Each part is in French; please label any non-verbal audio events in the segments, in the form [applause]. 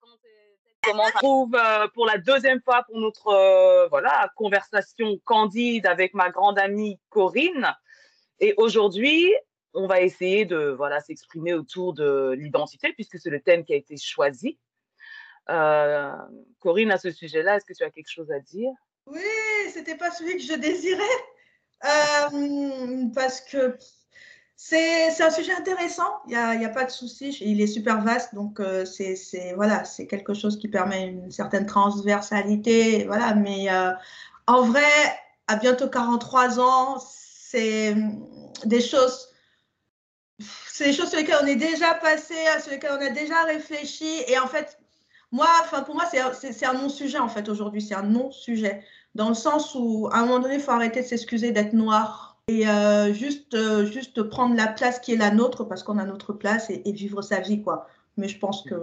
quand Comment on se trouve euh, pour la deuxième fois pour notre euh, voilà conversation candide avec ma grande amie Corinne. Et aujourd'hui, on va essayer de voilà s'exprimer autour de l'identité puisque c'est le thème qui a été choisi. Euh, Corinne, à ce sujet-là, est-ce que tu as quelque chose à dire? Oui, c'était pas celui que je désirais parce que c'est un sujet intéressant, il n'y a, a, pas de souci, il est super vaste, donc euh, c'est voilà, quelque chose qui permet une certaine transversalité, voilà, mais euh, en vrai, à bientôt 43 ans, c'est des choses, c'est des choses sur lesquelles on est déjà passé, sur lesquelles on a déjà réfléchi, et en fait, moi, enfin pour moi, c'est un non-sujet en fait aujourd'hui, c'est un non-sujet, dans le sens où à un moment donné, il faut arrêter de s'excuser d'être noir et euh, juste, euh, juste prendre la place qui est la nôtre parce qu'on a notre place et, vivre sa vie, quoi. Mais je pense que.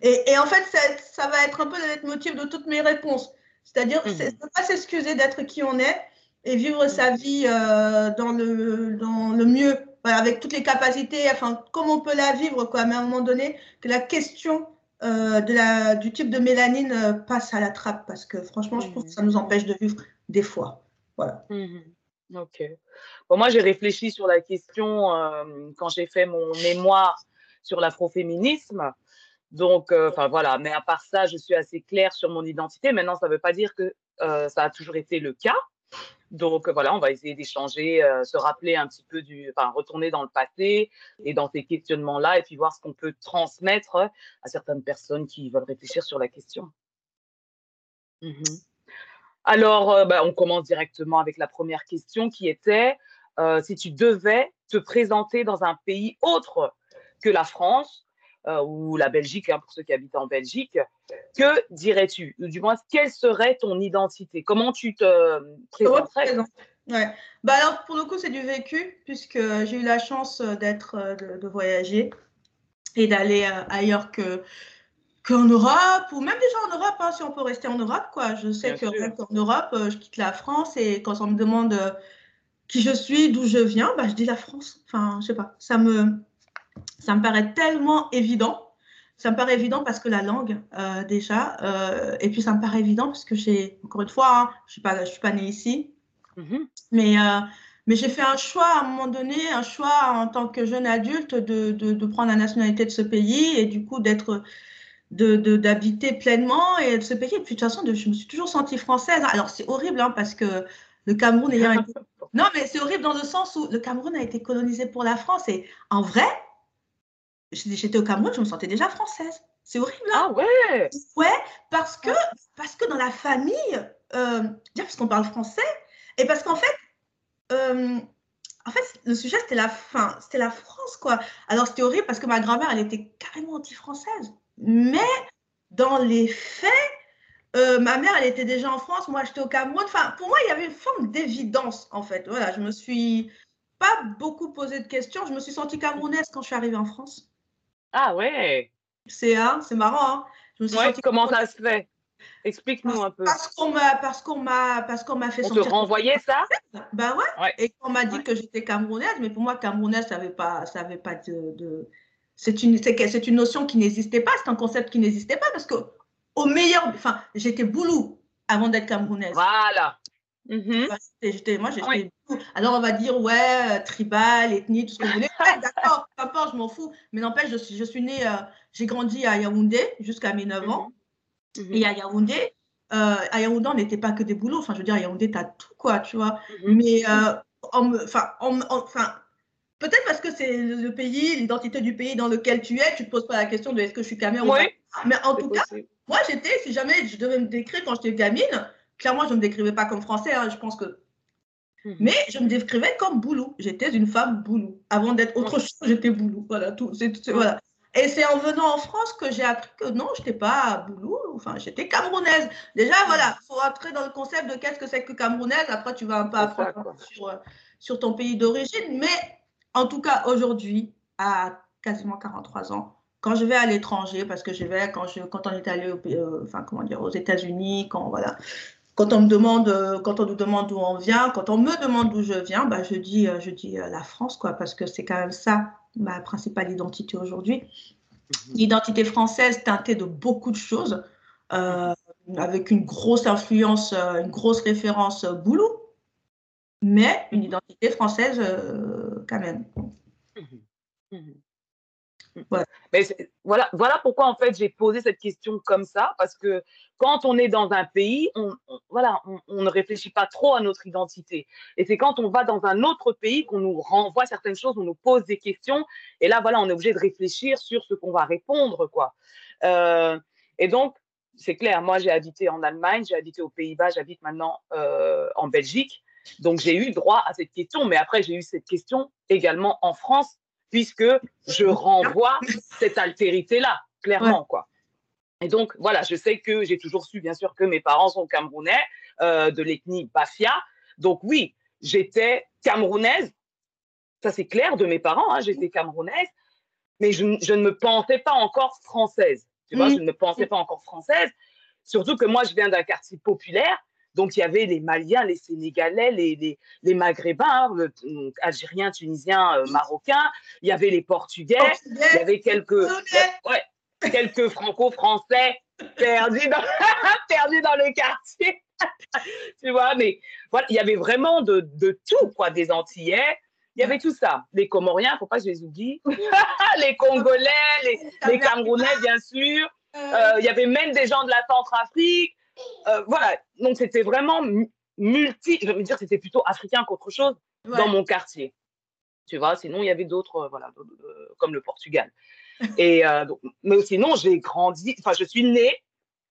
Et, et en fait, ça, ça, va être un peu le motif de toutes mes réponses. C'est-à-dire, mmh. c'est ne pas s'excuser d'être qui on est et vivre sa vie euh, dans, le, dans le mieux, avec toutes les capacités, enfin, comme on peut la vivre, quoi. Mais à un moment donné, que la question de la, du type de mélanine passe à la trappe parce que franchement, je trouve que ça nous empêche de vivre des fois. Voilà. Mmh Ok. Moi, j'ai réfléchi sur la question euh, quand j'ai fait mon mémoire sur l'afroféminisme. Donc, euh, enfin voilà, mais à part ça, je suis assez claire sur mon identité. Maintenant, ça ne veut pas dire que euh, ça a toujours été le cas. Donc voilà, on va essayer d'échanger, se rappeler un petit peu du, enfin retourner dans le passé et dans ces questionnements-là, et puis voir ce qu'on peut transmettre à certaines personnes qui veulent réfléchir sur la question. Mmh alors, euh, bah, on commence directement avec la première question qui était euh, si tu devais te présenter dans un pays autre que la France euh, ou la Belgique, hein, pour ceux qui habitent en Belgique, que dirais-tu? Ou du moins, quelle serait ton identité? Comment tu te présenterais? ouais. bah alors, pour le coup, c'est du vécu, puisque j'ai eu la chance d'être, de, voyager et d'aller ailleurs que, qu'en Europe, ou même déjà en Europe, hein, si on peut rester en Europe, quoi. Je sais que même qu'en Europe, euh, je quitte la France et quand on me demande euh, qui je suis, d'où je viens, bah, je dis la France. Enfin, je sais pas, ça me, ça me paraît tellement évident. Ça me paraît évident parce que la langue, euh, déjà, et puis ça me paraît évident parce que j'ai, encore une fois, hein, je suis je suis pas née ici, mmh mais mais j'ai fait un choix à un moment donné, un choix en tant que jeune adulte de, de, de prendre la nationalité de ce pays et du coup d'être d'habiter de, pleinement et de se payer. Et puis de toute façon, je me suis toujours sentie française. Alors c'est horrible hein, parce que le Cameroun ayant été... [laughs] Non, mais c'est horrible dans le sens où le Cameroun a été colonisé pour la France. Et en vrai, j'étais au Cameroun, je me sentais déjà française. C'est horrible. Hein ah ouais Ouais, parce que, parce que dans la famille, euh, parce qu'on parle français, et parce qu'en fait, euh, en fait, le sujet, c'était la fin, c'était la France, quoi. Alors, c'était horrible parce que ma grand-mère, elle était carrément anti-française. Mais dans les faits, euh, ma mère, elle était déjà en France, moi, j'étais au Cameroun. Enfin, pour moi, il y avait une forme d'évidence, en fait. Voilà, je me suis pas beaucoup posé de questions. Je me suis sentie camerounaise quand je suis arrivée en France. Ah ouais. C'est hein, c'est marrant. Hein. Je me suis ouais, comment ça se fait? Explique-nous un peu. Parce qu'on m'a, parce qu'on m'a, parce qu'on m'a fait on te renvoyait ça? Ben ouais. Et on m'a dit que j'étais camerounaise, mais pour moi, camerounaise, ça n'avait pas, ça avait pas de c'est une, c'est une notion qui n'existait pas, c'est un concept qui n'existait pas parce que au meilleur, enfin, j'étais boulou avant d'être camerounaise. Voilà. Mm-hmm. j'étais, moi, j'étais Alors, on va dire, ouais, tribal, ethnie, tout ce que vous voulez. [laughs] d'accord, peu importe, je m'en fous. Mais n'empêche, je suis, je suis née, euh, j'ai grandi à Yaoundé jusqu'à mes 9 ans. Mm-hmm. Et à Yaoundé, euh, à Yaoundé, on n'était pas que des boulots. Enfin, je veux dire, à Yaoundé, tu as tout, quoi, tu vois. Mm-hmm. Mais, euh, enfin, Peut-être parce que c'est le pays, l'identité du pays dans lequel tu es, tu ne te poses pas la question de est-ce que je suis caméra ou pas. Mais en tout cas, moi j'étais, si jamais je devais me décrire quand j'étais gamine, clairement je ne me décrivais pas comme français, hein, je pense que. Hmm. Mais je me décrivais comme boulou. J'étais une femme boulou. Avant d'être autre chose, j'étais boulou. Voilà, tout. voilà. Et c'est en venant en France que j'ai appris que non, je n'étais pas boulou, enfin, j'étais camerounaise. Déjà, voilà, il faut entrer dans le concept de qu'est-ce que c'est que camerounaise. Après, tu vas un peu apprendre sur, euh, sur ton pays d'origine. Mais en tout cas, aujourd'hui, à quasiment 43 ans, quand je vais à l'étranger, parce que je vais quand, je, quand on est allé euh, enfin, comment dire, aux États-Unis, quand, voilà, quand, on me demande, euh, quand on nous demande d'où on vient, quand on me demande d'où je viens, bah, je dis, euh, je dis la France, quoi, parce que c'est quand même ça ma principale identité aujourd'hui. Mhm. L'identité française teintée de beaucoup de choses, euh, avec une grosse influence, une grosse référence boulot, mais une identité française quand même. Mhm. Mais voilà, voilà pourquoi en fait j'ai posé cette question comme ça, parce que quand on est dans un pays, on, voilà, on, ne réfléchit pas trop à notre identité. Et c'est quand on va dans un autre pays qu'on nous renvoie certaines choses, on nous pose des questions, et là voilà, on est obligé de réfléchir sur ce qu'on va répondre, quoi. Euh, et donc c'est clair, moi j'ai habité en Allemagne, j'ai habité aux Pays-Bas, j'habite maintenant euh, en Belgique. Donc j'ai eu droit à cette question, mais après j'ai eu cette question également en France puisque je renvoie cette altérité-là, clairement, quoi. Et donc, voilà, je sais que j'ai toujours su, bien sûr, que mes parents sont camerounais, euh, de l'ethnie Bafia. Donc, oui, j'étais camerounaise, ça c'est clair, de mes parents, hein, j'étais camerounaise, mais je, ne me pensais pas encore française. Tu vois, je ne me pensais pas encore française, surtout que moi, je viens d'un quartier populaire donc, il y avait les Maliens, les Sénégalais, les, les, Maghrébins, hein, Algériens, Tunisiens, euh, Marocains. Il y avait les Portugais. Il y avait quelques, quelques Franco-Français perdus dans, [laughs] perdus dans le quartier. [laughs] tu vois, mais voilà, il y avait vraiment de, de tout, quoi, des Antillais. Il y avait tout ça. Les Comoriens, il ne faut pas que je les oublie. [laughs] les Congolais, les, les Camerounais, bien sûr. Euh, il y avait même des gens de la Centrafrique. Euh, voilà, donc c'était vraiment multi, je veux dire, c'était plutôt africain qu'autre chose dans mon quartier. Tu vois, sinon il y avait d'autres, euh, voilà, comme le Portugal. Et euh, mais sinon, j'ai grandi, enfin, je suis née,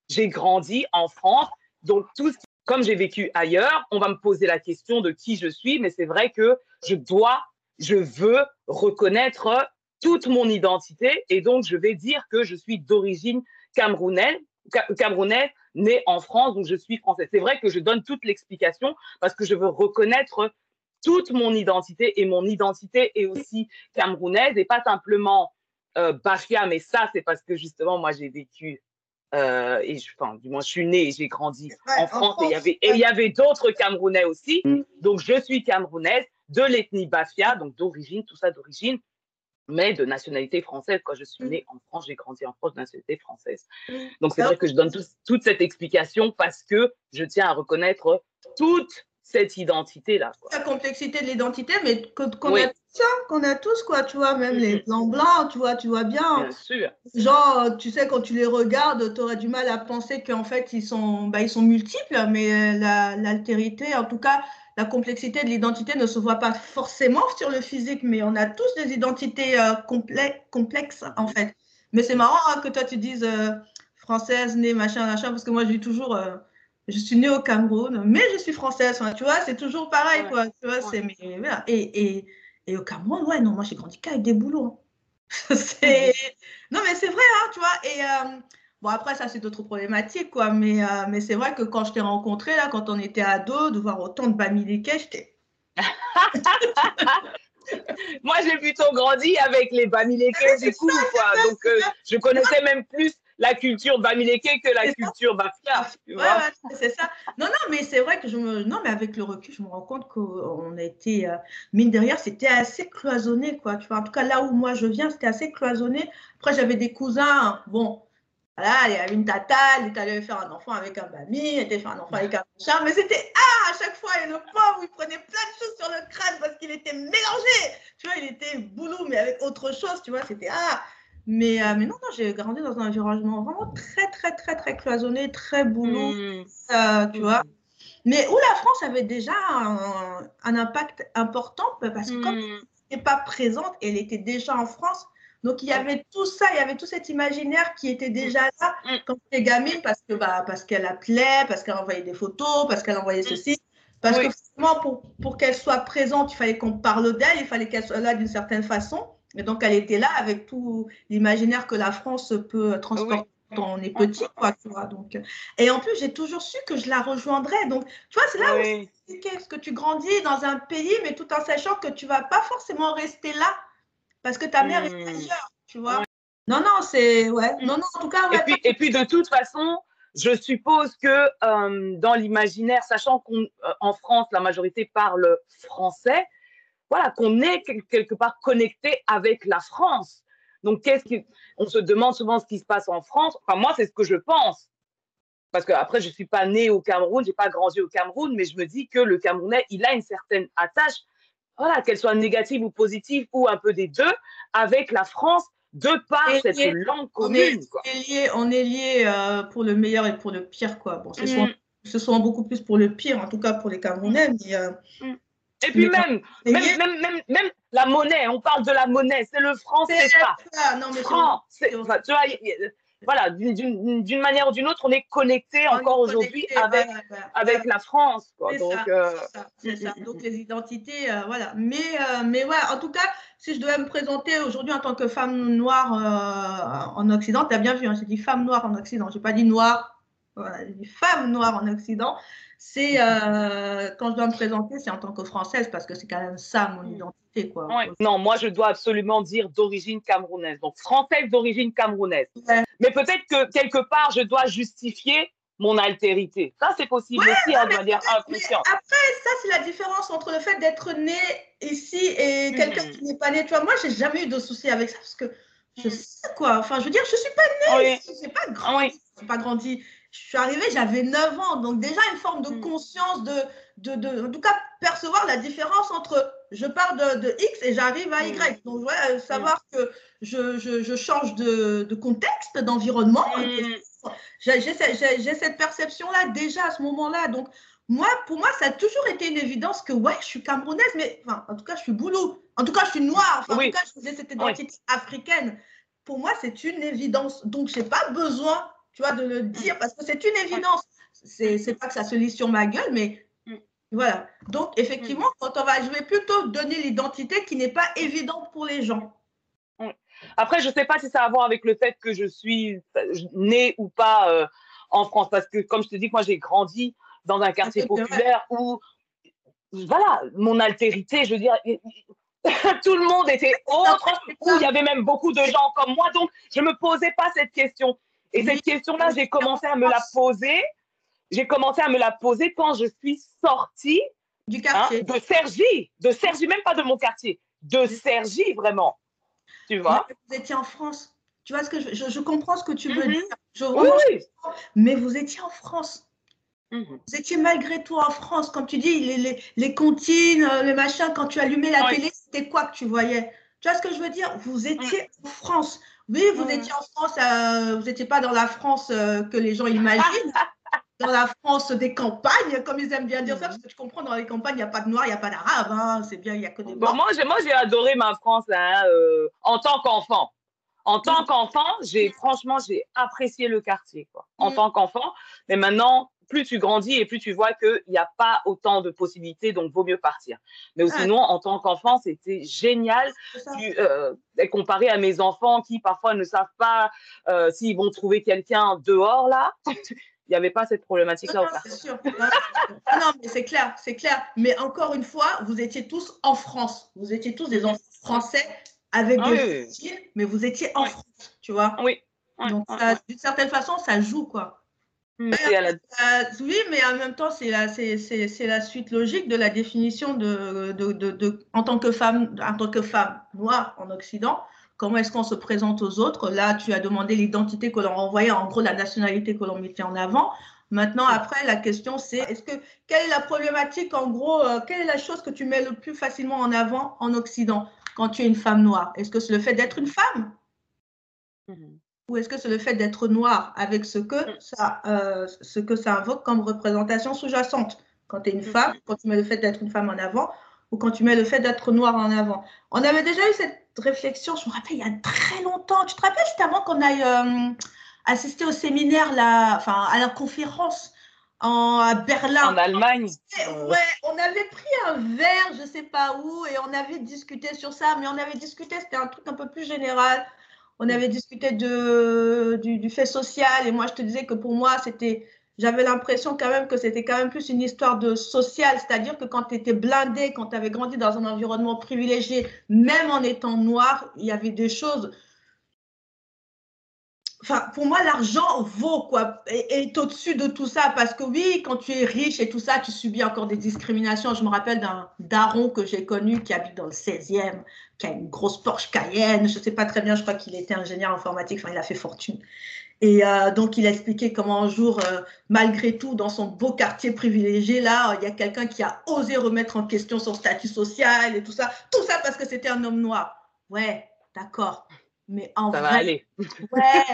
j'ai grandi en France, donc tout comme j'ai vécu ailleurs, on va me poser la question de qui je suis, mais c'est vrai que je dois, je veux reconnaître toute mon identité et donc je vais dire que je suis d'origine camerounaise, camerounaise née en France, donc je suis française. C'est vrai que je donne toute l'explication parce que je veux reconnaître toute mon identité et mon identité est aussi camerounaise et pas simplement euh, Bafia, mais ça, c'est parce que justement, moi, j'ai vécu euh, et je, enfin, du moins, je suis née et j'ai grandi en, France, et il y avait, et il y avait d'autres Camerounais aussi. Mm. Donc, je suis camerounaise de l'ethnie Bafia, donc d'origine, tout ça d'origine mais de nationalité française. Quand je suis mmh. née en France, j'ai grandi en France de nationalité française. Mmh. Donc c'est vrai que je donne toute cette explication parce que je tiens à reconnaître toute cette identité-là. La complexité de l'identité, mais qu'on a tous, hein, qu'on a tous, quoi, tu vois, même les mmh. blancs blancs, tu vois, tu vois bien. Bien sûr. Genre, tu sais, quand tu les regardes, tu aurais du mal à penser qu'en fait, ils sont, bah, ils sont multiples, mais l'altérité, en tout cas, la complexité de l'identité ne se voit pas forcément sur le physique, mais on a tous des identités euh, complexes, en fait. Mais c'est marrant hein, que toi, tu dises euh, française, née, machin, machin, parce que moi, je dis toujours, euh, je suis née au Cameroun, mais je suis française. tu vois, c'est toujours pareil, quoi. Tu vois, mais, et, et, et, au Cameroun, ouais, non, moi, j'ai grandi qu'avec des boulots. Hein. [laughs] c'est... Non, mais c'est vrai, hein, tu vois. Et Bon, après, ça, c'est d'autres problématiques, quoi. Mais, euh, mais c'est vrai que quand je t'ai rencontré, là, quand on était ado, de voir autant de Bamileke, j'étais. [laughs] Moi, j'ai plutôt grandi avec les Bamileke du coup, quoi. Donc, euh, je connaissais même plus la culture Bamileke que la culture Bafia. Ouais, ouais, c'est ça. Non, non, mais c'est vrai que je me. Non, mais avec le recul, je me rends compte qu'on a été. Euh, mine derrière, c'était assez cloisonné, quoi. Tu vois, en tout cas, là où moi je viens, c'était assez cloisonné. Après, j'avais des cousins, bon voilà, il y avait une tata, elle était allée faire un enfant avec un bami, elle était faire un enfant avec un chat, mais c'était ah à chaque fois, et le pauvre, il prenait plein de choses sur le crâne parce qu'il était mélangé. Tu vois, il était boulot, mais avec autre chose, tu vois, c'était ah. Mais, euh, mais non, non j'ai grandi dans un environnement vraiment très, très, très, très cloisonné, très boulot, mmh. euh, tu vois. Mais où la France avait déjà un, impact important parce que comme mmh. elle n'était pas présente, elle était déjà en France, donc il y avait tout ça, il y avait tout cet imaginaire qui était déjà là mm. quand j'étais gamine parce que bah, parce qu'elle appelait, parce qu'elle envoyait des photos, parce qu'elle envoyait mm. ceci. Parce que finalement, pour, pour qu'elle soit présente, il fallait qu'on parle d'elle, il fallait qu'elle soit là d'une certaine façon. Et donc, elle était là avec tout l'imaginaire que la France peut transporter quand on est petit, quoi, tu vois. Donc, et en plus, j'ai toujours su que je la rejoindrais. Donc, tu vois, c'est là où c'est que tu grandis dans un pays, mais tout en sachant que tu vas pas forcément rester là parce que ta mère est hmm. ailleurs, tu vois. Non, non, c'est. Ouais. Hmm. Non, non, en tout cas. et, puis, et puis, de toute façon, je suppose que euh, dans l'imaginaire, sachant qu'en euh, France, la majorité parle français, voilà, qu'on est quelque part connecté avec la France. Donc, qu'est-ce qui... on se demande souvent ce qui se passe en France. Enfin, moi, c'est ce que je pense. Parce que après, je suis pas née au Cameroun, j'ai pas grandi au Cameroun, mais je me dis que le Camerounais, il a une certaine attache, voilà, qu'elle soit négative ou positive ou un peu des deux, avec la France de par cette langue commune. On est, lié, on est lié euh, pour le meilleur et pour le pire, quoi. Bon, ce, sont, mm. ce sont beaucoup plus pour le pire, en tout cas pour les Camerounais, mais, euh, mm. Et puis même, même, même, même, la monnaie, on parle de la monnaie, c'est le franc c'est ça. Non, mais franc, tu vois, voilà, d'une manière ou d'une autre, on est connecté encore aujourd'hui avec, avec la France. Donc, euh, ça, Donc, les identités, euh, voilà. Mais, euh, mais ouais, en tout cas, si je devais me présenter aujourd'hui en tant que femme noire en Occident, tu as bien vu, hein, j'ai dit femme noire en Occident, je n'ai pas dit noire, voilà, j'ai dit femme noire en Occident c'est euh, quand je dois me présenter, c'est en tant que française parce que c'est quand même ça mon mm. identité. Quoi. Non, moi je dois absolument dire d'origine camerounaise, donc française d'origine camerounaise. Mais peut-être que quelque part je dois justifier mon altérité. Ça, c'est possible aussi, hein, de manière inconsciente. Après, ça, c'est la différence entre le fait d'être né ici et mm. quelqu'un qui n'est pas né. Tu vois, moi, j'ai jamais eu de soucis avec ça parce que je mm. sais quoi. Enfin, je veux dire, je suis pas née, oui. je n'ai pas grandi. pas grandi je suis arrivée, j'avais 9 ans. Donc déjà une forme de mm. conscience, de, de, de, en tout cas percevoir la différence entre je pars de, de X et j'arrive à Y. Mm. Donc voilà, savoir que je, je, je, change de, de contexte, d'environnement. Mm. J'ai cette perception-là déjà à ce moment-là. Donc moi, pour moi, ça a toujours été une évidence que ouais, je suis camerounaise, mais enfin, en tout cas, je suis boulot. En tout cas, je suis noire. Enfin, En tout cas, je faisais cette identité africaine. Pour moi, c'est une évidence. Donc, je n'ai pas besoin tu vois, de le dire, parce que c'est une évidence. C'est pas que ça se lit sur ma gueule, mais mm. Voilà. Donc, effectivement, mm. quand on va, je vais plutôt donner l'identité qui n'est pas évidente pour les gens. Après, je ne sais pas si ça a à voir avec le fait que je suis née ou pas euh, en France, parce que, comme je te dis, moi, j'ai grandi dans un quartier populaire où, voilà, mon altérité, je veux dire, [laughs] tout le monde était autre, où il y avait même beaucoup de gens comme moi, donc je ne me posais pas cette question. Et cette question-là, j'ai commencé à me la poser. J'ai commencé à me la poser quand je suis sortie du quartier. Hein, de Sergi, de Sergi, même pas de mon quartier, de Sergi vraiment. Tu vois? Vous étiez en France. Tu vois ce que je, je, comprends ce que tu veux mhm. dire. Je, oui. Mais vous étiez en France. Mhm. Vous étiez malgré tout en France. Comme tu dis, les, les, les comptines, euh, les machins, quand tu allumais la télé, c'était quoi que tu voyais? Tu vois ce que je veux dire? Vous étiez en France. Oui, vous étiez en France, euh, vous n'étiez pas dans la France euh, que les gens imaginent, [laughs] dans la France des campagnes, comme ils aiment bien dire ça, parce que tu comprends, dans les campagnes, il n'y a pas de noirs, il n'y a pas d'arabes, hein, c'est bien, il n'y a que des bon, Moi, j'ai adoré ma France hein, euh, en tant qu'enfant. En tant qu'enfant, j'ai franchement, j'ai apprécié le quartier, quoi, en mm. tant qu'enfant. Mais maintenant, plus tu grandis et plus tu vois qu'il n'y a pas autant de possibilités, donc vaut mieux partir. Mais sinon, en tant qu'enfant, c'était génial. Euh, comparé à mes enfants qui parfois ne savent pas euh, s'ils vont trouver quelqu'un dehors là. [laughs] Il n'y avait pas cette problématique-là. C'est sûr. non, mais c'est clair, c'est clair. Mais encore une fois, vous étiez tous en France. Vous étiez tous des enfants français avec ah des mais vous étiez en France, tu vois. Oui. Donc, d'une certaine façon, ça joue, quoi. Euh, oui, mais en même temps, c'est la, c'est, la suite logique de la définition de, de, de, en, tant que femme, en tant que femme noire en Occident. Comment est-ce qu'on se présente aux autres Là, tu as demandé l'identité que l'on renvoyait, en gros, la nationalité que l'on mettait en avant. Maintenant, après, la question, c'est est-ce que quelle est la problématique, en gros, euh, quelle est la chose que tu mets le plus facilement en avant en Occident quand tu es une femme noire? Est-ce que c'est le fait d'être une femme? Mmh ou est-ce que c'est le fait d'être noir avec ce que mm. ça, euh, ce que ça invoque comme représentation sous-jacente? Quand tu es une mm. femme, quand tu mets le fait d'être une femme en avant, ou quand tu mets le fait d'être noir en avant. On avait déjà eu cette réflexion, je me rappelle, il y a très longtemps. Tu te rappelles, c'était avant qu'on aille euh, assister au séminaire, là, enfin, à la conférence en, à Berlin. En Allemagne. Ouais, on avait pris un verre, je ne sais pas où, et on avait discuté sur ça, mais on avait discuté, c'était un truc un peu plus général on avait discuté de, du, fait social et moi je te disais que pour moi c'était j'avais l'impression quand même que c'était quand même plus une histoire de social, c'est-à-dire que quand tu étais blindé, quand tu avais grandi dans un environnement privilégié, même en étant noir, il y avait des choses enfin, pour moi, l'argent vaut, quoi, est, au-dessus de tout ça. Parce que oui, quand tu es riche et tout ça, tu subis encore des discriminations. Je me rappelle d'un daron que j'ai connu qui habite dans le 16e, qui a une grosse Porsche Cayenne. Je ne sais pas très bien, je crois qu'il était ingénieur informatique. Enfin, il a fait fortune. Et euh, donc, il a expliqué comment un jour, euh, malgré tout, dans son beau quartier privilégié, là, il y a quelqu'un qui a osé remettre en question son statut social et tout ça. Tout ça parce que c'était un homme noir. Ouais, d'accord. Mais en ça vrai, va aller. Ouais,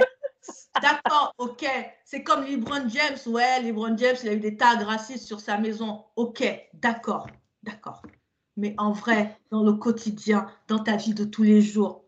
[laughs] d'accord, ok. C'est comme LeBron James. Ouais, LeBron James, il a eu des tags racistes sur sa maison. Ok, d'accord, d'accord. Mais en vrai, dans le quotidien, dans ta vie de tous les jours,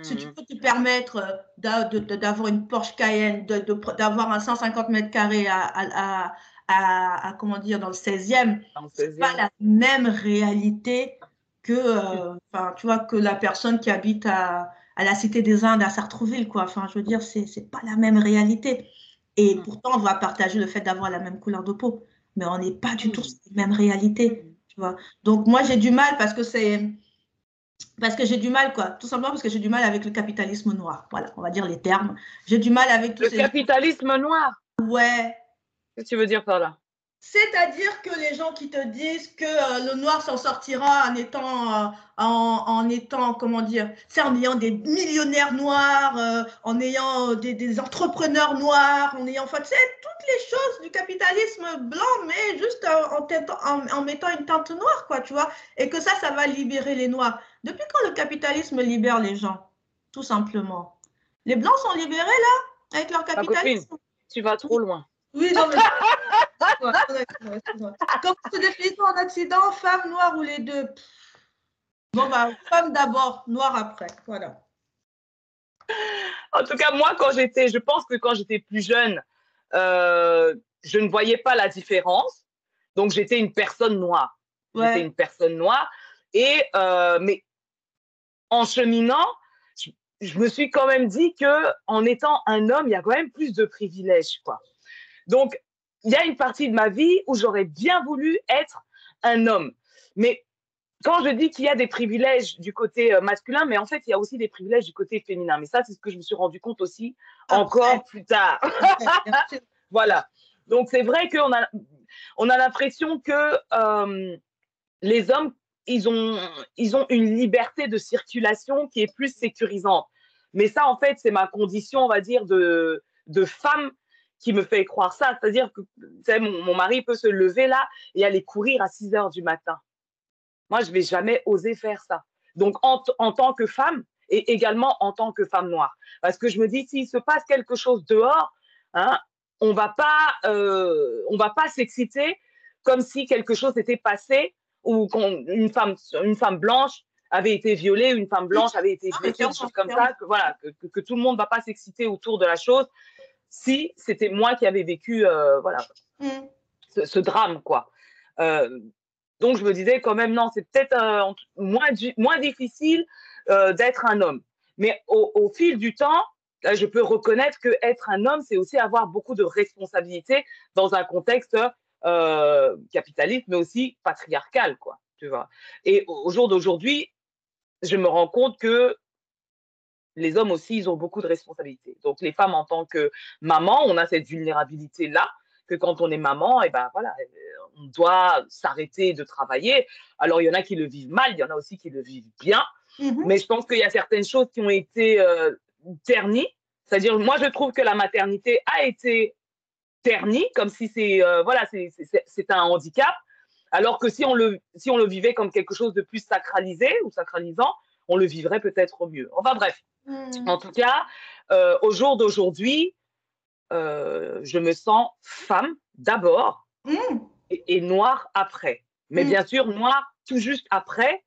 si tu Mhm. peux te permettre euh, d'avoir une Porsche Cayenne, d'avoir un 150 mètres carrés à, à, à- à- à- comment dire, dans le 16e, Dans le c'est pas 16e. la même réalité que, euh, tu vois, que la personne qui habite à, à la Cité des Indes, à Sartrouville, quoi. Enfin, je veux dire, c'est, c'est pas la même réalité. Et Mm. pourtant, on va partager le fait d'avoir la même couleur de peau, mais on n'est pas du tout Mm. sur les mêmes réalités, tu vois. Donc, moi, j'ai du mal parce que c'est, parce que j'ai du mal, quoi. Tout simplement parce que j'ai du mal avec le capitalisme noir. Voilà, on va dire les termes. J'ai du mal avec tous Le ces... capitalisme noir. Ouais, Qu'est-ce que tu veux dire par là? C'est-à-dire que les gens qui te disent que euh, le noir s'en sortira en étant, euh, en, en étant, comment dire, c'est en ayant des millionnaires noirs, euh, en ayant des, des entrepreneurs noirs, en ayant, enfin, tu sais, toutes les choses du capitalisme blanc, mais juste en- en mettant une teinte noire, quoi, tu vois, et que ça, ça va libérer les noirs. Depuis quand le capitalisme libère les gens Tout simplement? Les blancs sont libérés, là, avec leur copine, capitalisme? tu vas trop loin. oui, non, mais. Comment se définit en Occident, femme, noire ou les deux? Bon, bah, femme d'abord, noire après. Voilà. En tout cas, moi, quand j'étais, je pense que quand j'étais plus jeune, euh, je ne voyais pas la différence. Donc, j'étais une personne noire. J'étais une personne noire. Et, euh, mais en cheminant, je, je me suis quand même dit que en étant un homme, il y a quand même plus de privilèges, quoi. Donc, il y a une partie de ma vie où j'aurais bien voulu être un homme. Mais quand je dis qu'il y a des privilèges du côté euh, masculin, mais en fait, il y a aussi des privilèges du côté féminin. Mais ça, c'est ce que je me suis rendu compte aussi encore Après. plus tard. [laughs] Voilà. Donc, c'est vrai qu'on a, on a l'impression que euh, les hommes, ils ont, ils ont une liberté de circulation qui est plus sécurisante. Mais ça, en fait, c'est ma condition, on va dire, de, de femme qui me fait croire ça. C'est-à-dire que mon, mon mari peut se lever là et aller courir à 6 heures du matin. Moi, je vais jamais oser faire ça. Donc, en, en tant que femme et également en tant que femme noire. Parce que je me dis, s'il se passe quelque chose dehors, hein, on va pas, euh, va pas s'exciter comme si quelque chose s'était passé ou qu'une femme, une femme blanche avait été violée, une femme blanche avait été Ah, blessée, des choses comme ça, que voilà, que, que- que tout le monde va pas s'exciter autour de la chose si c'était moi qui avais vécu, euh, voilà, Mm. ce, ce drame, quoi. Euh, donc, je me disais quand même, non, c'est peut-être euh, moins, difficile d'être un homme. Mais au, au fil du temps, là, je peux reconnaître que être un homme, c'est aussi avoir beaucoup de responsabilités dans un contexte euh, capitaliste, mais aussi patriarcal, quoi. Tu vois. Et au, jour d'aujourd'hui, je me rends compte que les hommes aussi, ils ont beaucoup de responsabilités. Donc, les femmes, en tant que maman, on a cette vulnérabilité-là, que quand on est maman, et ben voilà, euh, on doit s'arrêter de travailler. Alors, il y en a qui le vivent mal, il y en a aussi qui le vivent bien. Mhm. Mais je pense qu'il y a certaines choses qui ont été euh, ternies. C'est-à-dire, moi, je trouve que la maternité a été ternie, comme si c'est euh, voilà, c'est- un handicap. Alors que si on, le, si on le vivait comme quelque chose de plus sacralisé ou sacralisant, on le vivrait peut-être mieux. Enfin bref, Mm. en tout cas, euh, au jour d'aujourd'hui, euh, je me sens femme d'abord Mm. et, et noire après. Mais Mm. bien sûr, noire tout juste après.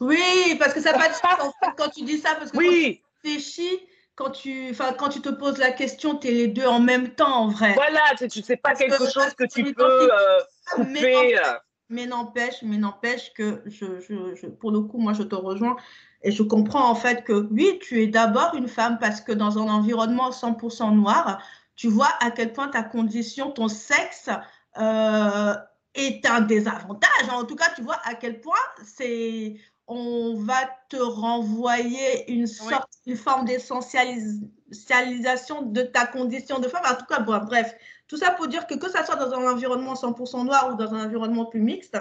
Oui, parce que ça n'a pas de sens en fait, quand tu dis ça, parce que Oui, quand tu réfléchis, quand tu, quand tu te poses la question, tu es les deux en même temps en vrai. voilà, tu tu sais pas Parce que- quelque chose que tu peux euh, Mais couper. euh, Mais n'empêche, mais n'empêche que je, je, je- pour le coup, moi, je te rejoins et je comprends en fait que oui, tu es d'abord une femme parce que dans un environnement 100% noir, tu vois à quel point ta condition, ton sexe euh, est un désavantage. En tout cas, tu vois à quel point c'est on va te renvoyer une sorte, une forme d'essentialisation de ta condition de femme. En tout cas, bref, tout ça pour dire que que ça soit dans un environnement 100% noir ou dans un environnement plus mixte,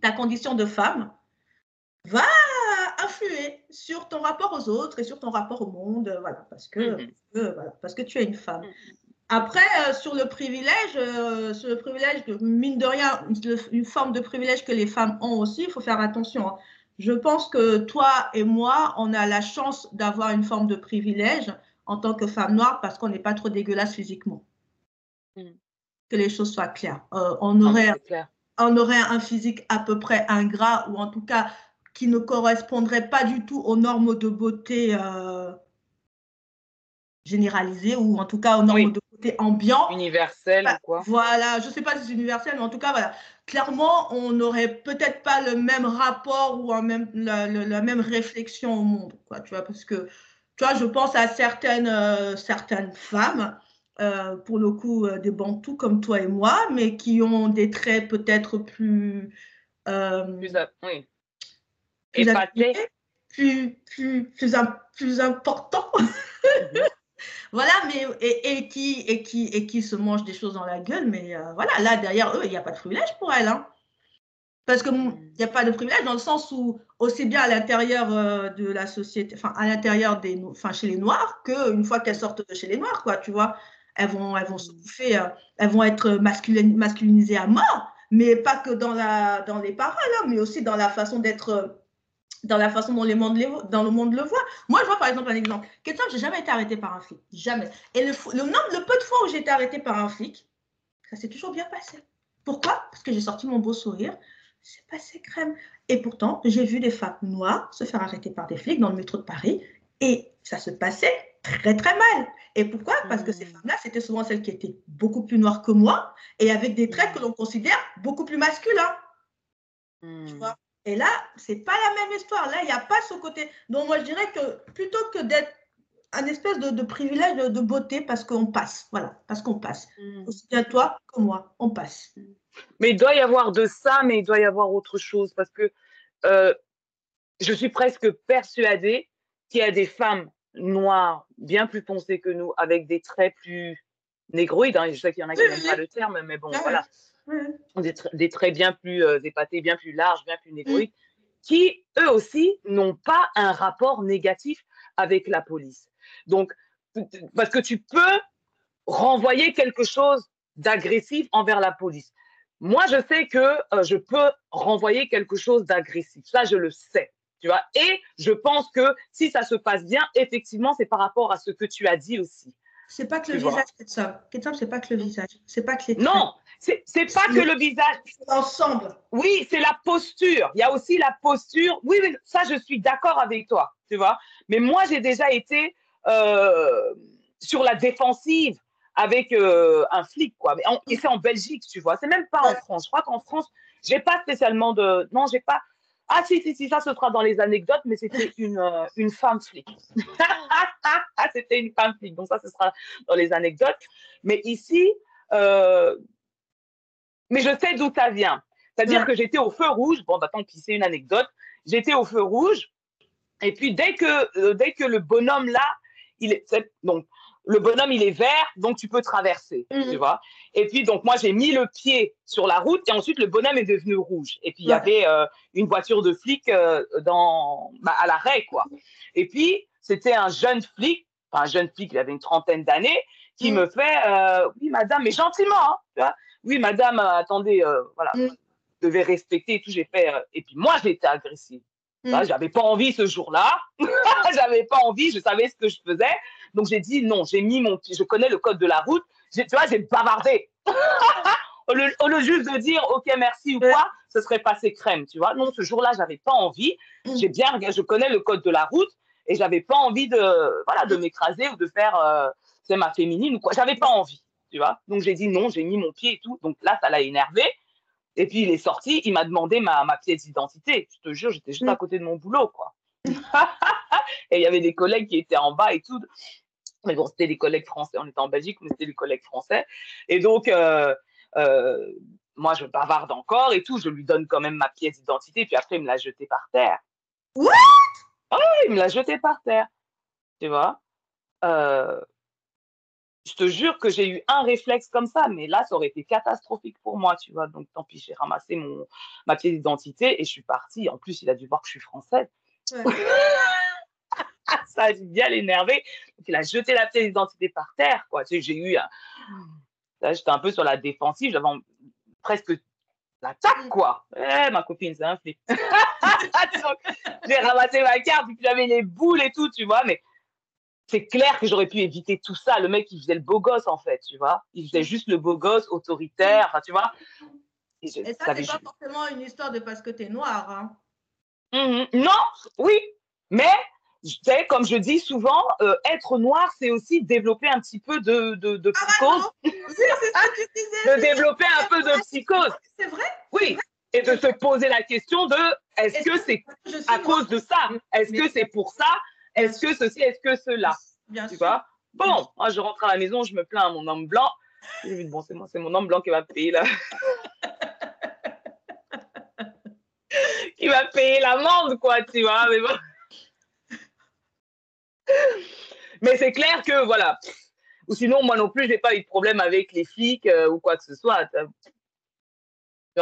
ta condition de femme va influer sur ton rapport aux autres et sur ton rapport au monde, voilà, parce que, mm-hmm. voilà, parce que tu es une femme. Mm-hmm. Après, euh, sur le privilège, euh, sur le privilège, de, mine de rien, une forme de privilège que les femmes ont aussi, il faut faire attention. Hein. Je pense que toi et moi, on a la chance d'avoir une forme de privilège en tant que femme noire parce qu'on n'est pas trop dégueulasse physiquement. Mm. Que les choses soient claires. Euh, on, aurait, on aurait un physique à peu près ingrat ou en tout cas qui ne correspondrait pas du tout aux normes de beauté généralisées ou en tout cas aux normes de ambiant. Universel ou quoi Voilà, je ne sais pas si c'est universel, mais en tout cas, voilà. Clairement, on n'aurait peut-être pas le même rapport ou même, la, même réflexion au monde, quoi, tu vois, parce que, tu vois, je pense à certaines, euh, certaines femmes, euh, pour le coup, euh, des bantous comme toi et moi, mais qui ont des traits peut-être plus... plus, oui. plus, plus, plus, plus, plus importants. Voilà, mais et, qui, et, qui, et qui se mangent des choses dans la gueule, mais euh, voilà, là, derrière eux, il n'y a pas de privilège pour elles. Hein. Parce qu'il n'y a pas de privilège dans le sens où, aussi bien à l'intérieur euh, de la société, enfin, à l'intérieur des, enfin, chez les Noirs, qu'une fois qu'elles sortent de chez les Noirs, quoi, tu vois, elles vont, elles vont se bouffer, euh, elles vont être masculinisées à mort, mais pas que dans, la, dans les paroles, hein, mais aussi dans la façon d'être dans la façon dont, les mondes dans le monde le voit. Moi, je vois par exemple un exemple. je j'ai jamais été arrêté par un flic. Jamais. Et le, le, nombre, le peu de fois où j'ai été arrêté par un flic, ça s'est toujours bien passé. Pourquoi? Parce que j'ai sorti mon beau sourire. C'est passé crème. Et pourtant, j'ai vu des femmes noires se faire arrêter par des flics dans le métro de Paris. Et ça se passait très, très mal. Et pourquoi? Parce que ces mmh. femmes-là, c'était souvent celles qui étaient beaucoup plus noires que moi et avec des traits que l'on considère beaucoup plus masculins. Tu mmh. vois? Et là, c'est pas la même histoire. Là, il n'y a pas ce côté. Donc, moi, je dirais que plutôt que d'être un espèce de, privilège de, beauté parce qu'on passe, voilà, parce qu'on passe. Mm. Aussi bien toi que moi, on passe. Mais il doit y avoir de ça, mais il doit y avoir autre chose parce que euh, je suis presque persuadée qu'il y a des femmes noires bien plus foncées que nous, avec des traits plus négroïdes. Hein. Je sais qu'il y en a qui n'aiment pas le terme, mais bon, voilà des, traits bien plus euh, épatés, bien plus larges, bien plus négroïdes, qui eux aussi n'ont pas un rapport négatif avec la police. Donc, parce que tu peux renvoyer quelque chose d'agressif envers la police. Moi, je sais que euh, je peux renvoyer quelque chose d'agressif. Ça, je le sais. Tu vois Et je pense que si ça se passe bien, effectivement, c'est par rapport à ce que tu as dit aussi. C'est pas que le visage, ça. c'est pas que le visage. C'est pas que les Non, c'est pas que le visage. C'est l'ensemble. Oui, c'est la posture. Il y a aussi la posture. Oui, oui, ça, je suis d'accord avec toi, tu vois. Mais moi, j'ai déjà été euh, sur la défensive avec euh, un flic, quoi. et c'est en Belgique, tu vois. C'est même pas en France. Je crois qu'en France, j'ai pas spécialement de. Non, j'ai pas. Ah, si, si, si, ça, ce sera dans les anecdotes, mais c'était une, euh, une femme flic. [laughs] c'était une femme flic. Donc, ça, ce sera dans les anecdotes. Mais ici, mais je sais d'où ça vient. C'est-à-dire que j'étais au feu rouge. Bon, bah, tant pis, c'est une anecdote. J'étais au feu rouge. Et puis, dès que, euh, dès que le bonhomme là, il est, donc, le bonhomme, il est vert, donc tu peux traverser, tu mhm. vois. Et puis, donc, moi, j'ai mis le pied sur la route et ensuite, le bonhomme est devenu rouge. Et puis, il y avait euh, une voiture de flic euh, dans, bah, à l'arrêt, quoi. Et puis, c'était un jeune flic, enfin, un jeune flic, il avait une trentaine d'années, qui mhm. me fait, oui, madame, mais gentiment, hein, tu vois oui, madame, euh, attendez, euh, voilà, mm. devait respecter et tout. J'ai fait, euh, et puis moi, j'étais agressive. Mm. J'avais pas envie ce jour-là. [laughs] j'avais pas envie, je savais ce que je faisais. Donc j'ai dit non, j'ai mis mon je connais le code de la route. Tu vois, j'ai bavardé. [laughs] au, lieu, juste de dire ok, merci ou quoi, ce serait passé crème, tu vois. Non, ce jour-là, j'avais pas envie. J'ai bien, je connais le code de la route et j'avais pas envie de, voilà, de m'écraser ou de faire, c'est ma féminine ou quoi. J'avais pas envie tu vois. Donc j'ai dit non, j'ai mis mon pied et tout. Donc là, ça l'a énervé. Et puis il est sorti, il m'a demandé ma, ma pièce d'identité. Je te jure, j'étais juste à mm. côté de mon boulot, quoi. [laughs] et il y avait des collègues qui étaient en bas et tout. Mais bon, c'était les collègues français. On était en Belgique, mais c'était les collègues français. Et donc, euh, euh, moi, je bavarde encore et tout. Je lui donne quand même ma pièce d'identité. Puis après, il me l'a jetée par terre. What? Ah oui, il me l'a jetée par terre. Tu vois? Euh, Je te jure que j'ai eu un réflexe comme ça. Mais là, ça aurait été catastrophique pour moi, tu vois. Donc, tant pis, j'ai ramassé mon, ma pièce d'identité et je suis partie. En plus, il a dû voir que je suis française. Ouais. [laughs] [laughs] ça a bien. Donc, il a jeté la pièce d'identité par terre, quoi. Tu sais, j'ai eu un... Là, j'étais un peu sur la défensive. J'avais presque l'attaque, quoi. Eh, ma copine, c'est un flip. [laughs] J'ai ramassé ma carte, puis j'avais les boules et tout, tu vois, mais c'est clair que j'aurais pu éviter tout ça. Le mec, il faisait le beau gosse, en fait, tu vois. Il faisait juste le beau gosse, autoritaire, enfin, tu vois. Et je- Et ça, c'est pas forcément une histoire de parce que tu es noir. Hein. Mhm. Non, oui, mais sais, comme je dis souvent, euh, être noir, c'est aussi développer un petit peu de, de, de psychose, c'est que tu disais. de développer un peu de psychose. C'est vrai. Oui, et de se poser la question de est-ce que c'est à cause de ça? Est-ce que c'est pour ça? Est-ce que ceci Est-ce que cela? Bien Tu sûr. vois? Bon, moi, je rentre à la maison, je me plains à mon homme blanc. Je dis, bon, c'est moi, c'est mon homme blanc qui va payer là. [laughs] [laughs] qui va payer l'amende, quoi, tu vois. Mais bon. Mais c'est clair que, voilà. Ou sinon, moi non plus, j'ai pas eu de problème avec les flics euh, ou quoi que ce soit.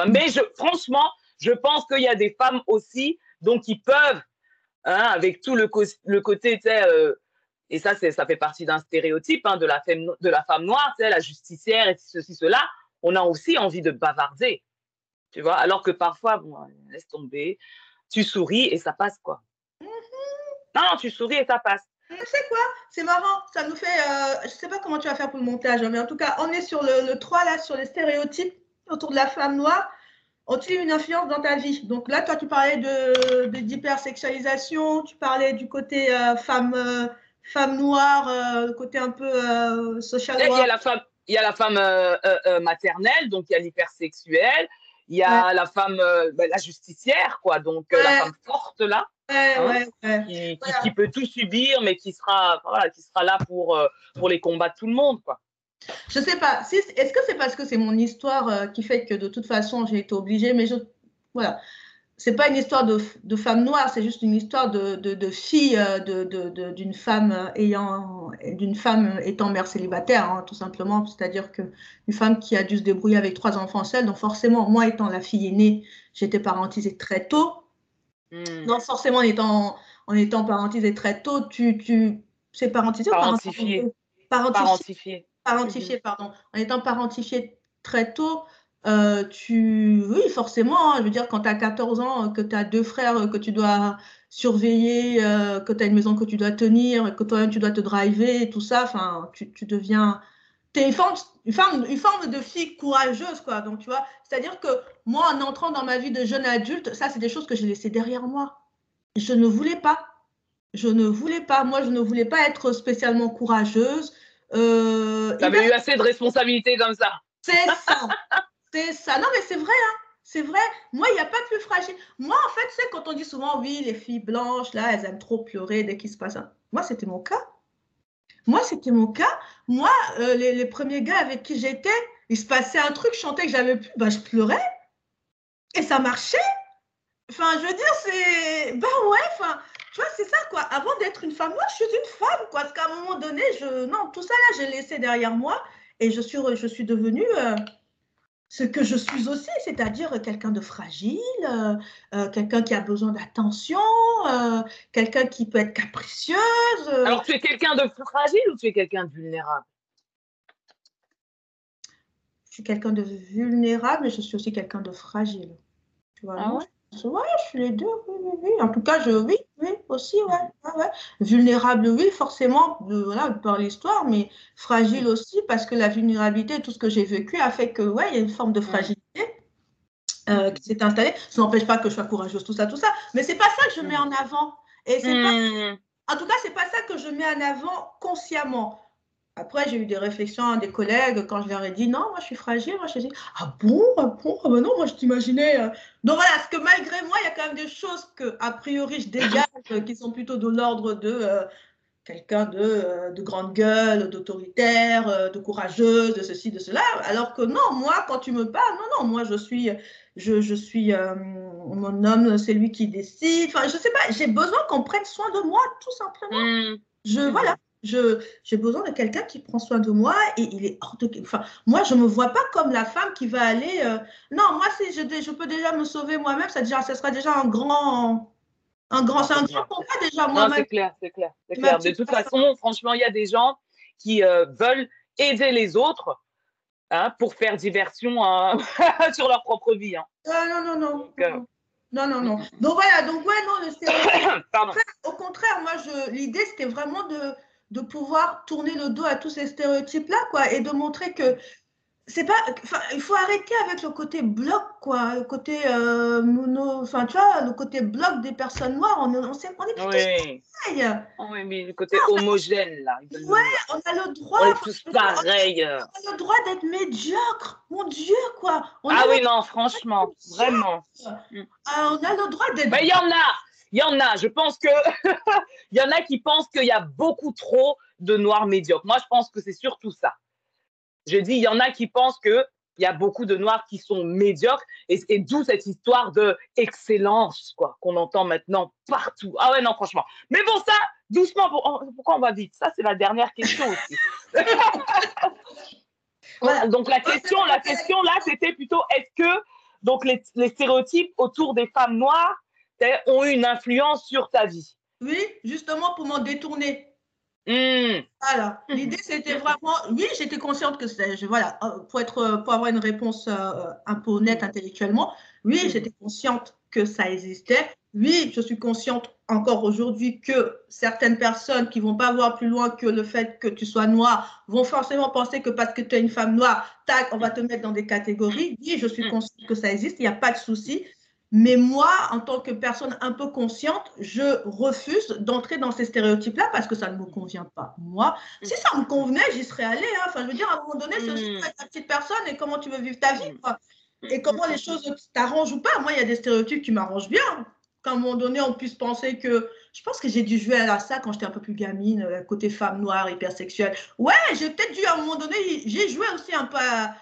Mais je, franchement, je pense qu'il y a des femmes aussi, donc qui peuvent, hein, avec tout le, co- le côté, euh, et ça, ça fait partie d'un stéréotype hein, de, la femme, de la femme noire, la justicière et ceci, cela, on a aussi envie de bavarder, tu vois, alors que parfois, bon, laisse tomber, tu souris et ça passe, quoi. Non, non, tu souris et ça passe. Sais quoi? C'est marrant. Ça nous fait. euh, je sais pas comment tu vas faire pour le montage, hein, mais en tout cas, on est sur le, le 3 là, sur les stéréotypes autour de la femme noire. Ont-ils une influence dans ta vie Donc là, toi, tu parlais de d'hypersexualisation, tu parlais du côté euh, femme, euh, femme noire, le côté un peu social Il y a la femme, il y a la femme maternelle, donc il y a l'hypersexuelle, il y a la femme, euh, ben, la justicière, quoi, donc euh, la femme forte là, Hein qui, qui- Voilà. qui peut tout subir, mais qui sera, voilà, qui sera là pour, euh, pour les combats de tout le monde, quoi. Je sais pas. Si, Est-ce que c'est parce que c'est mon histoire euh, qui fait que de toute façon j'ai été obligée, mais je voilà. C'est pas une histoire de, de femme noire, c'est juste une histoire de, de, de fille euh, d'une femme euh, ayant d'une femme étant mère célibataire, hein, tout simplement. C'est-à-dire que une femme qui a dû se débrouiller avec trois enfants seuls. Donc forcément, moi étant la fille aînée, été parentisée très tôt. Hmm. Donc forcément, en étant, en étant parentisée très tôt, tu, tu c'est parentisé ou Parentifié. Parentifié Parentifié. parentifié, pardon, en étant parentifié très tôt, euh, tu, oui, forcément, hein, je veux dire, quand tu as 14 ans, euh, que tu as deux frères euh, que tu dois surveiller, euh, que tu as une maison que tu dois tenir, que toi-même tu dois te driver, tout ça, enfin, tu, tu deviens, tu es une forme, une, forme, une forme de fille courageuse, quoi. Donc, tu vois, c'est-à-dire que moi, en entrant dans ma vie de jeune adulte, ça, c'est des choses que j'ai laissées derrière moi. Je ne voulais pas. Je ne voulais pas. Moi, je ne voulais pas être spécialement courageuse. Euh, Tu avais eu assez de responsabilités comme ça. c'est ça. [laughs] C'est ça. Non, mais c'est vrai, hein. C'est vrai. Moi, il n'y a pas de plus fragile. Moi, en fait, c'est quand on dit souvent, oui, les filles blanches, là, elles aiment trop pleurer dès qu'il se passe un. Moi, c'était mon cas. Moi, c'était mon cas. Moi, euh, les, les premiers gars avec qui j'étais, il se passait un truc, je chantais que j'avais plus, bah, je pleurais. Et ça marchait. Enfin, je veux dire, c'est. Ben ouais, enfin, tu vois, c'est ça, quoi. Avant d'être une femme, moi, je suis une femme, quoi. Parce qu'à un moment donné, je. Non, tout ça, là, j'ai laissé derrière moi. Et je suis, je suis devenue euh, ce que je suis aussi, c'est-à-dire quelqu'un de fragile, euh, euh, quelqu'un qui a besoin d'attention, euh, quelqu'un qui peut être capricieuse. euh. Alors, tu es quelqu'un de fragile ou tu es quelqu'un de vulnérable? Je suis quelqu'un de vulnérable, mais je suis aussi quelqu'un de fragile. Tu vois, Ah ouais? Ouais, je suis les deux, oui, oui, oui. En tout cas, je, oui, oui, aussi, ouais, ouais, ouais. Vulnérable, oui, forcément, de, voilà, par l'histoire, mais fragile aussi, parce que la vulnérabilité, tout ce que j'ai vécu a fait que, ouais, il y a une forme de fragilité euh, qui s'est installée. Ça n'empêche pas que je sois courageuse, tout ça, tout ça, mais c'est pas ça que je mets en avant. Et c'est pas en tout cas, c'est pas ça que je mets en avant consciemment. Après, j'ai eu des réflexions des collègues quand je leur ai dit non, moi je suis fragile. Moi je dis ah bon, ah bon, ah ben non, moi je t'imaginais. euh. Donc voilà, parce que malgré moi, il y a quand même des choses que a priori je dégage qui sont plutôt de l'ordre de euh, quelqu'un de, euh, de, grande gueule, d'autoritaire, euh, de courageuse, de ceci, de cela. Alors que non, moi, quand tu me parles, non, non, moi, je suis, je, je suis mon homme, c'est lui qui décide. Enfin, je sais pas, j'ai besoin qu'on prenne soin de moi, tout simplement. Mmh. Je, voilà, j'ai besoin de quelqu'un qui prend soin de moi et il est hors de. Enfin, moi, je me vois pas comme la femme qui va aller. non, moi, si je, je peux déjà me sauver moi-même, ça, déjà, ça sera déjà un grand un grand, c'est un grand combat déjà, moi. C'est clair, c'est clair, clair. De toute façon, franchement, il y a des gens qui euh, veulent aider les autres hein, pour faire diversion hein, [laughs] sur leur propre vie. Hein. non, non, non. Donc, euh, non, non, non. Donc voilà, donc ouais, non, [coughs] Pardon. Au contraire, moi, je, l'idée, c'était vraiment de, de pouvoir tourner le dos à tous ces stéréotypes-là, quoi, et de montrer que c'est pas il faut arrêter avec le côté bloc quoi le côté euh, mono enfin tu vois le côté bloc des personnes noires on, on, sait, on est tous oui. pareils oui mais le côté homogène là ouais on a le droit on est tous pareils. on a le droit d'être médiocre mon dieu quoi. Ah oui non franchement vraiment. Ah, on a le droit d'être mais il y en a il y en a je pense que [laughs] il y en a qui pensent qu'il y a beaucoup trop de noirs médiocres moi je pense que c'est surtout ça je dis, il y en a qui pensent qu'il y a beaucoup de noirs qui sont médiocres et, d'où cette histoire de excellence quoi qu'on entend maintenant partout. Ah ouais non franchement. Mais bon ça doucement pourquoi on va vite? Ça c'est la dernière question aussi. [laughs] Donc la question la question là c'était plutôt est-ce que donc les, stéréotypes autour des femmes noires ont eu une influence sur ta vie Oui, justement pour m'en détourner. Mmh. Voilà. [laughs] L'idée, c'était vraiment. Oui, j'étais consciente que c'était. Voilà, euh, pour, être, pour avoir une réponse euh, un peu honnête intellectuellement, oui, mmh. j'étais consciente que ça existait. Oui, je suis consciente encore aujourd'hui que certaines personnes qui vont pas voir plus loin que le fait que tu sois noir vont forcément penser que parce que tu es une femme noire, tac, on va te mettre dans des catégories. Oui, je suis mmh. consciente que ça existe, il n'y a pas de souci. Mais moi, en tant que personne un peu consciente, je refuse d'entrer dans ces stéréotypes-là parce que ça ne me convient pas. Moi, si ça me convenait, j'y serais allée. Hein. Enfin, je veux dire, à un moment donné, c'est aussi mm. ta petite personne et comment tu veux vivre ta vie. Et comment les choses t'arrangent ou pas. Moi, il y a des stéréotypes qui m'arrangent bien. Qu'à un moment donné, on puisse penser que. Je pense que j'ai dû jouer à ça quand j'étais un peu plus gamine, euh, côté femme noire, hypersexuelle. Ouais, j'ai peut-être dû à un moment donné, j'ai joué aussi un peu à,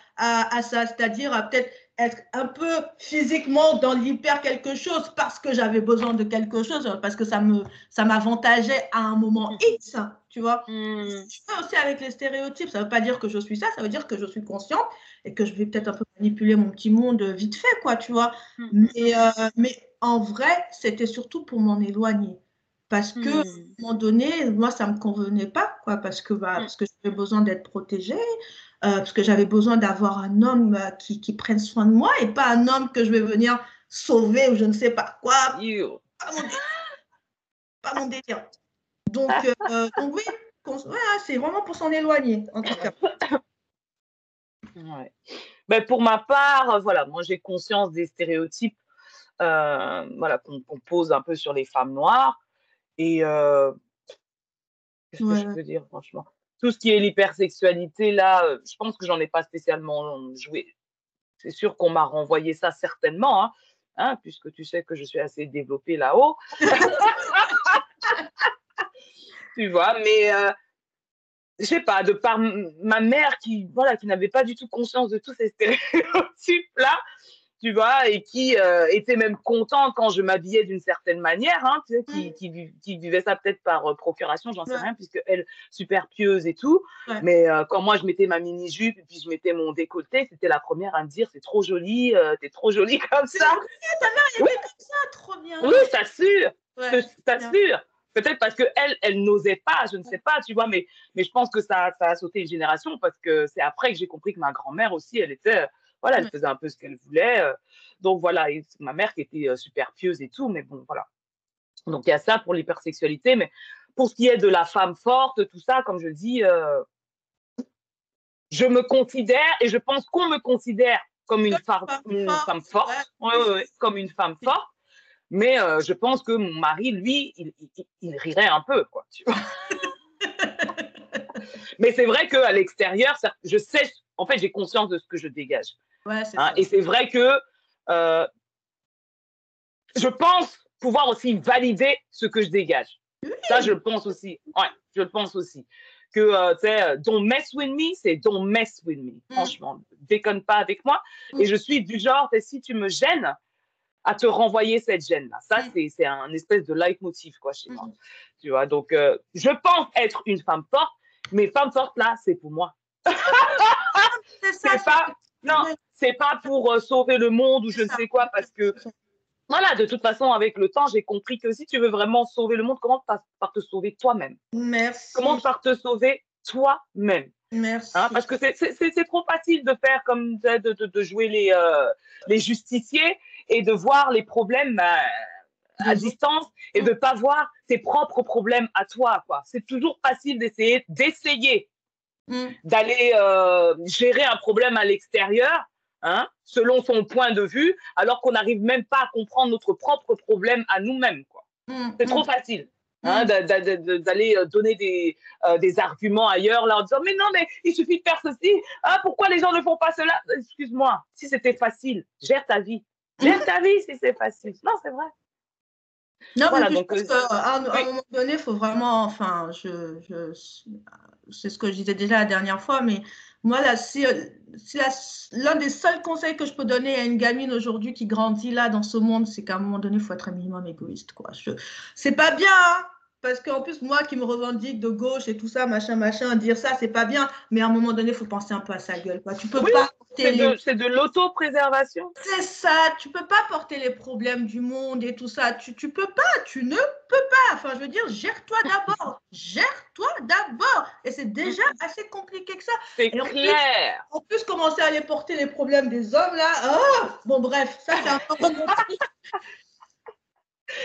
à ça, c'est-à-dire peut-être être un peu physiquement dans l'hyper quelque chose parce que j'avais besoin de quelque chose, parce que ça me ça m'avantageait à un moment mm. X, tu vois. Mm. Je fais aussi avec les stéréotypes, ça ne veut pas dire que je suis ça, ça veut dire que je suis consciente et que je vais peut-être un peu manipuler mon petit monde vite fait, quoi, tu vois. Mm. Mais, euh, mais en vrai, c'était surtout pour m'en éloigner. Parce que, à un moment donné, moi, ça ne me convenait pas, quoi, parce que, bah, parce que j'avais besoin d'être protégée, euh, parce que j'avais besoin d'avoir un homme euh, qui, qui, prenne soin de moi et pas un homme que je vais venir sauver ou je ne sais pas quoi. Pas mon délire. Donc, euh, donc oui, c'est vraiment pour s'en éloigner, en tout cas. Ouais. Ben, pour ma part, voilà, moi j'ai conscience des stéréotypes voilà, qu'on pose un peu sur les femmes noires. Et qu'est-ce que je peux dire, franchement? Tout ce qui est l'hypersexualité, là, euh, je pense que j'en ai pas spécialement joué. C'est sûr qu'on m'a renvoyé ça certainement, hein, hein, puisque tu sais que je suis assez développée là-haut. [laughs] tu vois, mais euh, je sais pas, de par ma mère qui, voilà, qui n'avait pas du tout conscience de tous ces stéréotypes-là, tu vois, et qui euh, était même content quand je m'habillais d'une certaine manière, hein, tu sais, qui, qui, qui, vivait ça peut-être par euh, procuration, j'en sais rien, puisque elle, super pieuse et tout. Mais euh, quand moi, je mettais ma mini-jupe et puis je mettais mon décolleté, c'était la première à me dire c'est trop joli, t'es trop jolie [laughs] comme ça. ta mère, elle oui. comme ça, trop bien. Oui, ça sûr, ça sûr. Peut-être parce qu'elle, elle, n'osait pas, je ne sais pas, tu vois, mais, mais je pense que ça, ça a sauté une génération parce que c'est après que j'ai compris que ma grand-mère aussi, elle était voilà, elle faisait un peu ce qu'elle voulait. Euh. donc voilà, et ma mère qui était euh, super pieuse et tout, mais bon, voilà. Donc il y a ça pour l'hypersexualité, mais pour ce qui est de la femme forte, tout ça, comme je dis, euh, je me considère et je pense qu'on me considère comme une, femme, une femme forte, comme une femme forte. Mais je pense que mon mari, lui, il, rirait un peu, quoi. Tu vois [laughs] mais c'est vrai qu'à l'extérieur, je sais, en fait, j'ai conscience de ce que je dégage. Hein, et c'est vrai que euh, je pense pouvoir aussi valider ce que je dégage. Ça, je le pense aussi. Ouais, je le pense aussi. Que, euh, tu sais, don't mess with me, c'est don't mess with me. Mm. Franchement, déconne pas avec moi. Et je suis du genre, si tu me gênes, à te renvoyer cette gêne-là. Ça, mm. c'est un espèce de leitmotiv, quoi, chez moi. Mm. Tu vois, donc, euh, je pense être une femme forte, mais femme forte, là, c'est pour moi. [laughs] c'est pas, non, c'est pas pour euh, sauver le monde ou je ne sais quoi, parce que, voilà, de toute façon, avec le temps, j'ai compris que si tu veux vraiment sauver le monde, commence par, par te sauver toi-même? Merci. Commence par te sauver toi-même? Merci. Hein, parce que c'est trop facile de faire comme de, de, de jouer les, euh, les justiciers et de voir les problèmes euh, à distance et de pas voir tes propres problèmes à toi. quoi. C'est toujours facile d'essayer d'essayer mm. d'aller euh, gérer un problème à l'extérieur, hein, selon son point de vue, alors qu'on n'arrive même pas à comprendre notre propre problème à nous-mêmes. quoi. Mm. C'est trop mm. facile. Hein, d'aller euh, donner des, des, arguments ailleurs là en disant mais non mais il suffit de faire ceci ah, pourquoi les gens ne font pas cela? Excuse-moi si c'était facile gère ta vie Gère ta vie si c'est facile. Non, c'est vrai. Non, voilà, donc, je pense euh, qu'à un, moment donné, il faut vraiment, enfin, je, je c'est ce que je disais déjà la dernière fois, mais moi, là, si, euh, l'un des seuls conseils que je peux donner à une gamine aujourd'hui qui grandit là dans ce monde, c'est qu'à un moment donné, il faut être un minimum égoïste, quoi. C'est pas bien, hein parce qu'en plus, moi qui me revendique de gauche et tout ça, machin, machin, dire ça, c'est pas bien. Mais à un moment donné, il faut penser un peu à sa gueule. Quoi. Tu peux pas c'est de, l'auto-préservation. C'est ça. Tu peux pas porter les problèmes du monde et tout ça. Tu, tu peux pas. Tu ne peux pas. Enfin, je veux dire, gère-toi d'abord. [laughs] Gère-toi d'abord. Et c'est déjà assez compliqué que ça. C'est clair. en plus, commencer à aller porter les problèmes des hommes, là. Oh bon, bref, ça, c'est un peu [laughs]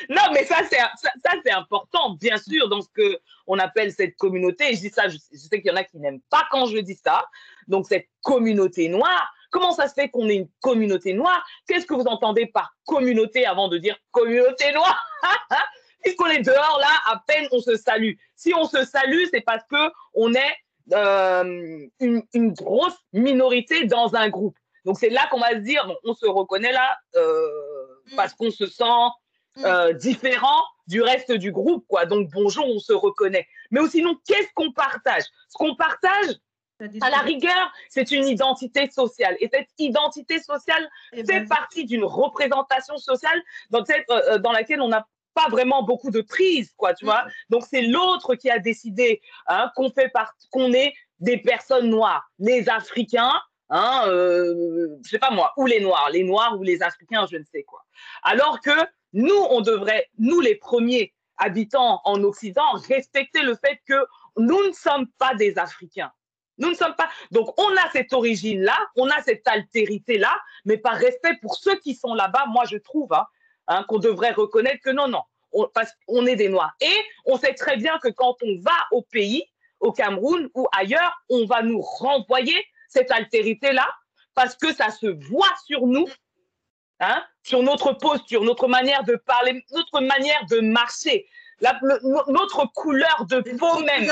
non, mais ça, c'est ça, c'est important, bien sûr, dans ce que on appelle cette communauté. je dis ça, je, sais qu'il y en a qui n'aiment pas quand je dis ça. Donc, cette communauté noire, comment ça se fait qu'on ait une communauté noire? Qu'est-ce que vous entendez par communauté avant de dire communauté noire? [laughs] Puisqu'on est dehors, là, à peine on se salue. Si on se salue, c'est parce que on est euh, une, une, grosse minorité dans un groupe. Donc, c'est là qu'on va se dire, on se reconnaît là euh, mm. parce qu'on se sent. Euh, différent du reste du groupe, quoi. Donc bonjour, on se reconnaît. Mais sinon, qu'est-ce qu'on partage? Ce qu'on partage, à la rigueur, c'est une identité sociale. Et cette identité sociale eh fait ben, partie d'une représentation sociale dans, cette, euh, euh, dans laquelle on n'a pas vraiment beaucoup de prise, quoi, tu vois. Mm. Donc c'est l'autre qui a décidé hein, qu'on fait qu'on est des personnes noires, les Africains, hein, euh, je sais pas moi, ou les Noirs, les Noirs ou les Africains, je ne sais quoi. Alors que nous, on devrait, nous les premiers habitants en Occident, respecter le fait que nous ne sommes pas des Africains. Nous ne sommes pas. Donc, on a cette origine-là, on a cette altérité-là, mais par respect pour ceux qui sont là-bas, moi, je trouve hein, hein, qu'on devrait reconnaître que non, non, parce qu'on est des Noirs. Et on sait très bien que quand on va au pays, au Cameroun ou ailleurs, on va nous renvoyer cette altérité-là parce que ça se voit sur nous Hein, sur notre posture, notre manière de parler, notre manière de marcher, notre couleur de peau même.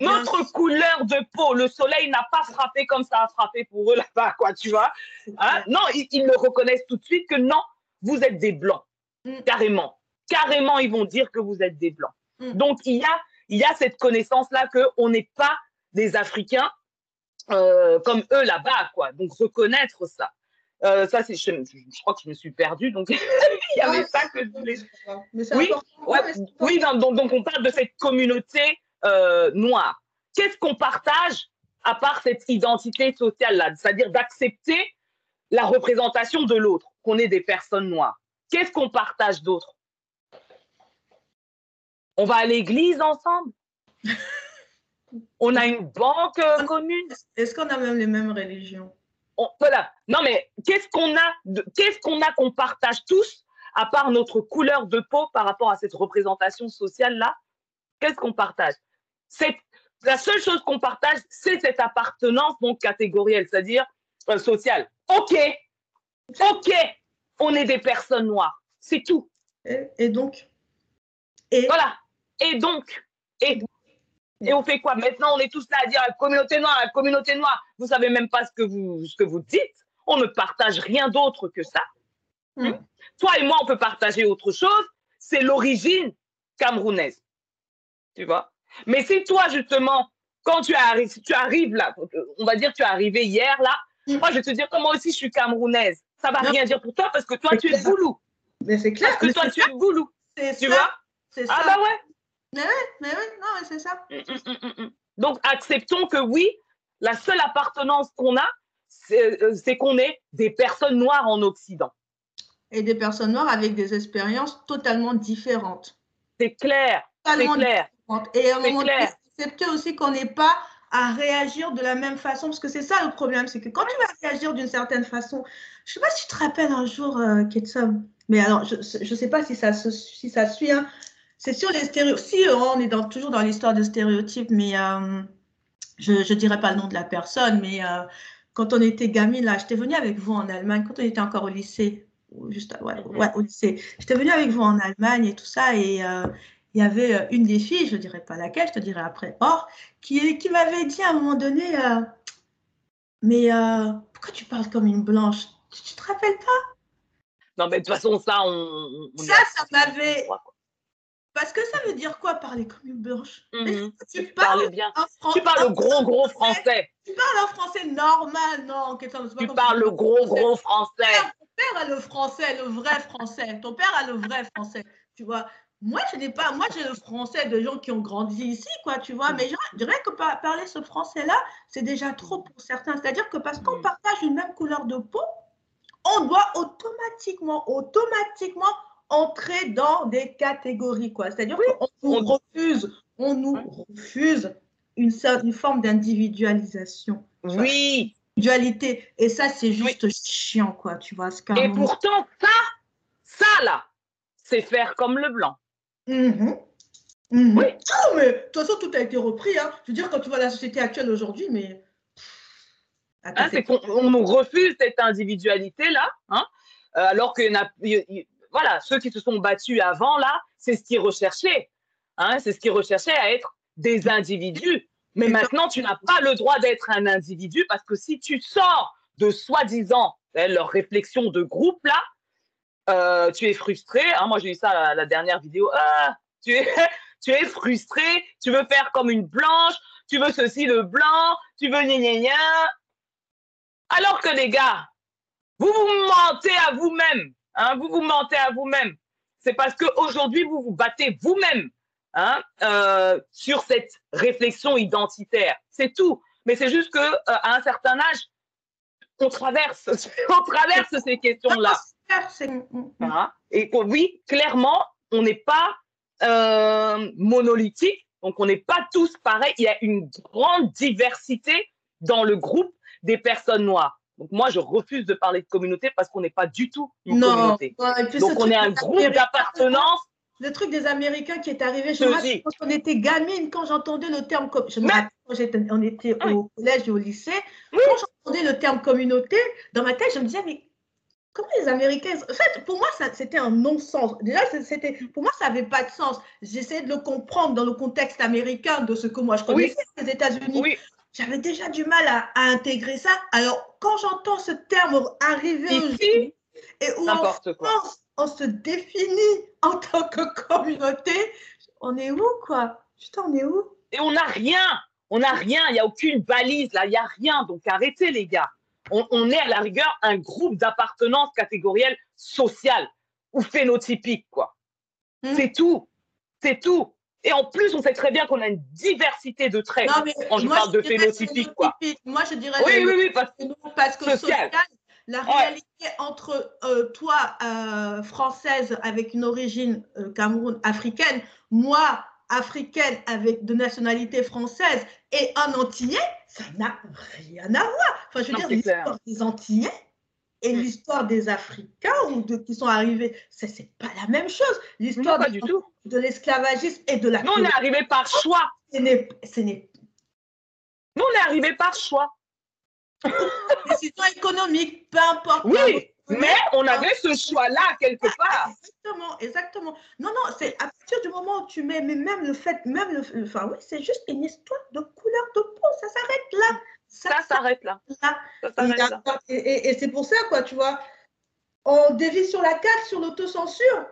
notre couleur de peau. Le soleil n'a pas frappé comme ça a frappé pour eux là-bas, quoi, tu vois. Hein? Non, ils, le reconnaissent tout de suite que non, vous êtes des blancs. Mm. Carrément. Carrément, ils vont dire que vous êtes des blancs. Mm. Donc, il y a, il y a cette connaissance-là qu'on n'est pas des Africains euh, comme eux là-bas, quoi. Donc, reconnaître ça. Euh, ça, c'est, je, crois que je me suis perdue, donc [laughs] il y avait ça que je voulais. oui, oui donc, donc, on parle de cette communauté euh, noire. Qu'est-ce qu'on partage à part cette identité sociale-là, c'est-à-dire d'accepter la représentation de l'autre, qu'on est des personnes noires. Qu'est-ce qu'on partage d'autre? On va à l'église ensemble? [laughs] On a une banque euh, commune Est-ce qu'on a même les mêmes religions? Voilà. Non, mais qu'est-ce qu'on a, qu'est-ce qu'on a qu'on partage tous, à part notre couleur de peau par rapport à cette représentation sociale-là? Qu'est-ce qu'on partage? C'est, La seule chose qu'on partage, c'est cette appartenance donc catégorielle, c'est-à-dire euh, sociale. OK, OK, on est des personnes noires. C'est tout. Et, donc? Et... Voilà. Et donc, et et on fait quoi Maintenant, on est tous là à dire la communauté noire, la communauté noire. Vous savez même pas ce que vous, ce que vous dites. On ne partage rien d'autre que ça. Hmm. Toi et moi, on peut partager autre chose. C'est l'origine camerounaise. Tu vois? Mais si toi, justement, quand tu arrives, tu arrives là, on va dire tu es arrivé hier là, mm. moi je vais te dire que moi aussi je suis camerounaise. Ça va rien dire pour toi parce que toi tu es boulou. Mais c'est clair. Parce que toi tu es boulou. Tu vois? Ah bah ouais. Mais oui, mais oui, non, c'est ça. Mm, mm, Donc acceptons que oui, la seule appartenance qu'on a, euh, c'est qu'on est des personnes noires en Occident. Et des personnes noires avec des expériences totalement différentes. C'est clair. C'est clair. Et à un moment donné, accepter aussi qu'on n'est pas à réagir de la même façon, parce que c'est ça le problème, c'est que quand tu vas réagir d'une certaine façon, je ne sais pas si tu te rappelles un jour, euh, mais alors je ne sais pas si ça, si ça suit, hein. C'est sur les stéréotypes, si euh, on est dans, toujours dans l'histoire de stéréotypes, mais euh, je ne dirais pas le nom de la personne, mais euh, quand on était gamine, là, j'étais venue avec vous en Allemagne, quand on était encore au lycée, juste ouais, ouais, au lycée, j'étais venue avec vous en Allemagne et tout ça, et il y avait une des filles, je ne dirais pas laquelle, je te dirai après, or, qui, qui m'avait dit à un moment donné, mais pourquoi tu parles comme une blanche? Tu ne te rappelles pas? Non, mais de toute façon, ça, on... ça, ça m'avait... Parce que ça veut dire quoi parler comme une blanche? Mhm. tu, parles bien. tu parles le gros, gros français. Tu parles un français normal, non Tu parles le gros, gros français. Ton père a le français, le vrai français. Ton père a le vrai français. Tu vois, moi, je n'ai pas, moi, j'ai le français de gens qui ont grandi ici, quoi, tu vois, mais je dirais que parler ce français-là, c'est déjà trop pour certains. C'est-à-dire que parce qu'on mm. partage une même couleur de peau, on doit automatiquement, automatiquement entrer dans des catégories, quoi. C'est-à-dire qu'on nous refuse, on nous refuse une, une forme d'individualisation. Oui. Individualité. Et ça, c'est juste chiant, quoi, tu vois. Et pourtant, ça, ça, là, c'est faire comme le blanc. Mhm. Mhm. Oui. Ah, mais de toute façon, tout a été repris. Hein. Je veux dire, quand tu vois la société actuelle aujourd'hui, mais. Ah, c'est qu'on nous refuse cette individualité-là, hein, euh, alors que voilà, ceux qui se sont battus avant, là, c'est ce qu'ils recherchaient. Hein, c'est ce qu'ils recherchaient à être des individus. Mais maintenant, tu n'as pas le droit d'être un individu parce que si tu sors de soi-disant hein, leur réflexion de groupe, là, euh, tu es frustré. Hein, moi, j'ai eu ça à la, dernière vidéo. Ah, tu, es, [laughs] tu es frustré, tu veux faire comme une blanche, tu veux ceci, le blanc, tu veux gna gna gna. Alors que les gars, vous vous mentez à vous-même. Hein, vous vous mentez à vous-même. C'est parce qu'aujourd'hui, vous vous battez vous-même hein, euh, sur cette réflexion identitaire. C'est tout. Mais c'est juste qu'à euh, un certain âge, on traverse, [laughs] on traverse ces questions-là. Et oui, clairement, on n'est pas euh, monolithique, donc on n'est pas tous pareils. Il y a une grande diversité dans le groupe des personnes noires. Donc moi, je refuse de parler de communauté parce qu'on n'est pas du tout une communauté. donc on est un groupe d'appartenance. Le truc des Américains qui est arrivé, je me rappelle quand on était gamine, quand j'entendais le terme, je me rappelle quand on était au collège et au lycée, quand j'entendais le terme communauté, dans ma tête, je me disais, mais comment les Américains. En fait, pour moi, c'était un non-sens. Déjà, c'était, pour moi, ça n'avait pas de sens. J'essayais de le comprendre dans le contexte américain de ce que moi je connaissais les États-Unis. J'avais déjà du mal à, intégrer ça. Alors, quand j'entends ce terme arriver Ici, et où on, se définit en tant que communauté, on est où, quoi? Putain, on est où? Et on n'a rien. On n'a rien. Il n'y a aucune balise, là. Il n'y a rien. Donc, arrêtez, les gars on, est à la rigueur un groupe d'appartenance catégorielle sociale ou phénotypique, quoi. Hmm. C'est tout. C'est tout. Et en plus, on sait très bien qu'on a une diversité de traits quand je parle de phénotypique, quoi. Moi, je dirais oui, oui, oui, parce, que social. la réalité entre euh, toi, euh, française avec une origine euh, Cameroun africaine, moi, africaine avec de nationalité française et un Antillais, ça n'a rien à voir. Enfin, je veux dire, l'histoire des Antillais et mm. l'histoire des Africains ou de, qui sont arrivés, c'est n'est pas la même chose. L'histoire de, de l'esclavagisme et de la. Nous, on est arrivé par choix. Ce n'est. Nous, on est arrivé par choix. [laughs] Décision économique, peu importe. Oui, mais on avait ce choix-là quelque part. Exactement, exactement. Non, non, c'est à partir du moment où tu mets, mais même le fait, même le, enfin oui, c'est juste une histoire de couleur de peau, ça s'arrête là. Ça, s'arrête là. là. Et, et, c'est pour ça, quoi, tu vois, on dévie sur la carte, sur l'autocensure.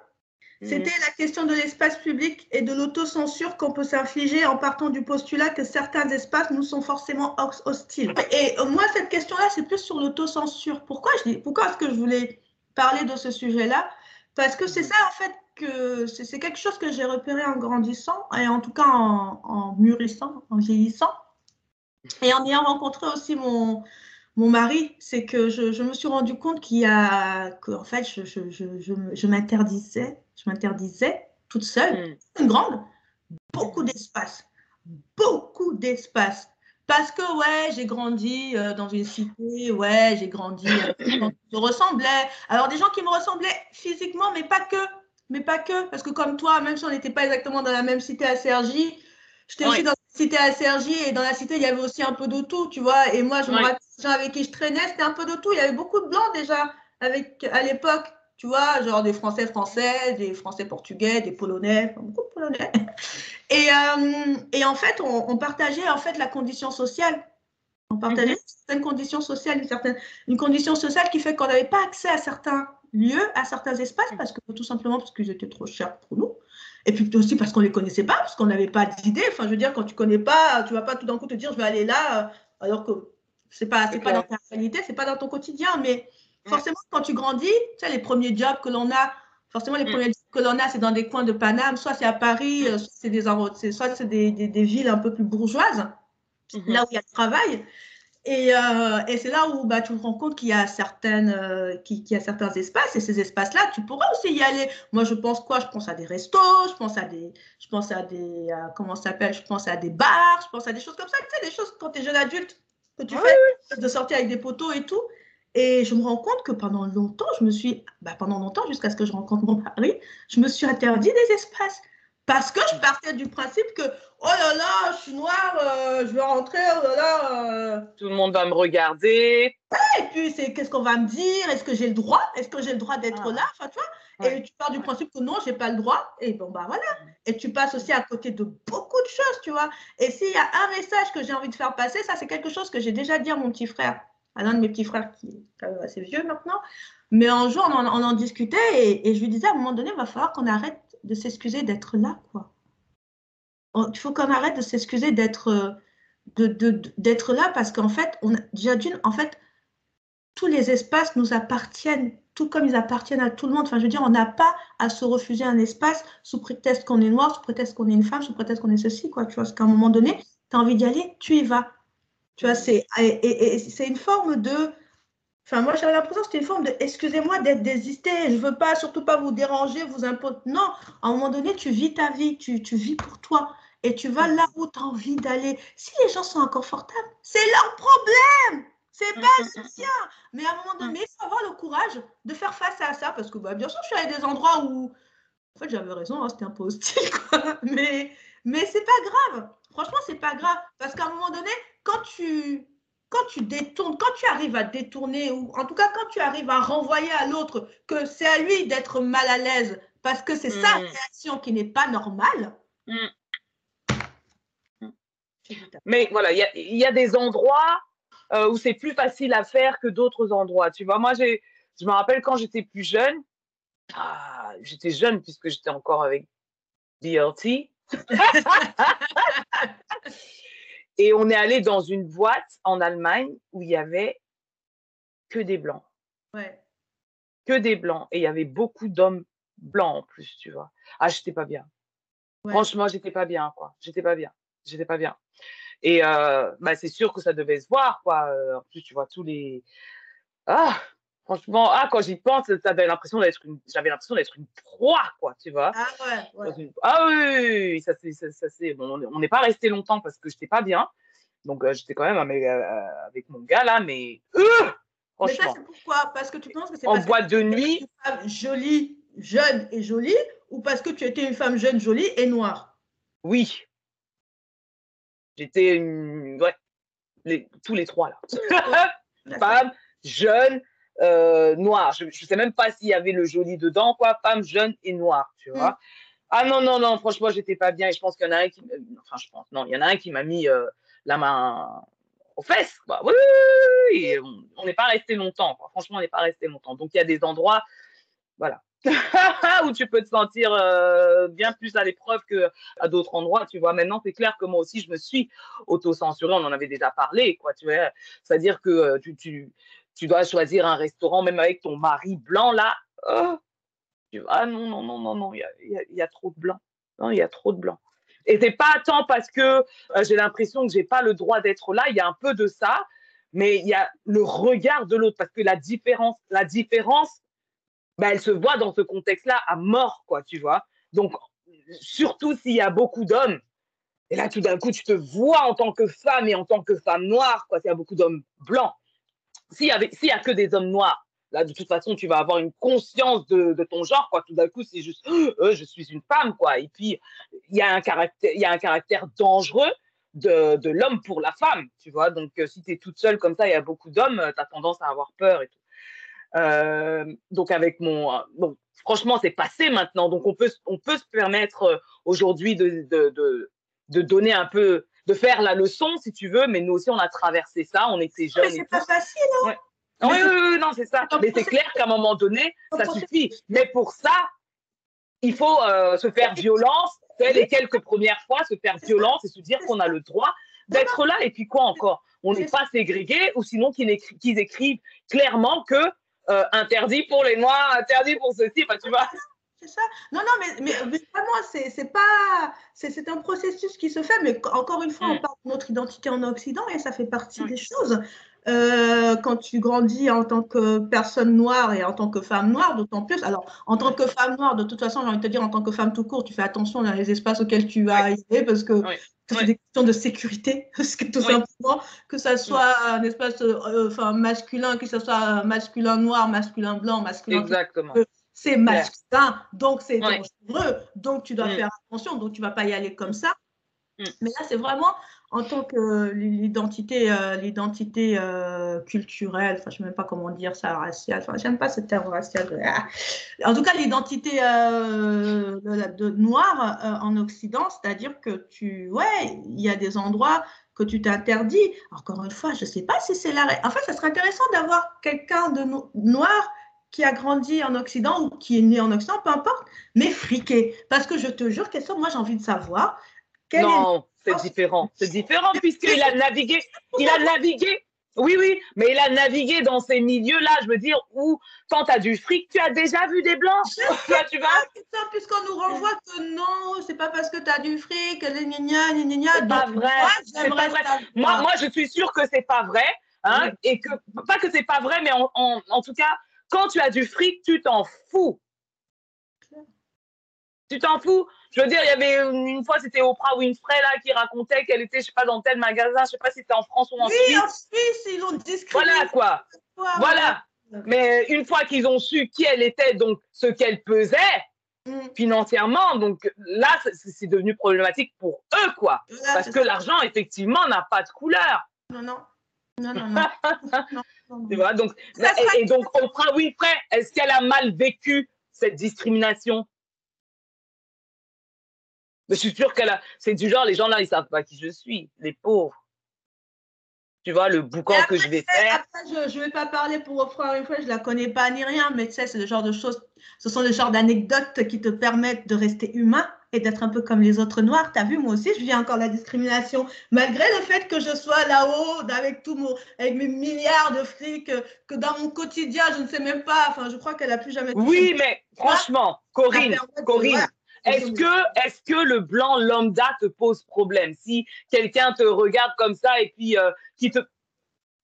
C'était la question de l'espace public et de l'autocensure qu'on peut s'infliger en partant du postulat que certains espaces nous sont forcément hostiles. Et moi, cette question-là, c'est plus sur l'autocensure. Pourquoi, pourquoi est-ce que je voulais parler de ce sujet-là? Parce que c'est ça, en fait, que c'est quelque chose que j'ai repéré en grandissant, et en tout cas en, mûrissant, en vieillissant, et en ayant rencontré aussi mon, mon mari, c'est que je, me suis rendu compte qu'il y a, qu'en fait, je, je, je, je m'interdisais, je m'interdisais toute seule, mm. une grande, beaucoup d'espace, beaucoup d'espace. Parce que, ouais, j'ai grandi euh, dans une cité, ouais, j'ai grandi, euh, je ressemblais. Alors, des gens qui me ressemblaient physiquement, mais pas que mais pas que, parce que comme toi, même si on n'était pas exactement dans la même cité à Sergi, j'étais aussi dans cité à Sergi et dans la cité, il y avait aussi un peu de tout, tu vois. Et moi, je me rappelle, gens avec qui je traînais, c'était un peu de tout. Il y avait beaucoup de blancs déjà avec, à l'époque, tu vois, genre des Français français, des Français portugais, des Polonais, beaucoup de Polonais. [laughs] Et, euh, et en fait, on, partageait en fait la condition sociale. On partageait certaines conditions sociales, une, certaine, une condition sociale qui fait qu'on n'avait pas accès à certains lieu à certains espaces parce que tout simplement parce qu'ils étaient trop chers pour nous. Et puis aussi parce qu'on ne les connaissait pas, parce qu'on n'avait pas d'idée. Enfin, je veux dire, quand tu ne connais pas, tu ne vas pas tout d'un coup te dire je vais aller là, euh, alors que ce n'est pas, pas dans ta réalité, ce n'est pas dans ton quotidien. Mais forcément, quand tu grandis, tu sais, les premiers jobs que l'on a, forcément, les mm. premiers jobs que l'on a, c'est dans des coins de Paname, soit c'est à Paris, euh, soit c'est des, soit c'est des, des, villes un peu plus bourgeoises, mm-hmm. là où il y a le travail. Euh, et, c'est là où bah, tu te rends compte qu'il y, a certaines, euh, qu'il, y a certains espaces, et ces espaces-là, tu pourrais aussi y aller. Moi, je pense quoi? Je pense à des restos, je pense à des, je pense à des, comment ça s'appelle? Je pense à des bars, je pense à des choses comme ça. Tu sais, des choses quand tu es jeune adulte que tu fais, de sortir avec des poteaux et tout. Et je me rends compte que pendant longtemps, je me suis, bah, pendant longtemps, jusqu'à ce que je rencontre mon mari, je me suis interdit des espaces. Parce que je partais du principe que, oh là là, je suis noire, euh, je veux rentrer, oh là là. Euh. Tout le monde va me regarder. et puis, c'est qu'est-ce qu'on va me dire? Est-ce que j'ai le droit? Est-ce que j'ai le droit d'être ah. là? Enfin, tu vois? Et tu pars du principe que non, j'ai pas le droit. Et bon, bah voilà. Et tu passes aussi à côté de beaucoup de choses, tu vois. Et s'il y a un message que j'ai envie de faire passer, ça, c'est quelque chose que j'ai déjà dit à mon petit frère, à l'un de mes petits frères qui est quand même assez vieux maintenant. Mais un jour, on en, discutait et, et, je lui disais à un moment donné, il va falloir qu'on arrête de s'excuser d'être là, quoi. Il faut qu'on arrête de s'excuser d'être de, d'être là parce qu'en fait, on déjà d'une, en fait, tous les espaces nous appartiennent, tout comme ils appartiennent à tout le monde. Enfin, je veux dire, on n'a pas à se refuser un espace sous prétexte qu'on est noir, sous prétexte qu'on est une femme, sous prétexte qu'on est ceci, quoi. Tu vois, parce qu'à un moment donné, tu as envie d'y aller, tu y vas. Tu vois, c'est et c'est une forme de Enfin, moi, j'avais l'impression que c'était une forme de excusez-moi d'être désisté, je ne veux pas, surtout pas vous déranger, vous imposer. Non, à un moment donné, tu vis ta vie, tu, tu vis pour toi et tu vas là où tu as envie d'aller. Si les gens sont inconfortables, c'est leur problème. C'est pas le sien. Mais à un moment donné, il faut avoir le courage de faire face à ça parce que, bah, bien sûr, je suis allée à des endroits où, en fait, j'avais raison, hein, c'était un peu hostile, [laughs] quoi. Mais, mais c'est pas grave. Franchement, c'est pas grave parce qu'à un moment donné, quand tu quand tu détournes, quand tu arrives à détourner, ou en tout cas quand tu arrives à renvoyer à l'autre que c'est à lui d'être mal à l'aise parce que c'est sa mm. réaction qui n'est pas normale. Mm. Mais voilà, il y, a des endroits euh, où c'est plus facile à faire que d'autres endroits. Tu vois, moi, je me rappelle quand j'étais plus jeune, ah, j'étais jeune puisque j'étais encore avec DLT. [laughs] Et on est allé dans une boîte en Allemagne où il y avait que des blancs. Ouais. Que des blancs. Et il y avait beaucoup d'hommes blancs en plus, tu vois. Ah, j'étais pas bien. Franchement, j'étais pas bien, quoi. J'étais pas bien. J'étais pas bien. Et euh, bah, c'est sûr que ça devait se voir, quoi. Euh, en plus, tu vois, tous les. Ah, Franchement, ah, quand j'y pense, j'avais l'impression d'être une, j'avais l'impression d'être une proie, quoi, tu vois. Ah ouais. Ah oui, ça c'est, ça, c'est, bon, on n'est pas resté longtemps parce que j'étais pas bien, donc euh, j'étais quand même avec, euh, avec, mon gars là, mais. Euh, mais ça c'est pourquoi? Parce que tu penses que c'est en boîte de nuit. Une femme jolie, jeune et jolie, ou parce que tu étais une femme jeune, jolie et noire? Oui. J'étais une, ouais, les, tous les trois là. [laughs] femme, jeune euh, noir. Je ne sais même pas s'il y avait le joli dedans, quoi. Femme jeune et noire, tu vois. Mm. Ah non, non, non, franchement, j'étais pas bien et je pense qu'il y en a un qui. Enfin, je pense, non, il y en a un qui m'a mis euh, la main aux fesses, quoi. Oui, on n'est pas resté longtemps, quoi. Franchement, on n'est pas resté longtemps. Donc, il y a des endroits, voilà. [laughs] où tu peux te sentir euh, bien plus à l'épreuve qu'à d'autres endroits, tu vois. Maintenant, c'est clair que moi aussi, je me suis auto-censurée, on en avait déjà parlé, quoi, tu vois. C'est-à-dire que euh, tu, tu, tu, dois choisir un restaurant, même avec ton mari blanc, là. Oh, tu vois, ah non, non, non, non, non, il y a, trop de blanc. Non, il y a trop de blanc. Et c'est pas tant parce que euh, j'ai l'impression que j'ai pas le droit d'être là, il y a un peu de ça, mais il y a le regard de l'autre, parce que la différence, la différence, bah, elle se voit dans ce contexte-là à mort, quoi, tu vois. Donc, surtout s'il y a beaucoup d'hommes, et là, tout d'un coup, tu te vois en tant que femme et en tant que femme noire, quoi, s'il y a beaucoup d'hommes blancs. S'il y, avait, s'il y a que des hommes noirs, là, de toute façon, tu vas avoir une conscience de, ton genre, quoi. Tout d'un coup, c'est juste, [gasps] euh, je suis une femme, quoi. Et puis, il y a un caractère, y a un caractère dangereux de, l'homme pour la femme, tu vois. Donc, euh, si tu es toute seule comme ça, il y a beaucoup d'hommes, tu as tendance à avoir peur et tout. Euh, donc avec mon, bon, franchement, c'est passé maintenant. Donc on peut, on peut se permettre euh, aujourd'hui de, de, de, donner un peu, de faire la leçon si tu veux. Mais nous aussi, on a traversé ça. On était jeunes. C'est pas facile, non ouais. Oui, oui, oui, non, c'est ça. Mais c'est clair qu'à un moment donné, ça suffit. Mais pour ça, il faut euh, se faire violence, les quelques premières fois, se faire violence et se dire qu'on a le droit d'être là. Et puis quoi encore? On n'est pas ségrégé, ou sinon qu'ils écrivent clairement que euh, interdit pour les noirs, interdit pour ceci, enfin, tu vois. C'est ça. Non, non, mais, mais, mais vraiment, c'est pas. C'est un processus qui se fait, mais encore une fois, mm. on parle de notre identité en Occident et ça fait partie mm. des choses. Euh, quand tu grandis en tant que personne noire et en tant que femme noire, d'autant plus. Alors, en tant que femme noire, de toute façon, j'ai envie de te dire, en tant que femme tout court, tu fais attention dans les espaces auxquels tu vas aller parce que oui. c'est des questions de sécurité, [laughs] parce que tout oui. simplement, que ça soit un espace euh, enfin, masculin, que ce soit masculin noir, masculin blanc, masculin. Exactement. C'est masculin, donc c'est dangereux, donc tu dois mm. faire attention, donc tu vas pas y aller comme ça. Mm. Mais là, c'est vraiment en tant que l'identité, euh, l'identité euh, culturelle, enfin, je ne sais même pas comment dire ça, raciale, enfin, j'aime pas ce terme racial. Ah. En tout cas, l'identité euh, de, de, noire euh, en Occident, c'est-à-dire que tu, ouais, il y a des endroits que tu t'interdis. Encore une fois, je ne sais pas si c'est la. En fait, ça serait intéressant d'avoir quelqu'un de no noir qui a grandi en Occident ou qui est né en Occident, peu importe, mais friqué. Parce que je te jure, qu'est-ce que moi j'ai envie de savoir. Non. Est c'est différent. C'est différent puisqu'il a navigué, il a navigué. Oui, oui, mais il a navigué dans ces milieux-là, je veux dire, où quand tu as du fric, tu as déjà vu des blancs. Là, [laughs] tu vas. Puisqu'on nous renvoie que non, c'est pas parce que tu as du fric, les gna gna C'est pas vrai. Moi, pas vrai. Moi, moi, je suis sûre que c'est pas vrai. Hein, oui. Et que, pas que c'est pas vrai, mais en, en, en tout cas, quand tu as du fric, tu t'en fous. Tu t'en fous Je veux dire, il y avait une, fois, c'était Oprah Winfrey là, qui racontait qu'elle était, je sais pas, dans tel magasin, je sais pas si c'était en France ou en oui, Suisse. Oui, en Suisse, ils ont discriminé. Voilà quoi. Voilà. voilà. Mais une fois qu'ils ont su qui elle était, donc ce qu'elle pesait mm. financièrement, donc là, c'est devenu problématique pour eux, quoi. Là, Parce que l'argent, effectivement, n'a pas de couleur. Non, non. Non, non, non. [laughs] non, non tu vois, donc, et, et donc Oprah Winfrey, est-ce qu'elle a mal vécu cette discrimination? Mais je suis sûre qu'elle a. C'est du genre, les gens là, ils savent pas qui je suis, les pauvres. Tu vois, le boucan après, que je vais faire. Après, je ne vais pas parler pour offrir une fois, je la connais pas ni rien, mais tu sais, c'est le genre de choses, ce sont le genre d'anecdotes qui te permettent de rester humain et d'être un peu comme les autres noirs. Tu as vu, moi aussi, je vis encore la discrimination, malgré le fait que je sois là-haut, avec tout mon, avec mes milliards de fric, que dans mon quotidien, je ne sais même pas, enfin, je crois qu'elle a plus jamais. Oui, mais franchement, Corinne, Corinne. Est-ce que, est que le blanc lambda te pose problème? Si quelqu'un te regarde comme ça et puis euh, qui te.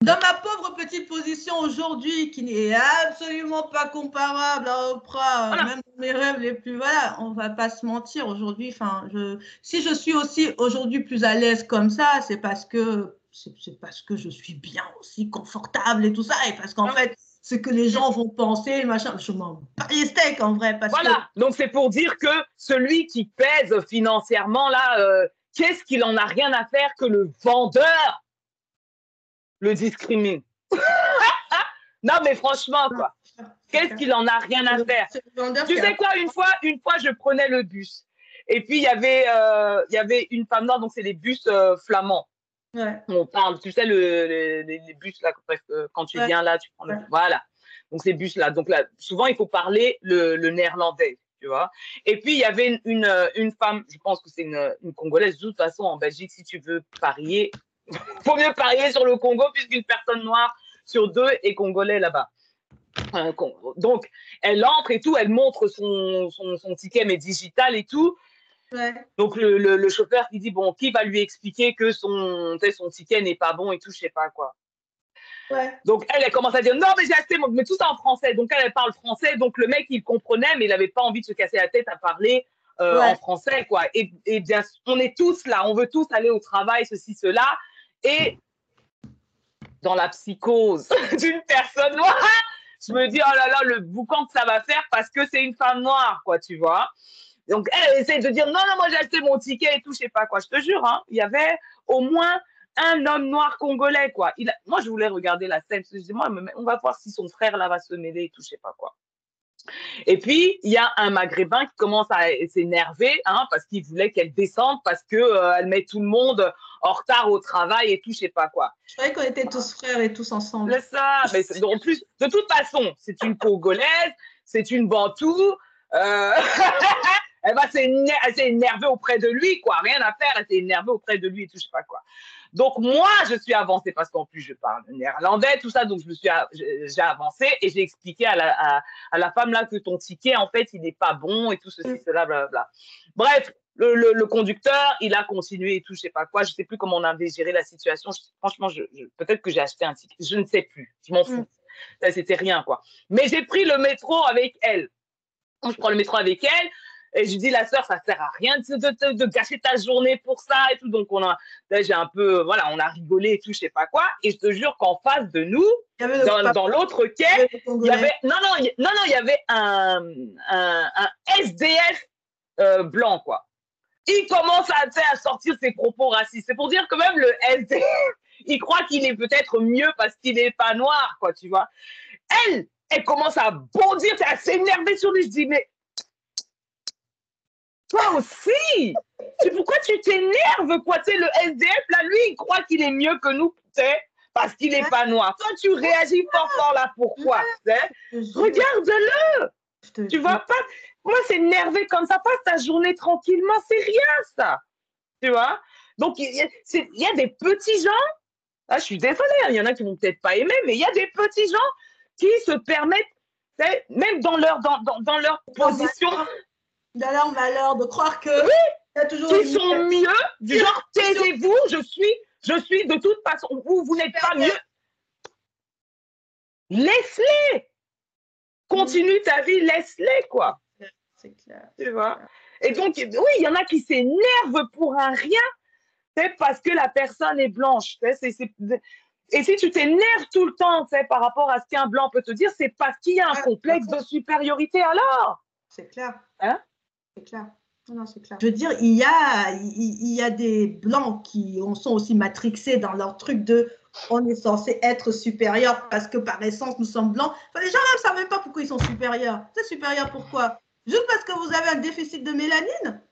Dans ma pauvre petite position aujourd'hui, qui n'est absolument pas comparable à Oprah, voilà. même mes rêves les plus. Voilà, on va pas se mentir aujourd'hui. Enfin, je, si je suis aussi aujourd'hui plus à l'aise comme ça, c'est parce que c'est parce que je suis bien aussi confortable et tout ça, et parce qu'en fait ce que les gens vont penser, machin. Je m'en bats les steaks en vrai. Parce voilà, que... donc c'est pour dire que celui qui pèse financièrement, là, euh, qu'est-ce qu'il en a rien à faire que le vendeur le discrimine [laughs] Non, mais franchement, quoi. Qu'est-ce qu'il en a rien à faire? Tu sais quoi, une fois, une fois, je prenais le bus. Et puis, il y avait, euh, il y avait une femme noire, donc c'est les bus euh, flamands. Ouais. On parle, tu sais, le, les, les, bus, là, quand tu ouais. viens là, tu prends le... Voilà. Donc ces bus-là. Donc là, souvent, il faut parler le, néerlandais, tu vois. Et puis, il y avait une, une, femme, je pense que c'est une, une, Congolaise. De toute façon, en Belgique, si tu veux parier, [laughs] faut mieux parier sur le Congo, puisqu'une personne noire sur deux est congolais là-bas. Donc, elle entre et tout, elle montre son, son, son ticket, mais digital et tout. Donc le, le, chauffeur qui dit bon qui va lui expliquer que son son ticket n'est pas bon et tout je sais pas quoi. Donc elle, elle commence à dire non mais j'ai acheté mais tout ça en français. Donc elle, elle parle français. Donc le mec il comprenait mais il n'avait pas envie de se casser la tête à parler euh, en français quoi. Et, et, bien on est tous là. On veut tous aller au travail ceci cela et dans la psychose [laughs] d'une personne noire je me dis oh là là le boucan que ça va faire parce que c'est une femme noire quoi tu vois donc, elle essaie de dire non, non, moi j'ai acheté mon ticket et tout, je sais pas quoi. Je te jure, hein, il y avait au moins un homme noir congolais, quoi. Moi, je voulais regarder la scène. Je dis, moi, on va voir si son frère là va se mêler et tout, je sais pas quoi. Et puis, il y a un maghrébin qui commence à s'énerver hein, parce qu'il voulait qu'elle descende parce qu'elle euh, elle met tout le monde en retard au travail et tout, je sais pas quoi. Je croyais qu'on était tous frères et tous ensemble. C'est ça. Mais en plus, de toute façon, c'est une Congolaise, c'est une Bantou. Euh... [laughs] elle va s'est énervée auprès de lui, quoi. Rien à faire, elle s'est énervée auprès de lui et tout, je sais pas quoi. Donc, moi, je suis avancée parce qu'en plus, je parle néerlandais, tout ça. Donc, je me suis, j'ai avancé et j'ai expliqué à la, à, la femme là que ton ticket, en fait, il n'est pas bon et tout ceci, mm. cela, blablabla. Bref, le, le, conducteur, il a continué et tout, je sais pas quoi. Je sais plus comment on avait géré la situation. franchement, je, peut-être que j'ai acheté un ticket. Je ne sais plus. Je m'en fous. Mm. C'était rien, quoi. Mais j'ai pris le métro avec elle. Je prends le métro avec elle. Et je lui dis, la sœur, ça sert à rien de, de, gâcher ta journée pour ça et tout. Donc, on a, j'ai un peu, voilà, on a rigolé et tout, je sais pas quoi. Et je te jure qu'en face de nous, dans, l'autre quai, il y avait, non, non, non, non, il y avait un, un, un SDF euh, blanc, quoi. Il commence à, à sortir ses propos racistes. C'est pour dire que même le SDF, [laughs] il croit qu'il est peut-être mieux parce qu'il n'est pas noir, quoi, tu vois. Elle, elle commence à bondir, à s'énerver sur lui. Je dis, mais toi aussi. C'est pourquoi tu t'énerves, quoi. Tu sais, le SDF, là, lui, il croit qu'il est mieux que nous, tu sais, parce qu'il n'est pas noir. Toi, tu réagis fort fort là, pourquoi Regarde-le. Tu vois pas? Moi, c'est énervé comme ça. Passe ta journée tranquillement, c'est rien, ça. Tu vois? Donc, il y, a des petits gens, ah, je suis désolée, hein, il y en a qui vont peut-être pas aimer, mais il y a des petits gens qui se permettent, même dans leur, dans, dans leur position leur malheur de croire que oui, y a toujours qui sont mieux, du genre taisez-vous, je suis, je suis de toute façon, vous, vous n'êtes pas mieux. Laisse-les. Continue ta vie, laisse-les, quoi. C'est clair. Tu vois? Et donc, oui, il y en a qui s'énervent pour un rien, c'est parce que la personne est blanche. Et si tu t'énerves tout le temps par rapport à ce qu'un blanc peut te dire, c'est parce qu'il y a un complexe de supériorité alors. C'est clair. Hein? C'est clair. Non, c'est clair. Je veux dire, il y a, il, y a des blancs qui sont aussi matrixés dans leur truc de on est censé être supérieur parce que par essence nous sommes blancs. les gens ne savent même pas pourquoi ils sont supérieurs. C'est supérieur pourquoi Juste parce que vous avez un déficit de mélanine?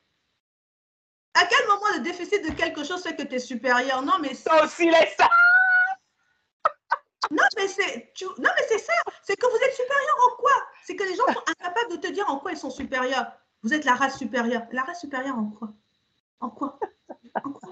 À quel moment le déficit de quelque chose fait que tu es supérieur? Non, mais ça aussi laisse ça non, mais c'est non, mais c'est ça. C'est que vous êtes supérieur en quoi? C'est que les gens sont incapables de te dire en quoi ils sont supérieurs. Vous êtes la race supérieure. La race supérieure en quoi? En quoi? En quoi?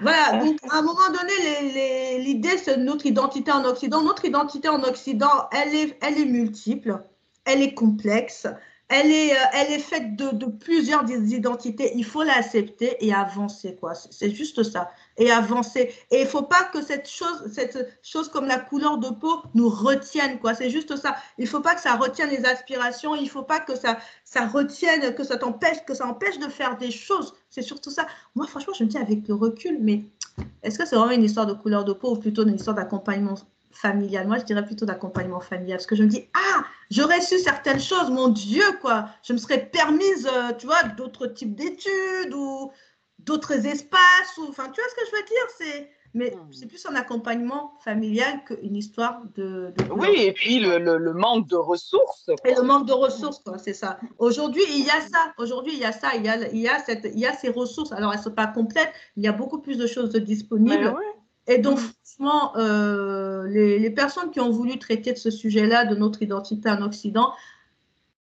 Voilà, donc à un moment donné, l'idée, c'est notre identité en Occident. Notre identité en Occident, elle est, elle est multiple, elle est complexe, elle est, euh, elle est faite de, plusieurs identités. Il faut l'accepter et avancer, quoi. C'est juste ça. Et avancer. Et il ne faut pas que cette chose, comme la couleur de peau nous retienne, quoi. C'est juste ça. Il ne faut pas que ça retienne les aspirations. Il ne faut pas que ça, ça retienne, que ça t'empêche, que ça empêche de faire des choses. C'est surtout ça. Moi, franchement, je me dis avec le recul, mais est-ce que c'est vraiment une histoire de couleur de peau ou plutôt une histoire d'accompagnement familial. Moi, je dirais plutôt d'accompagnement familial. Parce que je me dis, ah, j'aurais su certaines choses, mon Dieu, quoi. Je me serais permise, euh, tu vois, d'autres types d'études ou d'autres espaces. Ou, enfin, tu vois ce que je veux dire? C'est mais hmm. c'est plus un accompagnement familial qu'une histoire de, Oui, et puis le, le, manque de ressources. Et le manque de ressources, quoi, c'est ça. Aujourd'hui, il y a ça. Aujourd'hui, il y a ça. Il y a, il y a, cette, il y a ces ressources. Alors, elles ne sont pas complètes. Il y a beaucoup plus de choses disponibles. Et donc, mm. franchement, euh, les, les, personnes qui ont voulu traiter de ce sujet-là, de notre identité en Occident,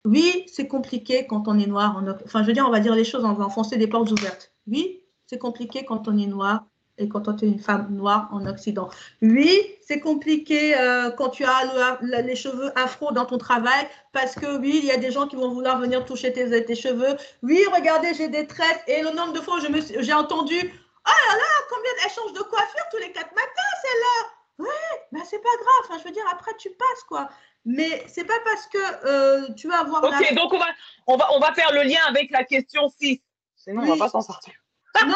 oui, c'est compliqué quand on est noir. En, enfin, je veux dire, on va dire les choses, on va enfoncer des portes ouvertes. Oui, c'est compliqué quand on est noir et quand on est une femme noire en Occident. Oui, c'est compliqué euh, quand tu as les cheveux afro dans ton travail parce que oui, il y a des gens qui vont vouloir venir toucher tes, tes cheveux. Oui, regardez, j'ai des tresses et le nombre de fois où j'ai entendu Oh là là, combien elle change de coiffure tous les quatre matins, c'est là. Ouais, mais c'est pas grave. Enfin, je veux dire, après tu passes quoi. Mais c'est pas parce que euh, tu vas avoir. Ok, donc on va, on, va, on va faire le lien avec la question 6. Sinon, on va pas s'en sortir. [laughs] non,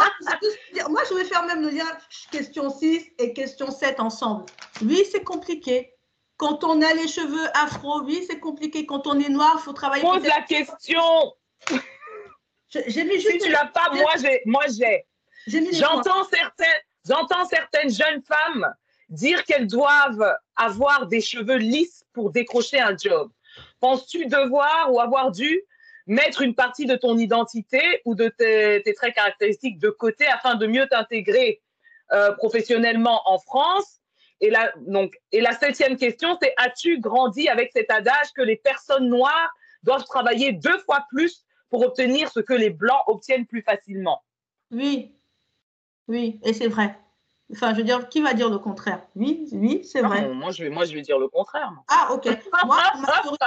moi, je vais faire même le lien question 6 et question 7 ensemble. Oui, c'est compliqué. Quand on a les cheveux afro, oui, c'est compliqué. Quand on est noir, il faut travailler. Pose la question. J'ai mis juste. Si tu l'as pas, moi j'ai. Moi j'ai. J'entends certaines, j'entends certaines jeunes femmes dire qu'elles doivent avoir des cheveux lisses pour décrocher un job. Penses-tu devoir ou avoir dû mettre une partie de ton identité ou de tes, traits caractéristiques de côté afin de mieux t'intégrer euh, professionnellement en France? Et la, donc, et la septième question, c'est as-tu grandi avec cet adage que les personnes noires doivent travailler deux fois plus pour obtenir ce que les blancs obtiennent plus facilement? Oui, oui, et c'est vrai. Enfin, je veux dire, qui va dire le contraire? Oui, oui, c'est vrai. moi, je vais, moi, je vais dire le contraire. Ah, ok. Moi,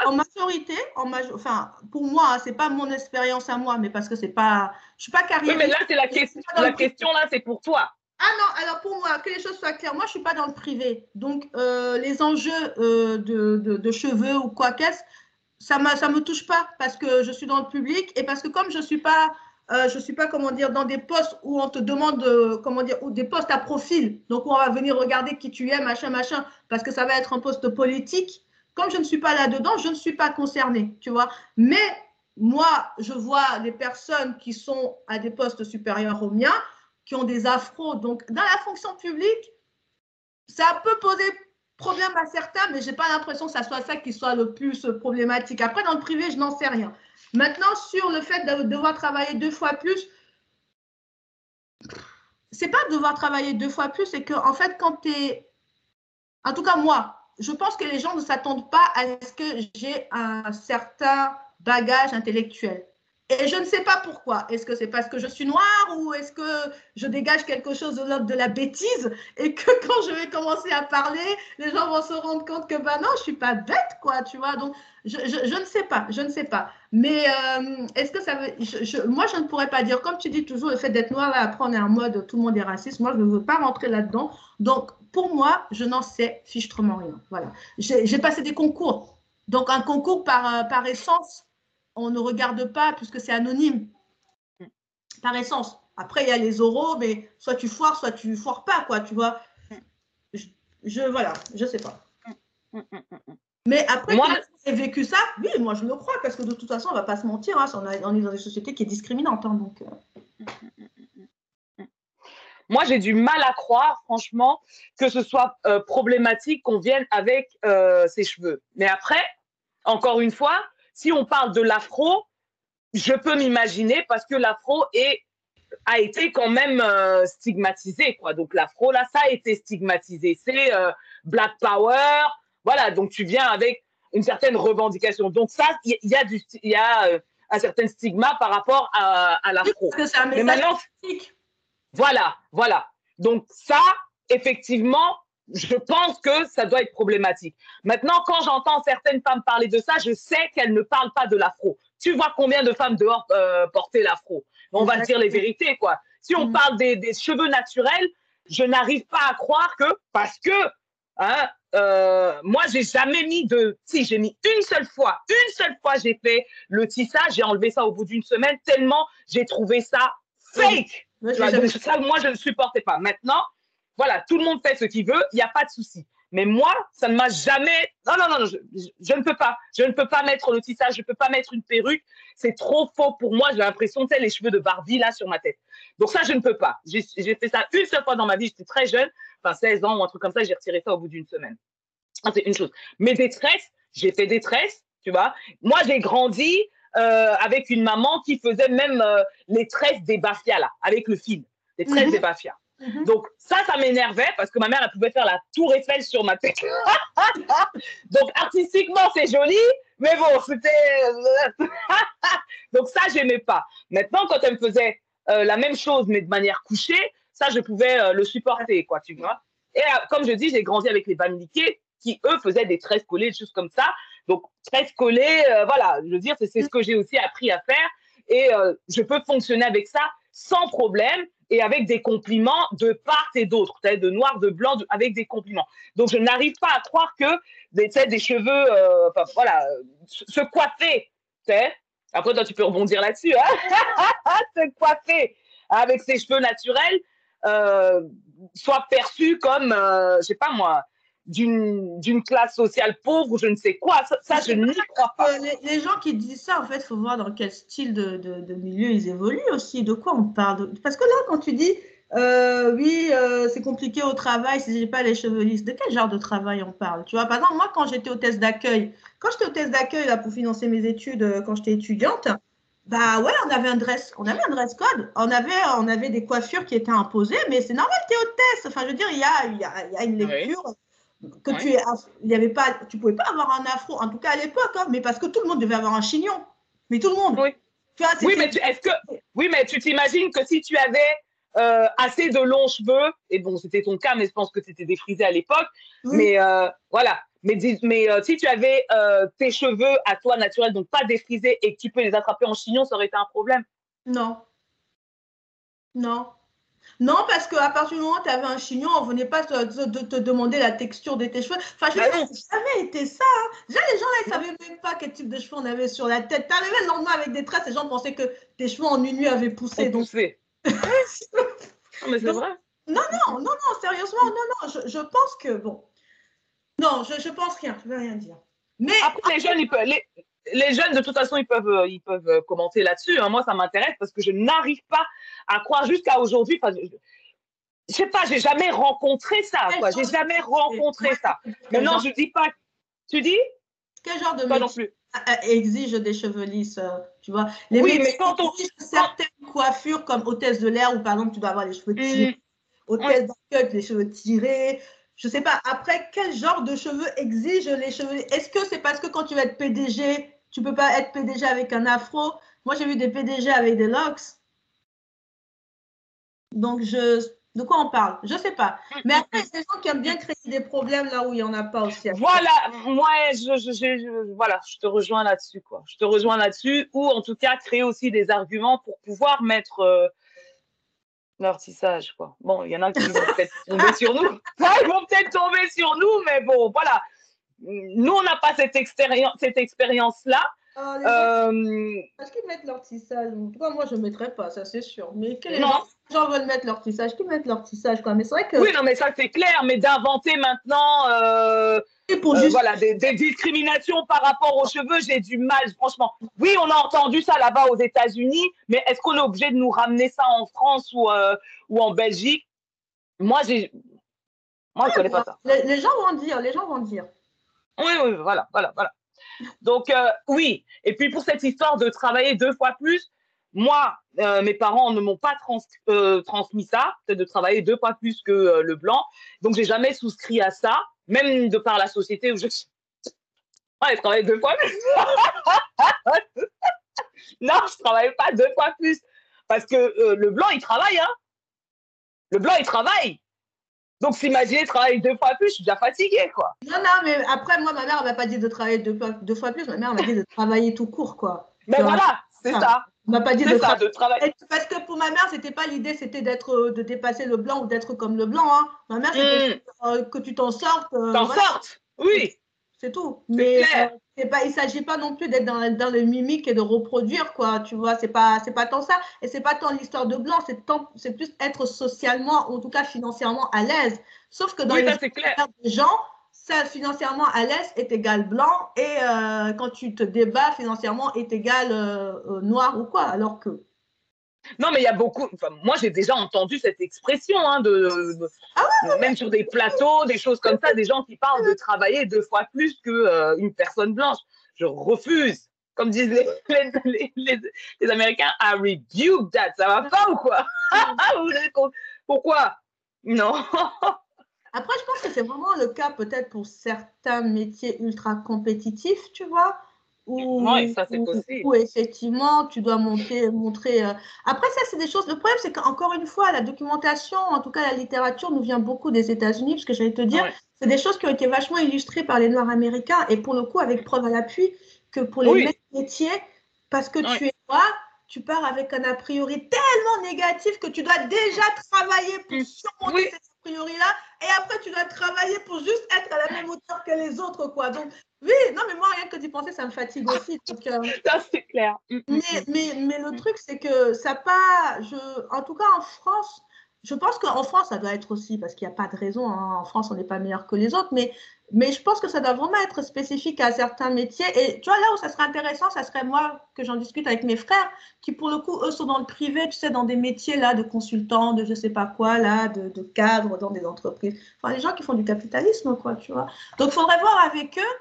en majorité, en enfin, pour moi, hein, c'est pas mon expérience à moi, mais parce que c'est pas, je suis pas carrière. Oui, mais là, c'est la question. La question là, c'est pour toi. Ah non, alors pour moi, que les choses soient claires, moi, je suis pas dans le privé, donc euh, les enjeux euh, de, de, de, cheveux ou quoi qu'est-ce, ça ne ça me touche pas parce que je suis dans le public et parce que comme je suis pas euh, je ne suis pas, comment dire, dans des postes où on te demande, comment dire, ou des postes à profil. Donc, on va venir regarder qui tu es, machin, machin, parce que ça va être un poste politique. Comme je ne suis pas là-dedans, je ne suis pas concernée, tu vois. Mais moi, je vois des personnes qui sont à des postes supérieurs aux miens, qui ont des afros. Donc, dans la fonction publique, ça peut poser problème à certains, mais je n'ai pas l'impression que ça soit ça qui soit le plus problématique. Après, dans le privé, je n'en sais rien. Maintenant, sur le fait de devoir travailler deux fois plus, c'est pas devoir travailler deux fois plus, c'est que en fait, quand tu es. En tout cas, moi, je pense que les gens ne s'attendent pas à ce que j'ai un certain bagage intellectuel. Et je ne sais pas pourquoi. Est-ce que c'est parce que je suis noire ou est-ce que je dégage quelque chose de l'ordre de la bêtise et que [laughs] quand je vais commencer à parler, les gens vont se rendre compte que bah non, je suis pas bête quoi, tu vois. Donc je, je, ne sais pas, je ne sais pas. Mais euh, est-ce que ça veut Moi, je ne pourrais pas dire, comme tu dis toujours, le fait d'être noir là, après on est en mode tout le monde est raciste. Moi, je ne veux pas rentrer là-dedans. Donc pour moi, je n'en sais fichtrement rien. Voilà. J'ai passé des concours. Donc un concours par, euh, par essence on ne regarde pas puisque c'est anonyme, par essence. Après, il y a les oraux, mais soit tu foires, soit tu foires pas, quoi, tu vois. Je, je voilà, je sais pas. Mais après, moi, j'ai vécu ça, oui, moi je le crois, parce que de toute façon, on va pas se mentir, hein, on, est dans une société qui est discriminante. Hein, donc, euh. Moi, j'ai du mal à croire, franchement, que ce soit euh, problématique qu'on vienne avec euh, ses cheveux. Mais après, encore une fois, si on parle de l'afro, je peux m'imaginer parce que l'afro a été quand même euh, stigmatisé. Quoi. Donc l'afro, là, ça a été stigmatisé. C'est euh, Black Power. Voilà, donc tu viens avec une certaine revendication. Donc ça, il y, a, du, y a euh, un certain stigma par rapport à, l'afro. Mais maintenant, voilà, voilà. Donc ça, effectivement, je pense que ça doit être problématique. Maintenant, quand j'entends certaines femmes parler de ça, je sais qu'elles ne parlent pas de l'afro. Tu vois combien de femmes dehors euh, porter l'afro On va dire les vérités, quoi. Si on mm. parle des, cheveux naturels, je n'arrive pas à croire que, parce que, hein, euh, moi, j'ai jamais mis de. Si, j'ai mis une seule fois, une seule fois, j'ai fait le tissage, j'ai enlevé ça au bout d'une semaine, tellement j'ai trouvé ça fake. ça, moi, je ne supportais pas. Maintenant, voilà, tout le monde fait ce qu'il veut, il n'y a pas de souci. Mais moi, ça ne m'a jamais. Non, non, non, je, ne peux pas. Je ne peux pas mettre le tissage, je ne peux pas mettre une perruque. C'est trop faux pour moi. J'ai l'impression, tu sais, les cheveux de Barbie là sur ma tête. Donc, ça, je ne peux pas. J'ai fait ça une seule fois dans ma vie. J'étais très jeune, enfin 16 ans ou un truc comme ça. J'ai retiré ça au bout d'une semaine. C'est une chose. Mes détresses, j'ai fait des tresses, tu vois. Moi, j'ai grandi euh, avec une maman qui faisait même euh, les tresses des Bafia là, avec le fil. Les tresses mhm. des Bafia. Mhm. Donc, ça, ça m'énervait parce que ma mère, elle pouvait faire la tour Eiffel sur ma tête. [laughs] Donc, artistiquement, c'est joli, mais bon, c'était. [laughs] Donc, ça, j'aimais pas. Maintenant, quand elle me faisait euh, la même chose, mais de manière couchée, ça, je pouvais euh, le supporter, quoi, tu vois. Et euh, comme je dis, j'ai grandi avec les Bamiliqués qui, eux, faisaient des tresses collées, des choses comme ça. Donc, tresses collées, voilà, je veux dire, c'est ce que j'ai aussi appris à faire. Et je peux fonctionner avec ça sans problème et avec des compliments de part et d'autre, de noir, de blanc, avec des compliments. Donc, je n'arrive pas à croire que des, des cheveux, euh, voilà, se coiffer, après, toi, tu peux rebondir là-dessus, hein [laughs] se coiffer avec ses cheveux naturels, euh, soit perçu comme, euh, je sais pas moi, d'une classe sociale pauvre, je ne sais quoi. Ça, je n'y crois pas. Les, gens qui disent ça, en fait, il faut voir dans quel style de, de, milieu ils évoluent aussi. De quoi on parle Parce que là, quand tu dis, euh, oui, euh, c'est compliqué au travail si j'ai pas les cheveux lisses, de quel genre de travail on parle Tu vois, par exemple, moi, quand j'étais au test d'accueil, quand j'étais test d'accueil pour financer mes études euh, quand j'étais étudiante, bah ouais, on avait un dress, on avait un dress code, on avait, on avait des coiffures qui étaient imposées, mais c'est normal, tu es au test. Enfin, je veux dire, il y a, il y a, il y a une lecture que tu es, il y avait pas, tu pouvais pas avoir un afro, en tout cas à l'époque, hein, mais parce que tout le monde devait avoir un chignon. Mais tout le monde. Oui. oui, mais tu, est-ce que, oui, mais tu t'imagines que si tu avais euh, assez de longs cheveux, et bon, c'était ton cas, mais je pense que c'était défrisé à l'époque, mais euh, voilà. Mais, mais euh, si tu avais tes cheveux à toi naturels, donc pas défrisés, et que tu peux les attraper en chignon, ça aurait été un problème Non. Non. Non, parce qu'à partir du moment où tu avais un chignon, on ne venait pas te, te, demander la texture de tes cheveux. Enfin, je bah n'ai jamais été ça. Hein. Déjà, les gens, là, ils ne savaient même pas quel type de cheveux on avait sur la tête. Tu arrivais le lendemain avec des tresses, les gens pensaient que tes cheveux en une nuit avaient poussé. Donc... Poussé. [laughs] mais c'est vrai. Non, non, non, non, sérieusement, non, non. Je, je pense que, bon. Non, je, je pense rien. Je ne veux rien dire. Mais après, les jeunes, ils peuvent, les, les, jeunes, de toute façon, ils peuvent, euh, ils peuvent euh, commenter là-dessus. Hein. Moi, ça m'intéresse parce que je n'arrive pas à croire jusqu'à aujourd'hui. Je, je sais pas, j'ai jamais rencontré ça. J'ai jamais rencontré ça. Mais non, je dis pas. Tu dis? Quel genre de pas non plus. exige des cheveux lisses, euh, tu vois? Les oui, mais quand on certaines coiffures comme hôtesse de l'air où par exemple tu dois avoir les cheveux tirés, mmh. hôtesse d'accueil, les cheveux tirés. Je sais pas. Après, quel genre de cheveux exige les cheveux? Est-ce que c'est parce que quand tu vas être PDG, tu peux pas être PDG avec un afro Moi, j'ai vu des PDG avec des locks. Donc, je, de quoi on parle? Je ne sais pas. Mais après, c'est des gens qui aiment bien créer des problèmes là où il n'y en a pas aussi. Voilà, moi, je, je, je, voilà, je te rejoins là-dessus. quoi. Je te rejoins là-dessus. Ou en tout cas, créer aussi des arguments pour pouvoir mettre euh, leur tissage. Quoi. Bon, il y en a qui vont peut-être tomber sur nous. [laughs] Ils vont peut-être tomber sur nous, mais bon, voilà. Nous, on n'a pas cette, expérience, cette expérience-là. Ah, euh, Est-ce qu'ils mettent leur tissage cas, moi, je ne mettrais pas, ça c'est sûr. Mais quel non gens veulent mettre leur tissage, qui mettent leur tissage quoi? Mais c'est vrai que. Oui, non, mais ça c'est clair, mais d'inventer maintenant euh, pour euh, voilà, des, discriminations par rapport aux cheveux, j'ai du mal, franchement. Oui, on a entendu ça là-bas aux États-Unis, mais est-ce qu'on est obligé de nous ramener ça en France ou, euh, ou en Belgique? Moi, j'ai. Moi, je ne connais pas ça. Les, gens vont dire, les gens vont dire. Oui, oui, voilà, voilà, voilà. Donc, oui. Et puis, pour cette histoire de travailler deux fois plus, moi, euh, mes parents ne m'ont pas euh, transmis ça, de travailler deux fois plus que euh, le blanc. Donc, j'ai jamais souscrit à ça, même de par la société où je suis. Ouais, je travaille deux fois plus. [laughs] non, je travaille pas deux fois plus. Parce que le blanc, il travaille, hein. Le blanc, il travaille. Donc, s'imaginer travailler deux fois plus, je suis déjà fatiguée, quoi. Non, non, mais après, moi, ma mère, elle m'a pas dit de travailler deux fois, deux fois plus. Ma mère, m'a dit de travailler tout court, quoi. Mais voilà, c'est ça. On m'a pas dit de, travailler. Parce que pour ma mère, c'était pas l'idée, c'était d'être, euh, de dépasser le blanc ou d'être comme le blanc. Hein. Ma mère, c'était hmm. euh, que tu t'en sortes. Euh, t'en sortes, oui. C'est tout. Mais c'est pas, il s'agit pas non plus d'être dans, dans, le mimique et de reproduire, quoi. Tu vois, c'est pas, c'est pas tant ça. Et c'est pas tant l'histoire de blanc, c'est tant, c'est plus être socialement, en tout cas financièrement à l'aise. Sauf que dans les gens, ça financièrement à l'est est égal blanc et euh, quand tu te débats financièrement est égal euh, euh, noir ou quoi alors que non mais il y a beaucoup moi j'ai déjà entendu cette expression hein, de, ah même sur des plateaux des choses comme ça des gens qui parlent de travailler deux fois plus que une personne blanche. Je refuse. Comme disent les, les, Américains I rebuke that. Ça va pas ou quoi? [laughs] Pourquoi? Non. [laughs] Après, je pense que c'est vraiment le cas peut-être pour certains métiers ultra compétitifs, tu vois. Où, ça c'est possible. Où effectivement, tu dois monter, montrer. Euh, après, ça, c'est des choses. Le problème, c'est qu'encore une fois, la documentation, en tout cas la littérature, nous vient beaucoup des États-Unis, parce que j'allais te dire, c'est des choses qui ont été vachement illustrées par les Noirs américains, et pour le coup, avec preuve à l'appui, que pour les mêmes métiers, parce que tu es noir, tu pars avec un a priori tellement négatif que tu dois déjà travailler pour surmonter cet a priori-là. Et après, tu dois travailler pour juste être à la même hauteur que les autres. quoi. Donc, oui, non, mais moi, rien que d'y penser, ça me fatigue aussi. Euh, [laughs] ça, c'est clair. Mm, mm, mais, mm. mais, mais, le truc, c'est que ça pas. Je, en tout cas, en France, je pense qu'en France, ça doit être aussi, parce qu'il n'y a pas de raison, hein. en France, on n'est pas meilleur que les autres, mais, mais je pense que ça doit vraiment être spécifique à certains métiers. Et tu vois, là où ça serait intéressant, ça serait moi que j'en discute avec mes frères, qui pour le coup, eux, sont dans le privé, tu sais, dans des métiers là de consultants, de je sais pas quoi, là, de, de cadres dans des entreprises. Enfin, les gens qui font du capitalisme, quoi, tu vois. Donc, il faudrait voir avec eux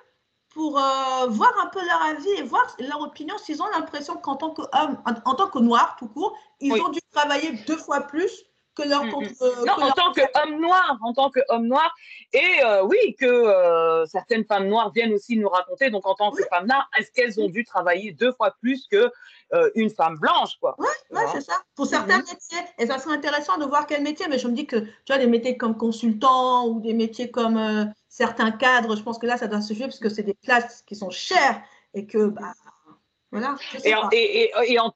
pour euh, voir un peu leur avis et voir leur opinion s'ils ont l'impression qu'en tant qu'homme, en, tant que noir tout court, ils ont dû travailler deux fois plus que leur, mm, mm. Euh, non, en tant qu'homme noir, en tant qu'homme noir. Et euh, oui, que euh, certaines femmes noires viennent aussi nous raconter, donc en tant que femme noire, est-ce qu'elles ont dû travailler deux fois plus que une femme blanche, quoi? Oui, ouais, c'est ça. Pour certains mm-hmm. métiers, et ça serait intéressant de voir quel métier, mais je me dis que, tu vois, des métiers comme consultant ou des métiers comme certains cadres, je pense que là, ça doit se jouer parce que c'est des places qui sont chères et que, bah, et,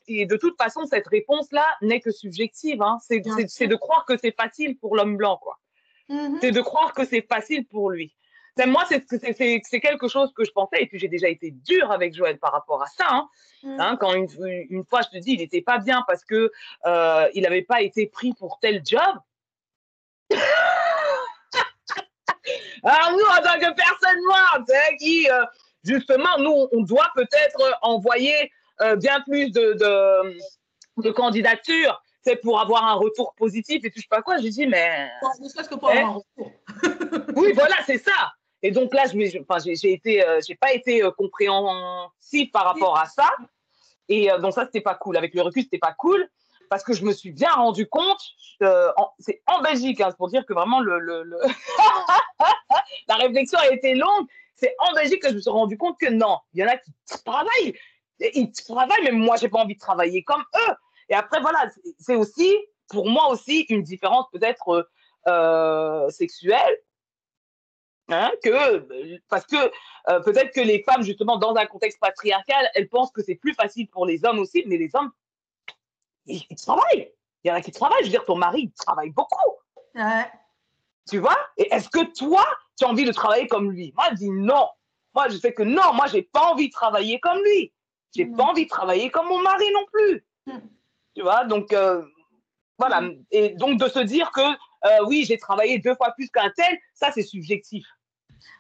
et, de toute façon, cette réponse-là n'est que subjective. Hein. C'est de croire que c'est facile pour l'homme blanc. quoi. Mm-hmm. C'est de croire que c'est facile pour lui. Moi, c'est quelque chose que je pensais, et puis j'ai déjà été dur avec Joël par rapport à ça. Hein. Mm. Hein, quand une, une, fois, je te dis, il n'était pas bien parce que euh, il n'avait pas été pris pour tel job. Alors [laughs] nous, en tant que personne noire, qui euh, justement, nous, on doit peut-être envoyer euh, bien plus de, de, candidatures c'est pour avoir un retour positif et tout, je sais pas quoi. J'ai dit, mais. Ne serait-ce que pour avoir un retour. [laughs] oui, voilà, c'est ça. Et donc là, je enfin, j'ai été, euh, j'ai pas été euh, compréhensif par rapport à ça. Et donc ça, c'était pas cool. Avec le recul, c'était pas cool parce que je me suis bien rendu compte. c'est en Belgique, hein, pour dire que vraiment le, le, le [laughs] la réflexion a été longue. C'est en Belgique que je me suis rendu compte que non, il y en a qui travaillent. Ils travaillent, mais moi, j'ai pas envie de travailler comme eux. Et après, voilà, c'est aussi, pour moi aussi, une différence peut-être euh, sexuelle. Hein, que, parce que euh, peut-être que les femmes, justement, dans un contexte patriarcal, elles pensent que c'est plus facile pour les hommes aussi, mais les hommes, ils, travaillent. Il y en a qui travaillent. Je veux dire, ton mari, il travaille beaucoup. Tu vois? Et est-ce que toi, tu as envie de travailler comme lui Moi, je dis non. Moi, je sais que non, moi, j'ai pas envie de travailler comme lui. J'ai n'ai pas envie de travailler comme mon mari non plus. Mm. Tu vois Donc, euh, voilà. Mm. Et donc, de se dire que euh, oui, j'ai travaillé deux fois plus qu'un tel, ça, c'est subjectif.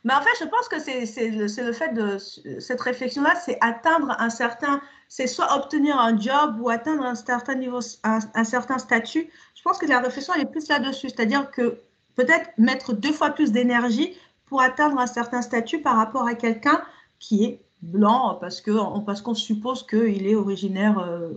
Mais en fait, je pense que c'est le, le fait de cette réflexion-là, c'est atteindre un certain, c'est soit obtenir un job ou atteindre un certain niveau, un, certain statut. Je pense que la réflexion elle est plus là-dessus, c'est-à-dire que peut-être mettre deux fois plus d'énergie pour atteindre un certain statut par rapport à quelqu'un qui est blanc parce que parce qu'on suppose qu'il est originaire euh,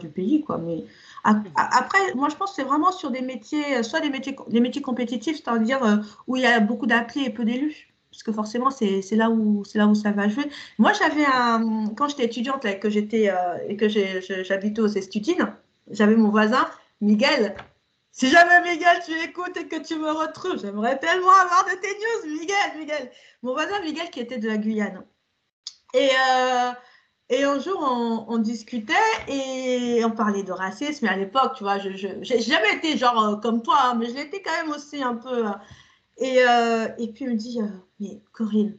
du pays quoi. Mais après moi je pense que c'est vraiment sur des métiers soit des métiers des métiers compétitifs c'est-à-dire euh, où il y a beaucoup d'appelés et peu d'élus. Parce que forcément c'est là où c'est là où ça va jouer. Moi j'avais un quand j'étais étudiante là, que j'étais euh, et que j'habitais aux Estudines j'avais mon voisin Miguel si jamais Miguel, tu écoutes et que tu me retrouves, j'aimerais tellement avoir de tes news, Miguel, Miguel. Mon voisin Miguel qui était de la Guyane. Et, euh, et un jour, on, discutait et on parlait de racisme. Et à l'époque, tu vois, je n'ai jamais été genre euh, comme toi, hein, mais je l'étais quand même aussi un peu. Euh, et, et puis il me dit, mais Corinne,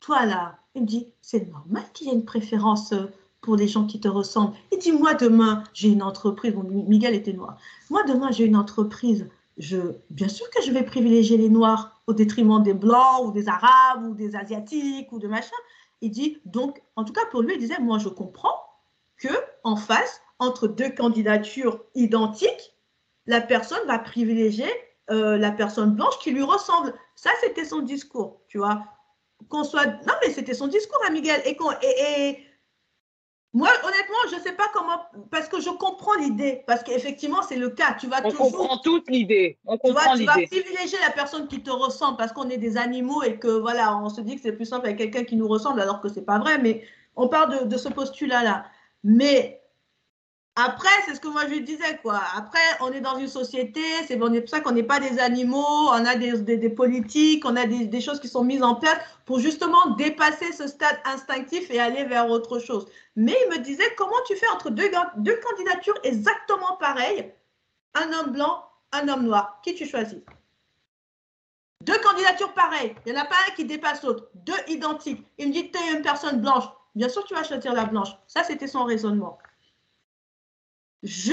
toi là, il me dit, c'est normal qu'il y ait une préférence pour les gens qui te ressemblent. Et dis moi demain, j'ai une entreprise. Bon, Miguel était noir. Moi demain, j'ai une entreprise. Je, bien sûr que je vais privilégier les noirs au détriment des blancs ou des arabes ou des asiatiques ou de machin. Il dit donc, en tout cas pour lui, il disait moi je comprends que en face entre deux candidatures identiques, la personne va privilégier euh, la personne blanche qui lui ressemble. Ça, c'était son discours, tu vois. Qu'on soit, non mais c'était son discours à Miguel et, et Moi, honnêtement, je ne sais pas comment, parce que je comprends l'idée, parce qu'effectivement, c'est le cas. Tu vas on toujours, comprend toute l'idée. On tu vas, comprend tu vas privilégier la personne qui te ressemble parce qu'on est des animaux et que voilà, on se dit que c'est plus simple avec quelqu'un qui nous ressemble alors que c'est pas vrai. Mais on part de, de ce postulat-là. Mais après, c'est ce que moi je disais, quoi. Après, on est dans une société, c'est pour ça qu'on n'est pas des animaux, on a des, politiques, on a des, des, choses qui sont mises en place pour justement dépasser ce stade instinctif et aller vers autre chose. Mais il me disait, comment tu fais entre deux, deux candidatures exactement pareilles, un homme blanc, un homme noir, qui tu choisis? Deux candidatures pareilles, il n'y en a pas un qui dépasse l'autre, deux identiques. Il me dit, tu es une personne blanche, bien sûr tu vas choisir la blanche. Ça, c'était son raisonnement. Je.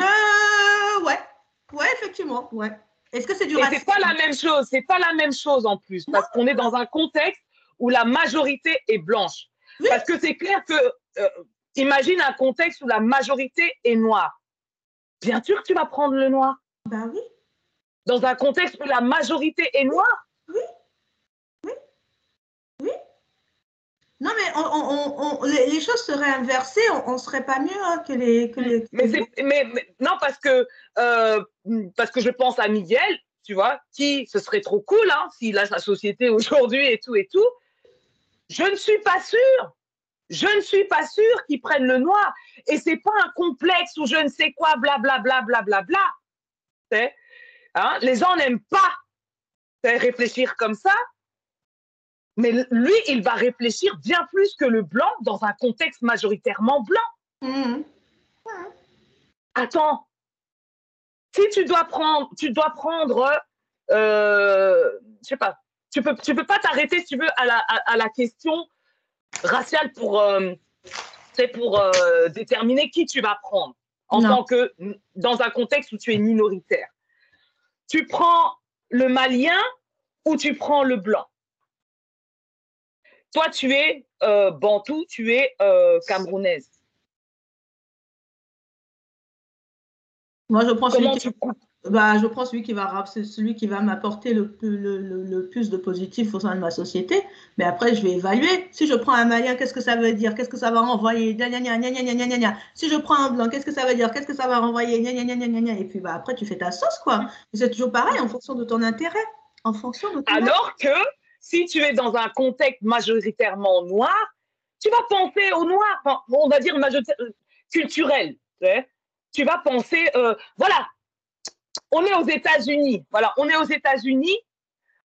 Ouais. Ouais, effectivement. Ouais. Est-ce que c'est du Et racisme? c'est pas la même chose. C'est pas la même chose en plus. Parce qu'on est dans un contexte où la majorité est blanche. Oui. Parce que c'est clair que. euh, imagine un contexte où la majorité est noire. Bien sûr que tu vas prendre le noir. Ben oui. Dans un contexte où la majorité est noire. Non, mais on, on, on, les, choses seraient inversées, on ne serait pas mieux hein, que les. Que les... Mais, mais, mais, non, parce que, euh, parce que je pense à Miguel, tu vois, qui ce serait trop cool hein, s'il a sa société [laughs] aujourd'hui et tout et tout. Je ne suis pas sûre. Je ne suis pas sûre qu'ils prennent le noir. Et c'est pas un complexe ou je ne sais quoi, blablabla, blablabla. Bla, bla, bla. Hein? Les gens n'aiment pas réfléchir comme ça. Mais lui, il va réfléchir bien plus que le blanc dans un contexte majoritairement blanc. Mmh. Attends, si tu dois prendre, tu dois prendre, euh, je sais pas, tu peux, tu peux pas t'arrêter, si tu veux, à la, à, à la question raciale pour, euh, c'est pour euh, déterminer qui tu vas prendre en Non. tant que dans un contexte où tu es minoritaire. Tu prends le malien ou tu prends le blanc? Toi, tu es euh, bantou, tu es euh, camerounaise. Moi, je prends celui Comment qui, tu coupes bah, je prends celui qui va, celui qui va m'apporter le, plus- le, le, le plus de positif au sein de ma société. Mais après, je vais évaluer. Si je prends un malien, qu'est-ce que ça veut dire? Qu'est-ce que ça va renvoyer? Gna, gna, gna. Si je prends un blanc, qu'est-ce que ça veut dire? Qu'est-ce que ça va renvoyer? Et puis bah, après, tu fais ta sauce, quoi. C'est toujours pareil en fonction de ton intérêt. En fonction de ton Alors que si tu es dans un contexte majoritairement noir, tu vas penser au noir, enfin, on va dire euh, culturel. Tu, vas penser, euh, voilà, on est aux États-Unis. Voilà, on est aux États-Unis.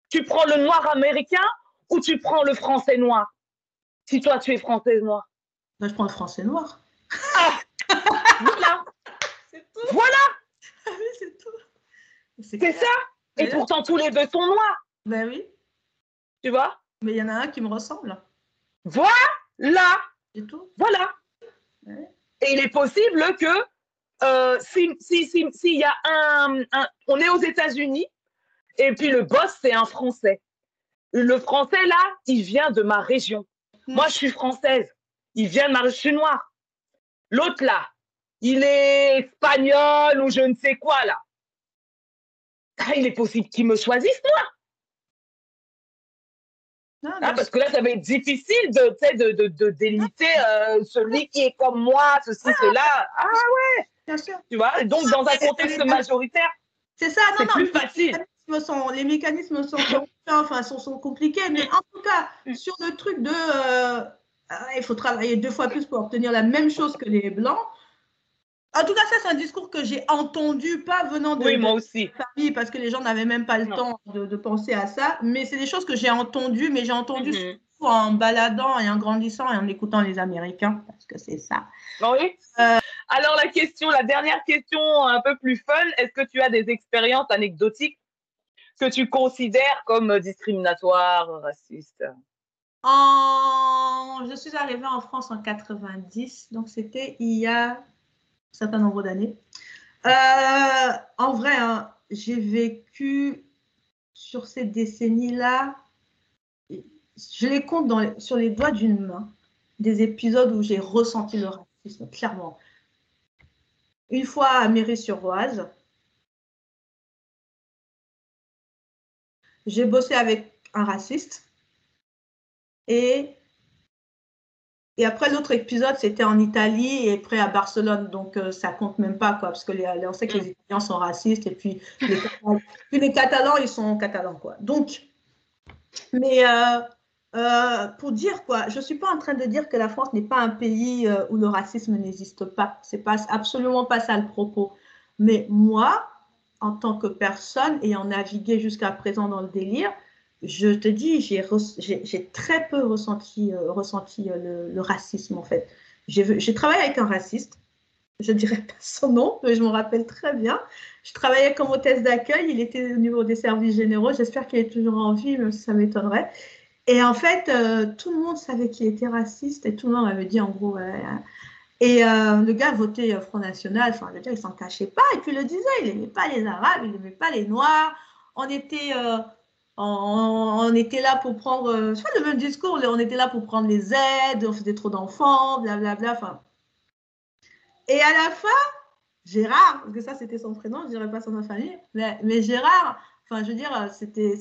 Tu prends le noir américain ou tu prends le français noir? Si toi, tu es française noire. Bah, je prends le français noir. Voilà, [laughs] C'est tout. voilà, Ah oui, c'est tout. c'est ça. Et pourtant, tous les deux sont noirs, Ben oui. Tu vois? Mais il y en a un qui me ressemble. Voilà. C'est tout. Voilà. Ouais. Et il est possible que euh, si, si, si, s'il y a un, un- On est aux États-Unis et puis le boss, c'est un Français. Le Français, là, il vient de ma région. Moi, je suis française. Il vient de ma région. Je suis noire. L'autre, là, il est espagnol ou je ne sais quoi, là. Ah, il est possible qu'il me choisisse, moi. Non, hein, bien parce que là, ça va être difficile de, de, de, de délimiter euh, celui qui est comme moi, ceci, cela. Ah, Bien sûr. tu vois. Donc, dans un contexte majoritaire, C'est ça, non, c'est non. plus les facile. mécanismes sont- les mécanismes sont, enfin, sont, sont compliqués, mais en tout cas, sur le truc de. euh, ah, il faut travailler deux fois plus pour obtenir la même chose que les blancs. En tout cas, ça, c'est un discours que j'ai entendu, pas venant de, Oui, de moi aussi. famille, parce que les gens n'avaient même pas le Non. temps de, de penser à ça. Mais c'est des choses que j'ai entendues, mais j'ai entendu Mhm. surtout en baladant et en grandissant et en écoutant les Américains, parce que c'est ça. Oui. Euh, Alors, la question, la dernière question un peu plus fun, est-ce que tu as des expériences anecdotiques que tu considères comme discriminatoires, racistes? En... Je suis arrivée en France en 90, donc c'était il y a certain nombre d'années. Euh, en vrai, hein, j'ai vécu sur ces décennies-là, je les compte sur les doigts d'une main, des épisodes où j'ai ressenti le racisme, clairement. Une fois à Méry-sur-Oise, j'ai bossé avec un raciste et Et après, l'autre épisode, c'était en Italie et après à Barcelone. Donc, ça ça compte même pas, quoi, parce que les, on sait que les mm. Italiens sont racistes et puis les, [laughs] puis les Catalans, ils sont catalans, quoi. Donc, mais euh, pour dire quoi, je ne suis pas en train de dire que la France n'est pas un pays euh, où le racisme n'existe pas. C'est pas absolument pas ça le propos. Mais moi, en tant que personne ayant navigué jusqu'à présent dans le délire, je te dis, j'ai très peu ressenti, euh, ressenti le, racisme en fait. J'ai travaillé avec un raciste. Je ne dirais pas son nom, mais je me rappelle très bien. Je travaillais comme hôtesse d'accueil. Il était au niveau des services généraux. J'espère qu'il est toujours en vie, même si ça m'étonnerait. Et en fait, euh, tout le monde savait qu'il était raciste et tout le monde avait dit en gros. et euh, le gars votait euh, Front National, enfin, le gars, il s'en cachait pas. Et puis il le disait, il n'aimait pas les Arabes, il n'aimait pas les Noirs. On était, on, était là pour prendre, c'est pas le même discours, on était là pour prendre les aides, on faisait trop d'enfants, blablabla. Enfin. Et à la fin, Gérard, parce que ça c'était son prénom, je dirais pas son nom famille, mais, mais Gérard, Enfin, je veux dire, euh, c'était,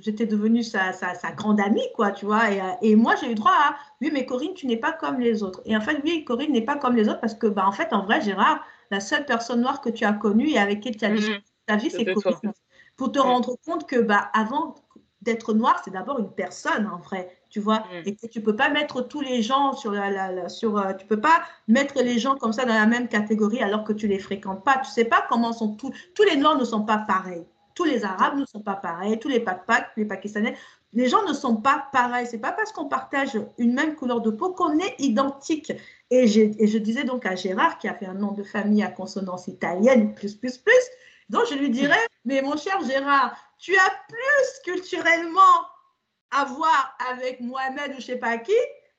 j'étais devenue sa, sa, sa, grande amie, quoi, tu vois. Et, euh, et moi, j'ai eu droit à, oui, mais Corinne, tu n'es pas comme les autres. Et en fait, oui, Corinne n'est pas comme les autres parce que, bah, en fait, en vrai, Gérard, la seule personne noire que tu as connue et avec qui tu as vécu ta vie, c'est Corinne. Pour te rendre compte que, bah, avant d'être noir, c'est d'abord une personne, en vrai, tu vois. Et que tu peux pas mettre tous les gens sur la, la, sur, euh, tu peux pas mettre les gens comme ça dans la même catégorie alors que tu les fréquentes pas. Tu sais pas comment sont tous, tous les noirs ne sont pas pareils. Tous les Arabes ne sont pas pareils, tous les Pakpak, les Pakistanais, les gens ne sont pas pareils. C'est pas parce qu'on partage une même couleur de peau qu'on est identique. Et, et, je disais donc à Gérard, qui a fait un nom de famille à consonance italienne, plus, plus, plus, donc je lui dirais, [laughs] mais mon cher Gérard, tu as plus culturellement à voir avec Mohamed ou je sais pas qui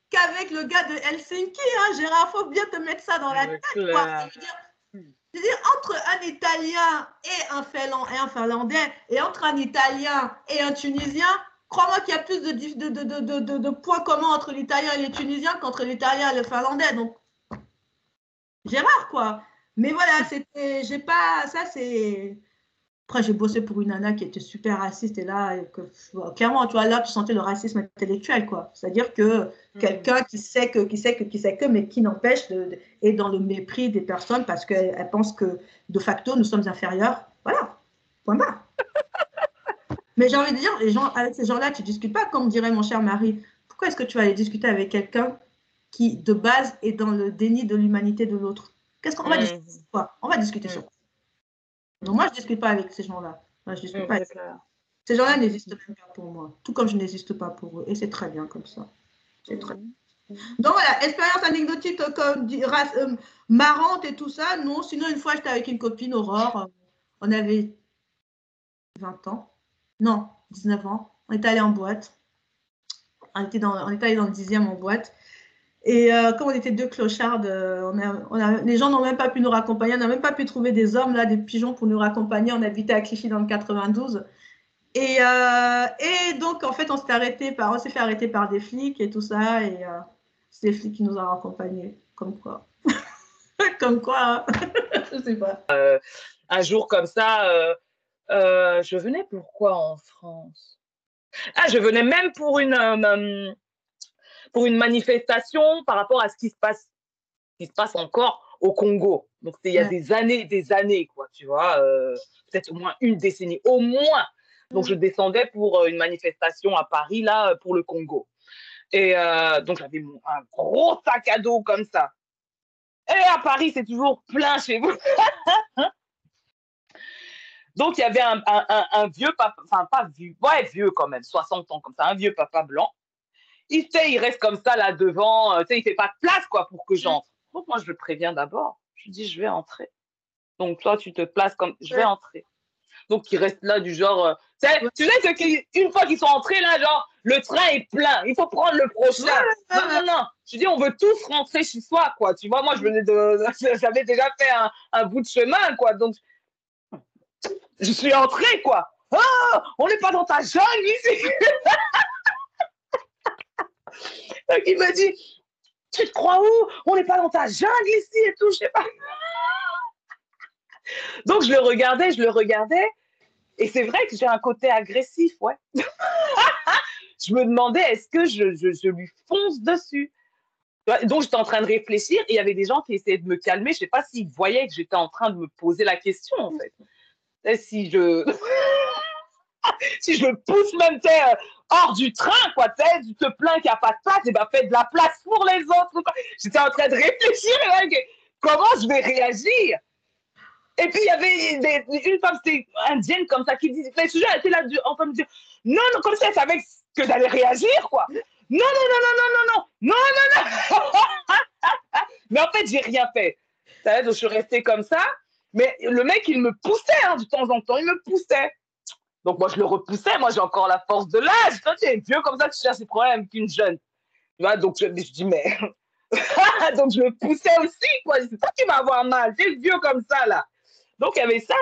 qu'avec le gars de Helsinki. Hein, Gérard, faut bien te mettre ça dans la tête. Quoi. C'est-à-dire, entre un Italien et un, et un Finlandais, et entre un Italien et un Tunisien, crois-moi qu'il y a plus de, de, de, de, points communs entre l'Italien et les Tunisiens qu'entre l'Italien et le Finlandais. Donc, Gérard, quoi. Mais voilà, c'était, j'ai pas, ça c'est, après, j'ai bossé pour une nana qui était super raciste et là, que, clairement, tu vois, là, tu sentais le racisme intellectuel, quoi. C'est-à-dire que mm. quelqu'un qui sait que, qui sait que, qui sait que, mais qui n'empêche de, est dans le mépris des personnes parce qu'elle pense que de facto, nous sommes inférieurs. Voilà, point barre. [laughs] mais j'ai envie de dire, les gens, avec ces gens-là, tu discutes pas, comme dirait mon cher mari. Pourquoi est-ce que tu vas aller discuter avec quelqu'un qui, de base, est dans le déni de l'humanité de l'autre? Qu'est-ce qu'on va mm. discuter sur quoi? On va discuter mm. sur quoi? Donc moi, je ne discute pas avec ces gens-là. Moi, je discute pas avec Ces gens-là n'existent même pas pour moi, tout comme je n'existe pas pour eux. Et c'est très bien comme ça. C'est très bien. Donc voilà, expérience anecdotique euh, comme euh, marrante et tout ça, non. Sinon, une fois, j'étais avec une copine, Aurore. Euh, on avait 20 ans. Non, 19 ans. On était allé en boîte. On était, dans, on était allé dans le dixième en boîte. Et euh, comme on était deux euh, a, les gens n'ont même pas pu nous raccompagner. On n'a même pas pu trouver des hommes, là, des pigeons pour nous raccompagner. On habitait à Clichy dans le 92. Et, euh, et donc, en fait, on s'est arrêté on s'est fait arrêter par des flics et tout ça. Et c'est les flics qui nous ont raccompagnés. Comme quoi. [laughs] comme quoi. Hein. [laughs] Je sais pas. un jour comme ça, je venais pourquoi en France? Ah, je venais même pour une pour une manifestation par rapport à ce qui se passe, qui se passe encore au Congo. Donc, il y a des années, des années, quoi, tu vois, euh, peut-être au moins une décennie, au moins. Donc, je descendais pour euh, une manifestation à Paris, là, pour le Congo. Et euh, donc, j'avais un gros sac à dos comme ça. Et à Paris, c'est toujours plein chez vous. [laughs] donc, il y avait un, un, un vieux papa, enfin, pas vieux, ouais, vieux quand même, 60 ans comme ça, un vieux papa blanc il, il reste comme ça là devant, euh, tu sais, il fait pas de place quoi pour que j'entre. Donc moi je le préviens d'abord. Je lui dis je vais entrer. Donc toi tu te places comme je vais entrer. Donc il reste là du genre, euh, tu sais qu'une fois qu'ils sont entrés là, genre le train est plein, il faut prendre le prochain. non non non, je dis on veut tous rentrer chez soi quoi. Tu vois moi je venais de, [laughs] j'avais déjà fait un, un, bout de chemin quoi. Donc je suis entrée quoi. Oh, on n'est pas dans ta jungle ici. [laughs] Donc il me dit, tu te crois où? On n'est pas dans ta jungle ici et tout, je sais pas. Donc je le regardais, je le regardais. Et c'est vrai que j'ai un côté agressif, ouais. [laughs] je me demandais, est-ce que je, lui fonce dessus? Donc, j'étais en train de réfléchir et il y avait des gens qui essayaient de me calmer. Je ne sais pas s'ils voyaient que j'étais en train de me poser la question, en fait. Si je. [laughs] si je pousse même, euh, hors du train, quoi, tu te plains qu'il n'y a pas de place, et ben fais de la place pour les autres. J'étais en train de réfléchir, comment je vais réagir? Et puis, il y avait une femme, c'était indienne comme ça, qui disait, ce elle était là en train de dire, non, non, comme ça, elle savait que j'allais réagir, quoi. Non, non, non, non, non, non, non, non, non, non. [laughs] mais en fait, j'ai rien fait. Donc, je suis restée comme ça. Mais le mec, il me poussait hein, de temps en temps, il me poussait. Donc, moi, je le repoussais. Moi, j'ai encore la force de l'âge. Toi, tu es vieux comme ça, tu cherches des problèmes qu'une jeune. Tu vois, donc, je, je dis, mais. [laughs] donc, je le poussais aussi, quoi. C'est toi qui vas avoir mal. Tu es vieux comme ça, là. Donc, il y avait ça.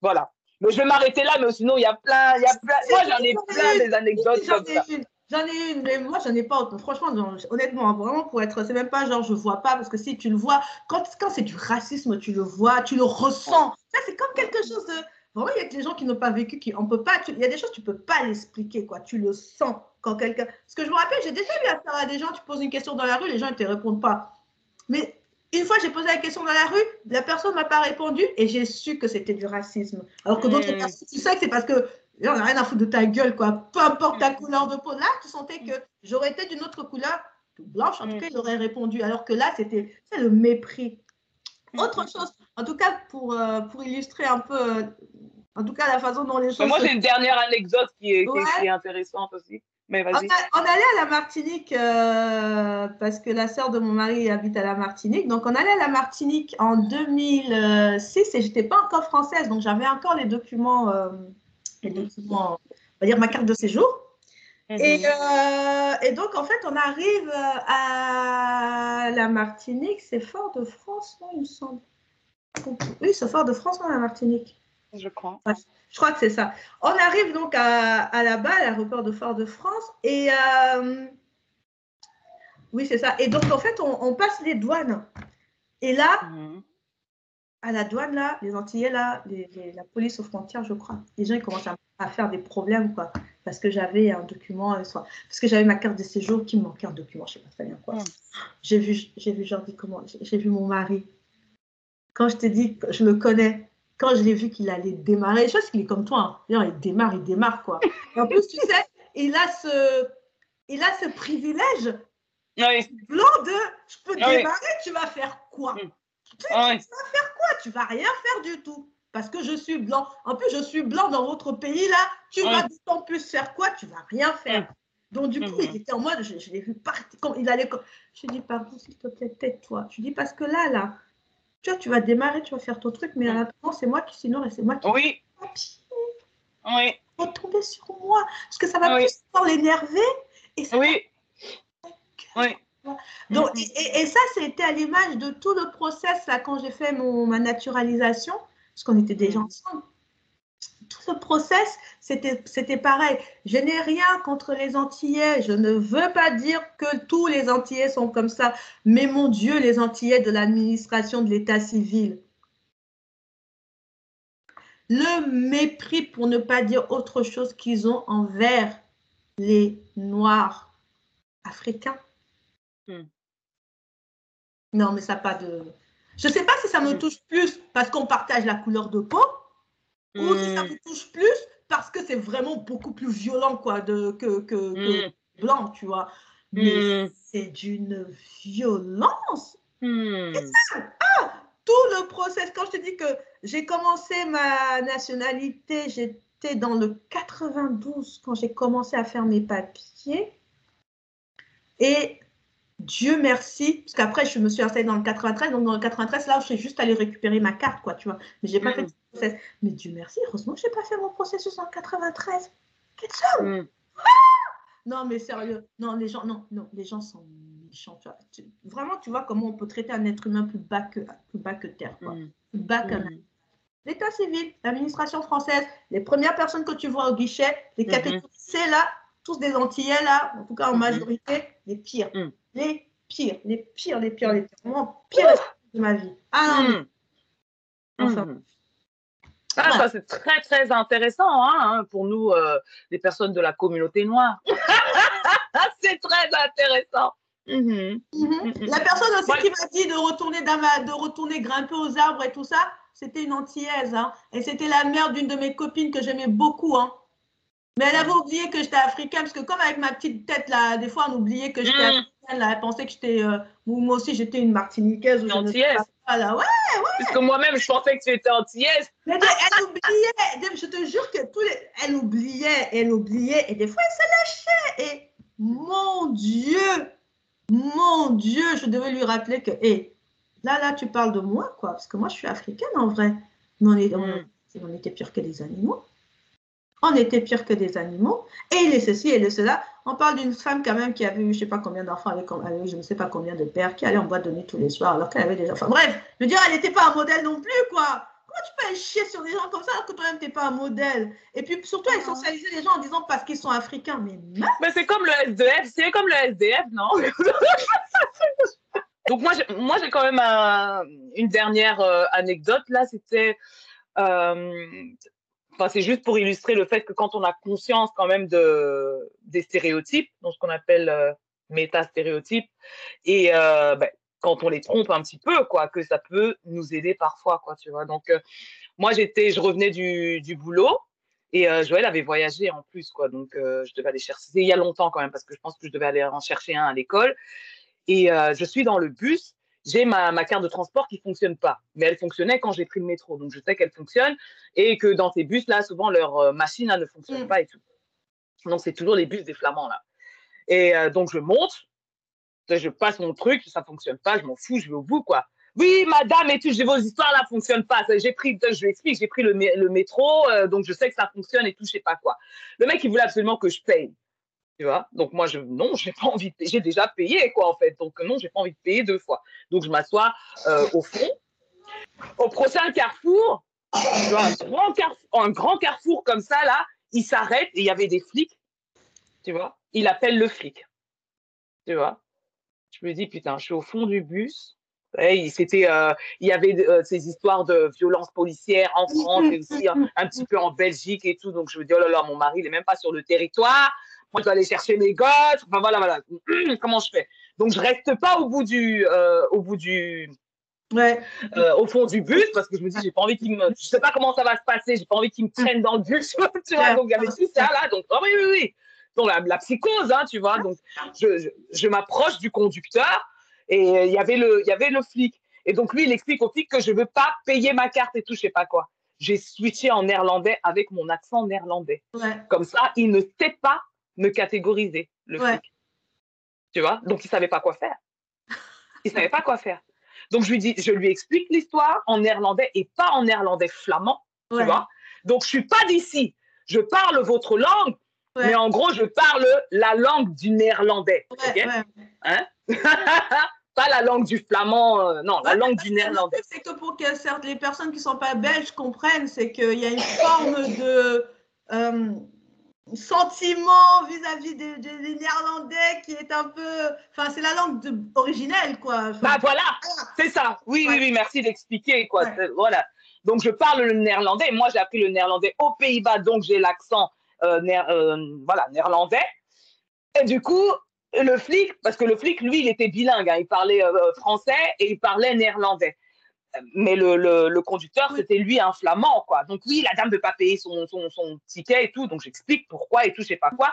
Voilà. Mais je vais m'arrêter là, mais sinon, il y a plein, il y a plein. Moi, j'en ai plein des anecdotes comme ça. J'en ai une, mais moi, j'en ai pas autant. Franchement, honnêtement, vraiment, pour être, c'est même pas genre, je vois pas, parce que si tu le vois, quand, quand c'est du racisme, tu le vois, tu le ressens. Ça, c'est comme quelque chose de. Vraiment, il y a que les gens qui n'ont pas vécu, qui, on peut pas, il y a des choses, tu peux pas l'expliquer, quoi. Tu le sens quand quelqu'un. Parce que je me rappelle, j'ai déjà eu affaire à des gens, tu poses une question dans la rue, les gens, ils te répondent pas. Mais une fois, j'ai posé la question dans la rue, la personne m'a pas répondu et j'ai su que c'était du racisme. Alors que d'autres hmm. personnes, tu sais que c'est parce que on n'a rien à foutre de ta gueule, quoi. Peu importe ta hmm. couleur de peau. Là, tu sentais que j'aurais été d'une autre couleur, blanche, en tout hmm. cas, il aurait répondu. Alors que là, c'était le mépris. Autre chose, en tout cas, pour, euh, pour illustrer un peu, euh, en tout cas, la façon dont les choses. Moi, j'ai une dernière anecdote qui est, qui est intéressante aussi. Mais on, on, allait à la Martinique euh, parce que la sœur de mon mari habite à la Martinique. Donc, on allait à la Martinique en 2006 et j'étais pas encore française. Donc, j'avais encore les documents, euh, les documents, on va dire ma carte de séjour. Mhm. Et, euh, et, donc, en fait, on arrive à la Martinique. C'est Fort-de-France, il me semble. Oui, c'est Fort-de-France, non, la Martinique je crois. je crois que c'est ça. On arrive donc à, à là-bas, à l'aéroport de Fort-de-France. Et euh, oui, c'est ça. Et donc, en fait, on, passe les douanes. Et là, mhm. à la douane, là, les Antillais, là, la police aux frontières, je crois, les gens ils commencent à, faire des problèmes, quoi. Parce que j'avais un document, euh, soit, parce que j'avais ma carte de séjour qui me manquait un document, je sais pas très bien quoi. Mhm. J'ai vu, vu, genre, comment, j'ai vu mon mari. Quand je t'ai dit, je le connais, quand je l'ai vu qu'il allait démarrer, je pense qu'il est comme toi, hein. il démarre, il démarre quoi. Et en plus, tu sais, il a ce, il a ce privilège blanc de je peux démarrer, tu vas faire quoi? Mm. tu, vas faire quoi? Tu vas rien faire du tout. Parce que je suis blanc. En plus, je suis blanc dans votre pays là. Tu vas d'autant plus faire quoi? Tu vas rien faire. Mm. Donc, du coup, il était en mode, je, l'ai vu partir. Quand il allait. Je lui dit, pardon, s'il te plaît, tais-toi. Je lui dis, parce que là, là, tu vois, tu vas démarrer, tu vas faire ton truc, mais à l'attendant, c'est moi qui sinon, c'est moi qui. Oui. Oui. Va tomber sur moi, parce que ça va plus l'énerver. Et ça oui. Oui. Donc, et, ça, c'était à l'image de tout le process là, quand j'ai fait mon, ma naturalisation, parce qu'on était déjà mm. ensemble tout ce process, c'était pareil. Je n'ai rien contre les Antillais. Je ne veux pas dire que tous les Antillais sont comme ça. Mais mon Dieu, les Antillais de l'administration de l'État civil. Le mépris, pour ne pas dire autre chose qu'ils ont envers les Noirs africains. Hmm. Non, mais ça n'a pas de... Je ne sais pas si ça me hmm. touche plus parce qu'on partage la couleur de peau ou si ça hmm. vous touche plus parce que c'est vraiment beaucoup plus violent quoi, de, que, que, hmm. blanc, tu vois. Mais hmm. c'est d'une violence. ah, tout le process. Quand je te dis que j'ai commencé ma nationalité, j'étais dans le 92 quand j'ai commencé à faire mes papiers. Et Dieu merci, parce qu'après, je me suis installée dans le 93. Donc, dans le 93, là, je suis juste allée récupérer ma carte, quoi, tu vois. Mais j'ai pas fait de processus. Mais Dieu merci, heureusement que j'ai pas fait mon processus en 93. Qu'est-ce mm. ah Non, mais sérieux. Non, les gens, non, non, les gens sont méchants. vraiment, tu vois comment on peut traiter un être humain plus bas que, plus bas que terre, quoi. Mm. Plus bas qu'un mm. L'état civil, l'administration française, les premières personnes que tu vois au guichet, les mm-hmm. catégories C, là, tous des Antillais, là, en tout cas en mm-hmm. majorité, les pires les pires, les pires, les pires, les pires, vraiment pires de ma vie. Ah non. Hmm. Enfin. Hmm. Ah, ça c'est très très intéressant hein, hein pour nous, euh, les personnes de la communauté noire. [laughs] c'est très intéressant. Mhm. Mhm. La personne aussi qui m'a dit de retourner, dans ma, de retourner grimper aux arbres et tout ça, c'était une antillaise. Hein. Et c'était la mère d'une de mes copines que j'aimais beaucoup. Hein. Mais elle avait oublié que j'étais africaine, parce que comme avec ma petite tête, là, des fois, on oubliait que j'étais mm. africaine. Elle pensait que j'étais. Euh, moi aussi, j'étais une martiniquaise. Ou antillaise. Ouais, ouais. Parce que moi-même, je pensais que tu étais antillaise. Mais elle oubliait. Je te jure que tous les. Elle oubliait, elle oubliait. Et des fois, elle se lâchait. Et mon Dieu, mon Dieu, je devais lui rappeler que, hé, là, là, tu parles de moi, quoi. Parce que moi, je suis africaine en vrai. Mais on, est, mm. on était pire que des animaux on était pire que des animaux, et il est ceci, et il est cela. On parle d'une femme quand même qui avait eu je ne sais pas combien d'enfants, avec, je ne sais pas combien de pères, qui allait en boîte de nuit tous les soirs alors qu'elle avait des enfants. Bref, je veux dire, elle n'était pas un modèle non plus, quoi. Comment tu peux aller chier sur des gens comme ça alors que toi-même, tu n'es pas un modèle? Et puis surtout, essentialiser les gens en disant parce qu'ils sont africains. Mais, mais c'est comme le SDF, c'est comme le SDF, non? [laughs] Donc moi, j'ai quand même une dernière euh, anecdote. Là, c'était euh, Enfin, c'est juste pour illustrer le fait que quand on a conscience quand même de, des stéréotypes, donc ce qu'on appelle euh, méta-stéréotypes, et euh, ben, quand on les trompe un petit peu, quoi, que ça peut nous aider parfois, quoi, tu vois. Donc, euh, moi, j'étais, je revenais du, du boulot et Joël avait voyagé en plus, quoi. Donc, je devais aller chercher, il y a longtemps quand même, parce que je pense que je devais aller en chercher un à l'école. Et je suis dans le bus j'ai ma, ma, carte de transport qui fonctionne pas. Mais elle fonctionnait quand j'ai pris le métro. Donc, je sais qu'elle fonctionne et que dans ces bus-là, souvent, leur euh, machine ne fonctionne mm. pas et tout. Donc, c'est toujours les bus des Flamands, là. Et euh, donc, je monte, je passe mon truc, ça fonctionne pas, je m'en fous, je vais au bout, quoi. Oui, madame, et tout, vos histoires là fonctionnent pas. J'ai pris, je lui explique, j'ai pris le, le métro, euh, donc je sais que ça fonctionne et tout, je sais pas quoi. Le mec, il voulait absolument que je paye. Tu vois? Donc, moi, je, non, j'ai pas envie J'ai déjà payé, quoi, en fait. Donc, non, j'ai pas envie de payer deux fois. Donc, je m'assois euh, au fond. Au prochain carrefour, tu vois, un, grand carrefour, un grand carrefour comme ça, là, il s'arrête et il y avait des flics. Tu vois? Il appelle le flic. Tu vois? Je me dis, putain, je suis au fond du bus. c'était, euh, il y avait euh, ces histoires de violence policière en France et aussi un, petit peu en Belgique et tout. Donc, je me dis, oh là là, mon mari, il n'est même pas sur le territoire moi, je dois aller chercher mes gosses. Enfin, voilà, voilà. [clears throat] Comment je fais? Donc, je reste pas au bout du, euh, au bout du, ouais. Euh, au fond du bus parce que je me dis, j'ai pas envie qu'il me, je sais pas comment ça va se passer. J'ai pas envie qu'il me traîne dans le bus, [laughs] tu vois. Donc, il y avait tout ça là. Donc, oh, oui, oui, oui. Donc, la, psychose, hein, tu vois. Donc, je, je, m'approche du conducteur et il y avait le, il y avait le flic. Et donc, lui, il explique au flic que je veux pas payer ma carte et tout, je sais pas quoi. J'ai switché en néerlandais avec mon accent néerlandais. Ouais. Comme ça, il ne sait pas me catégoriser, le flic. Tu vois? Donc, il savait pas quoi faire. Il savait pas quoi faire. Donc, je lui dis, je lui explique l'histoire en néerlandais et pas en néerlandais flamand, tu vois? Donc, je suis pas d'ici. Je parle votre langue, mais en gros, je parle la langue du néerlandais. hein? [laughs] Pas la langue du flamand, euh, non, la langue du néerlandais. C'est que pour que certes, les personnes qui sont pas belges comprennent, c'est qu'il y a une forme de... Euh, sentiment vis-à-vis des, Néerlandais qui est un peu. Enfin, c'est la langue originelle, quoi. bah voilà, c'est ça. Oui, oui, oui, merci d'expliquer, quoi. Voilà. Donc, je parle le néerlandais. Moi, j'ai appris le néerlandais aux Pays-Bas, donc j'ai l'accent euh, euh, voilà, néerlandais. Et du coup, le flic, parce que le flic, lui, il était bilingue. Hein. il parlait euh, français et il parlait néerlandais mais le, le, conducteur, c'était lui un flamand, quoi. Donc oui, la dame ne peut pas payer son, son, son, ticket et tout, donc j'explique pourquoi et tout, je sais pas quoi.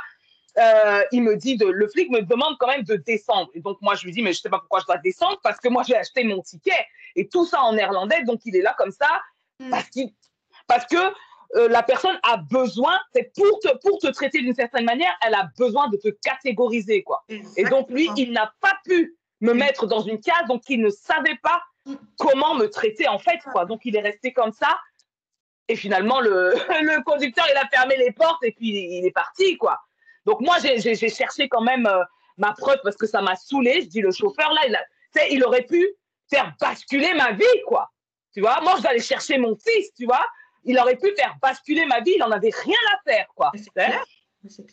Euh, il me dit, de, le flic me demande quand même de descendre. Et donc moi, je lui dis, mais je sais pas pourquoi je dois descendre, parce que moi, j'ai acheté mon ticket, et tout ça en néerlandais, donc il est là comme ça, mm. parce, parce que euh, la personne a besoin, c'est pour te, pour te traiter d'une certaine manière, elle a besoin de te catégoriser, quoi. Et donc lui, il n'a pas pu me mm. mettre dans une case, donc il ne savait pas comment me traiter en fait quoi. Donc il est resté comme ça et finalement le, [laughs] le conducteur il a fermé les portes et puis il est parti quoi. Donc moi j'ai cherché quand même euh, ma preuve parce que ça m'a saoulé. Je dis le chauffeur là il a, il aurait pu faire basculer ma vie quoi. Tu vois, moi je vais aller chercher mon fils, tu vois. Il aurait pu faire basculer ma vie, il en avait rien à faire quoi.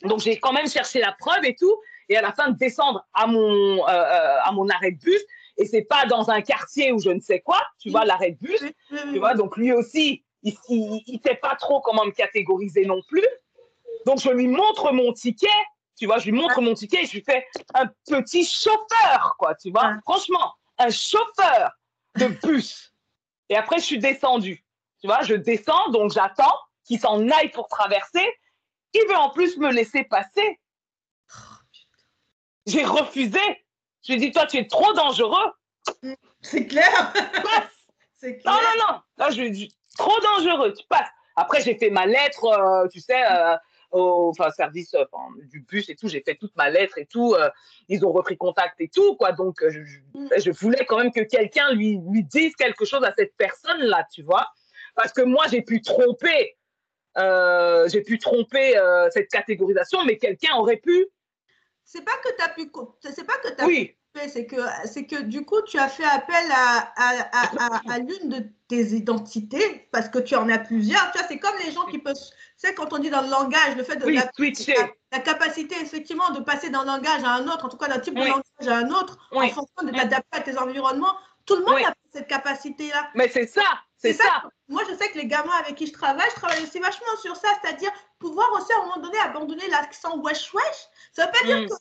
Donc j'ai quand même cherché la preuve et tout. Et à la fin de descendre à mon, euh, euh, à mon arrêt de bus, et c'est pas dans un quartier où je ne sais quoi, tu vois, l'arrêt de bus, tu vois, donc lui aussi, il, il, sait pas trop comment me catégoriser non plus. Donc je lui montre mon ticket, tu vois, je lui montre mon ticket et je lui fais un petit chauffeur, quoi, tu vois. Franchement, un chauffeur de bus. Et après, je suis descendue. Tu vois, je descends, donc j'attends qu'il s'en aille pour traverser. Il veut en plus me laisser passer. J'ai refusé. Je lui ai dit, toi, tu es trop dangereux. C'est clair. [laughs] C'est clair. Non, non, non. Là, je lui ai dit, trop dangereux, tu passes. Après, j'ai fait ma lettre, euh, tu sais, euh, au enfin, service euh, du bus et tout. J'ai fait toute ma lettre et tout. ils ont repris contact et tout, quoi. Donc, je, mm. je voulais quand même que quelqu'un lui, lui dise quelque chose à cette personne-là, tu vois. Parce que moi, j'ai pu tromper, j'ai pu tromper cette catégorisation, mais quelqu'un aurait pu. C'est pas que tu as pu. C'est pas que tu as oui c'est que, c'est que du coup, tu as fait appel à, à, à, l'une de tes identités parce que tu en as plusieurs. Tu vois, c'est comme les gens qui peuvent, tu sais, quand on dit dans le langage, le fait de la, la, capacité effectivement de passer d'un langage à un autre, en tout cas d'un type de langage à un autre, en fonction de t'adapter à tes environnements. Tout le monde a cette capacité-là. Mais c'est ça, c'est ça. Moi, je sais que les gamins avec qui je travaille, je travaille aussi vachement sur ça, c'est-à-dire pouvoir aussi à un moment donné abandonner l'accent wesh wesh. Ça veut pas dire mm. que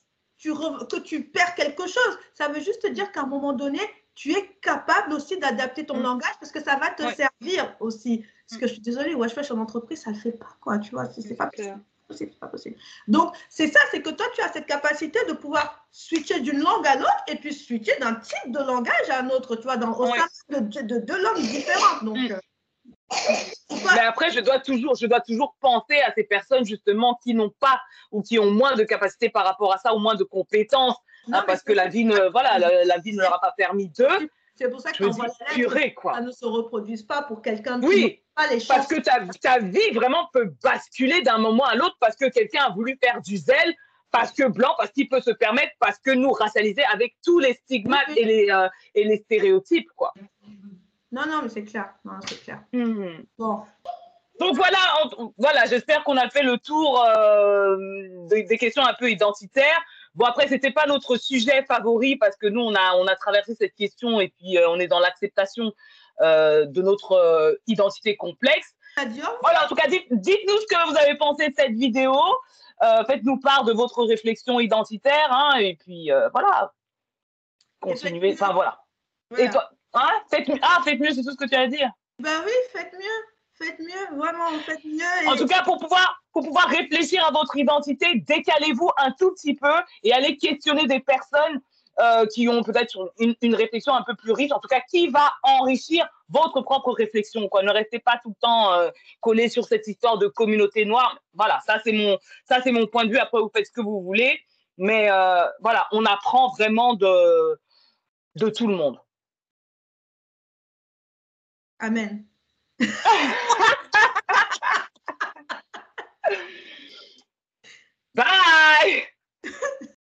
que tu perds quelque chose. Ça veut juste dire qu'à un moment donné, tu es capable aussi d'adapter ton mm. langage parce que ça va te servir aussi. Parce que je suis désolée, ouais, je fais en entreprise, ça ne le fait pas, quoi, tu vois, c'est pas possible. C'est pas possible. Donc, c'est ça, c'est que toi, tu as cette capacité de pouvoir switcher d'une langue à l'autre et puis switcher d'un type de langage à un autre, tu vois, dans, au sein de, deux langues différentes. Donc, mm. Mais après, je dois toujours, je dois toujours penser à ces personnes justement qui n'ont pas ou qui ont moins de capacités par rapport à ça ou moins de compétences, hein, parce que la vie ne, voilà, la, vie ne leur a pas permis d'eux. C'est pour ça que ça ne se reproduise pas pour quelqu'un qui oui, pas les parce que ta, ta vie vraiment peut basculer d'un moment à l'autre parce que quelqu'un a voulu faire du zèle, parce que blanc, parce qu'il peut se permettre, parce que nous racialiser avec tous les stigmates et les, euh, et les stéréotypes, quoi. Non, non, mais c'est clair. c'est clair. Hmm. Bon. Donc voilà, voilà j'espère qu'on a fait le tour euh, des, questions un peu identitaires. Bon, après, ce n'était pas notre sujet favori parce que nous, on a, on a traversé cette question et puis euh, on est dans l'acceptation euh, de notre identité complexe. Voilà, en tout cas, dites, nous ce que vous avez pensé de cette vidéo. Faites-nous part de votre réflexion identitaire. Hein, et puis, voilà. Continuez. Enfin, voilà. Et toi, ah, faites mieux, ah, faites mieux, c'est tout ce que tu as à dire. Ben oui, faites mieux. Faites mieux, vraiment, faites mieux. En tout cas, pour pouvoir, pour pouvoir réfléchir à votre identité, décalez-vous un tout petit peu et allez questionner des personnes euh, qui ont peut-être une, une, réflexion un peu plus riche, en tout cas qui va enrichir votre propre réflexion. Quoi. Ne restez pas tout le temps euh, collé sur cette histoire de communauté noire. Voilà, ça c'est mon, ça c'est mon point de vue. Après, vous faites ce que vous voulez, mais euh, voilà, on apprend vraiment de, de tout le monde. I'm in. [laughs] Bye. [laughs]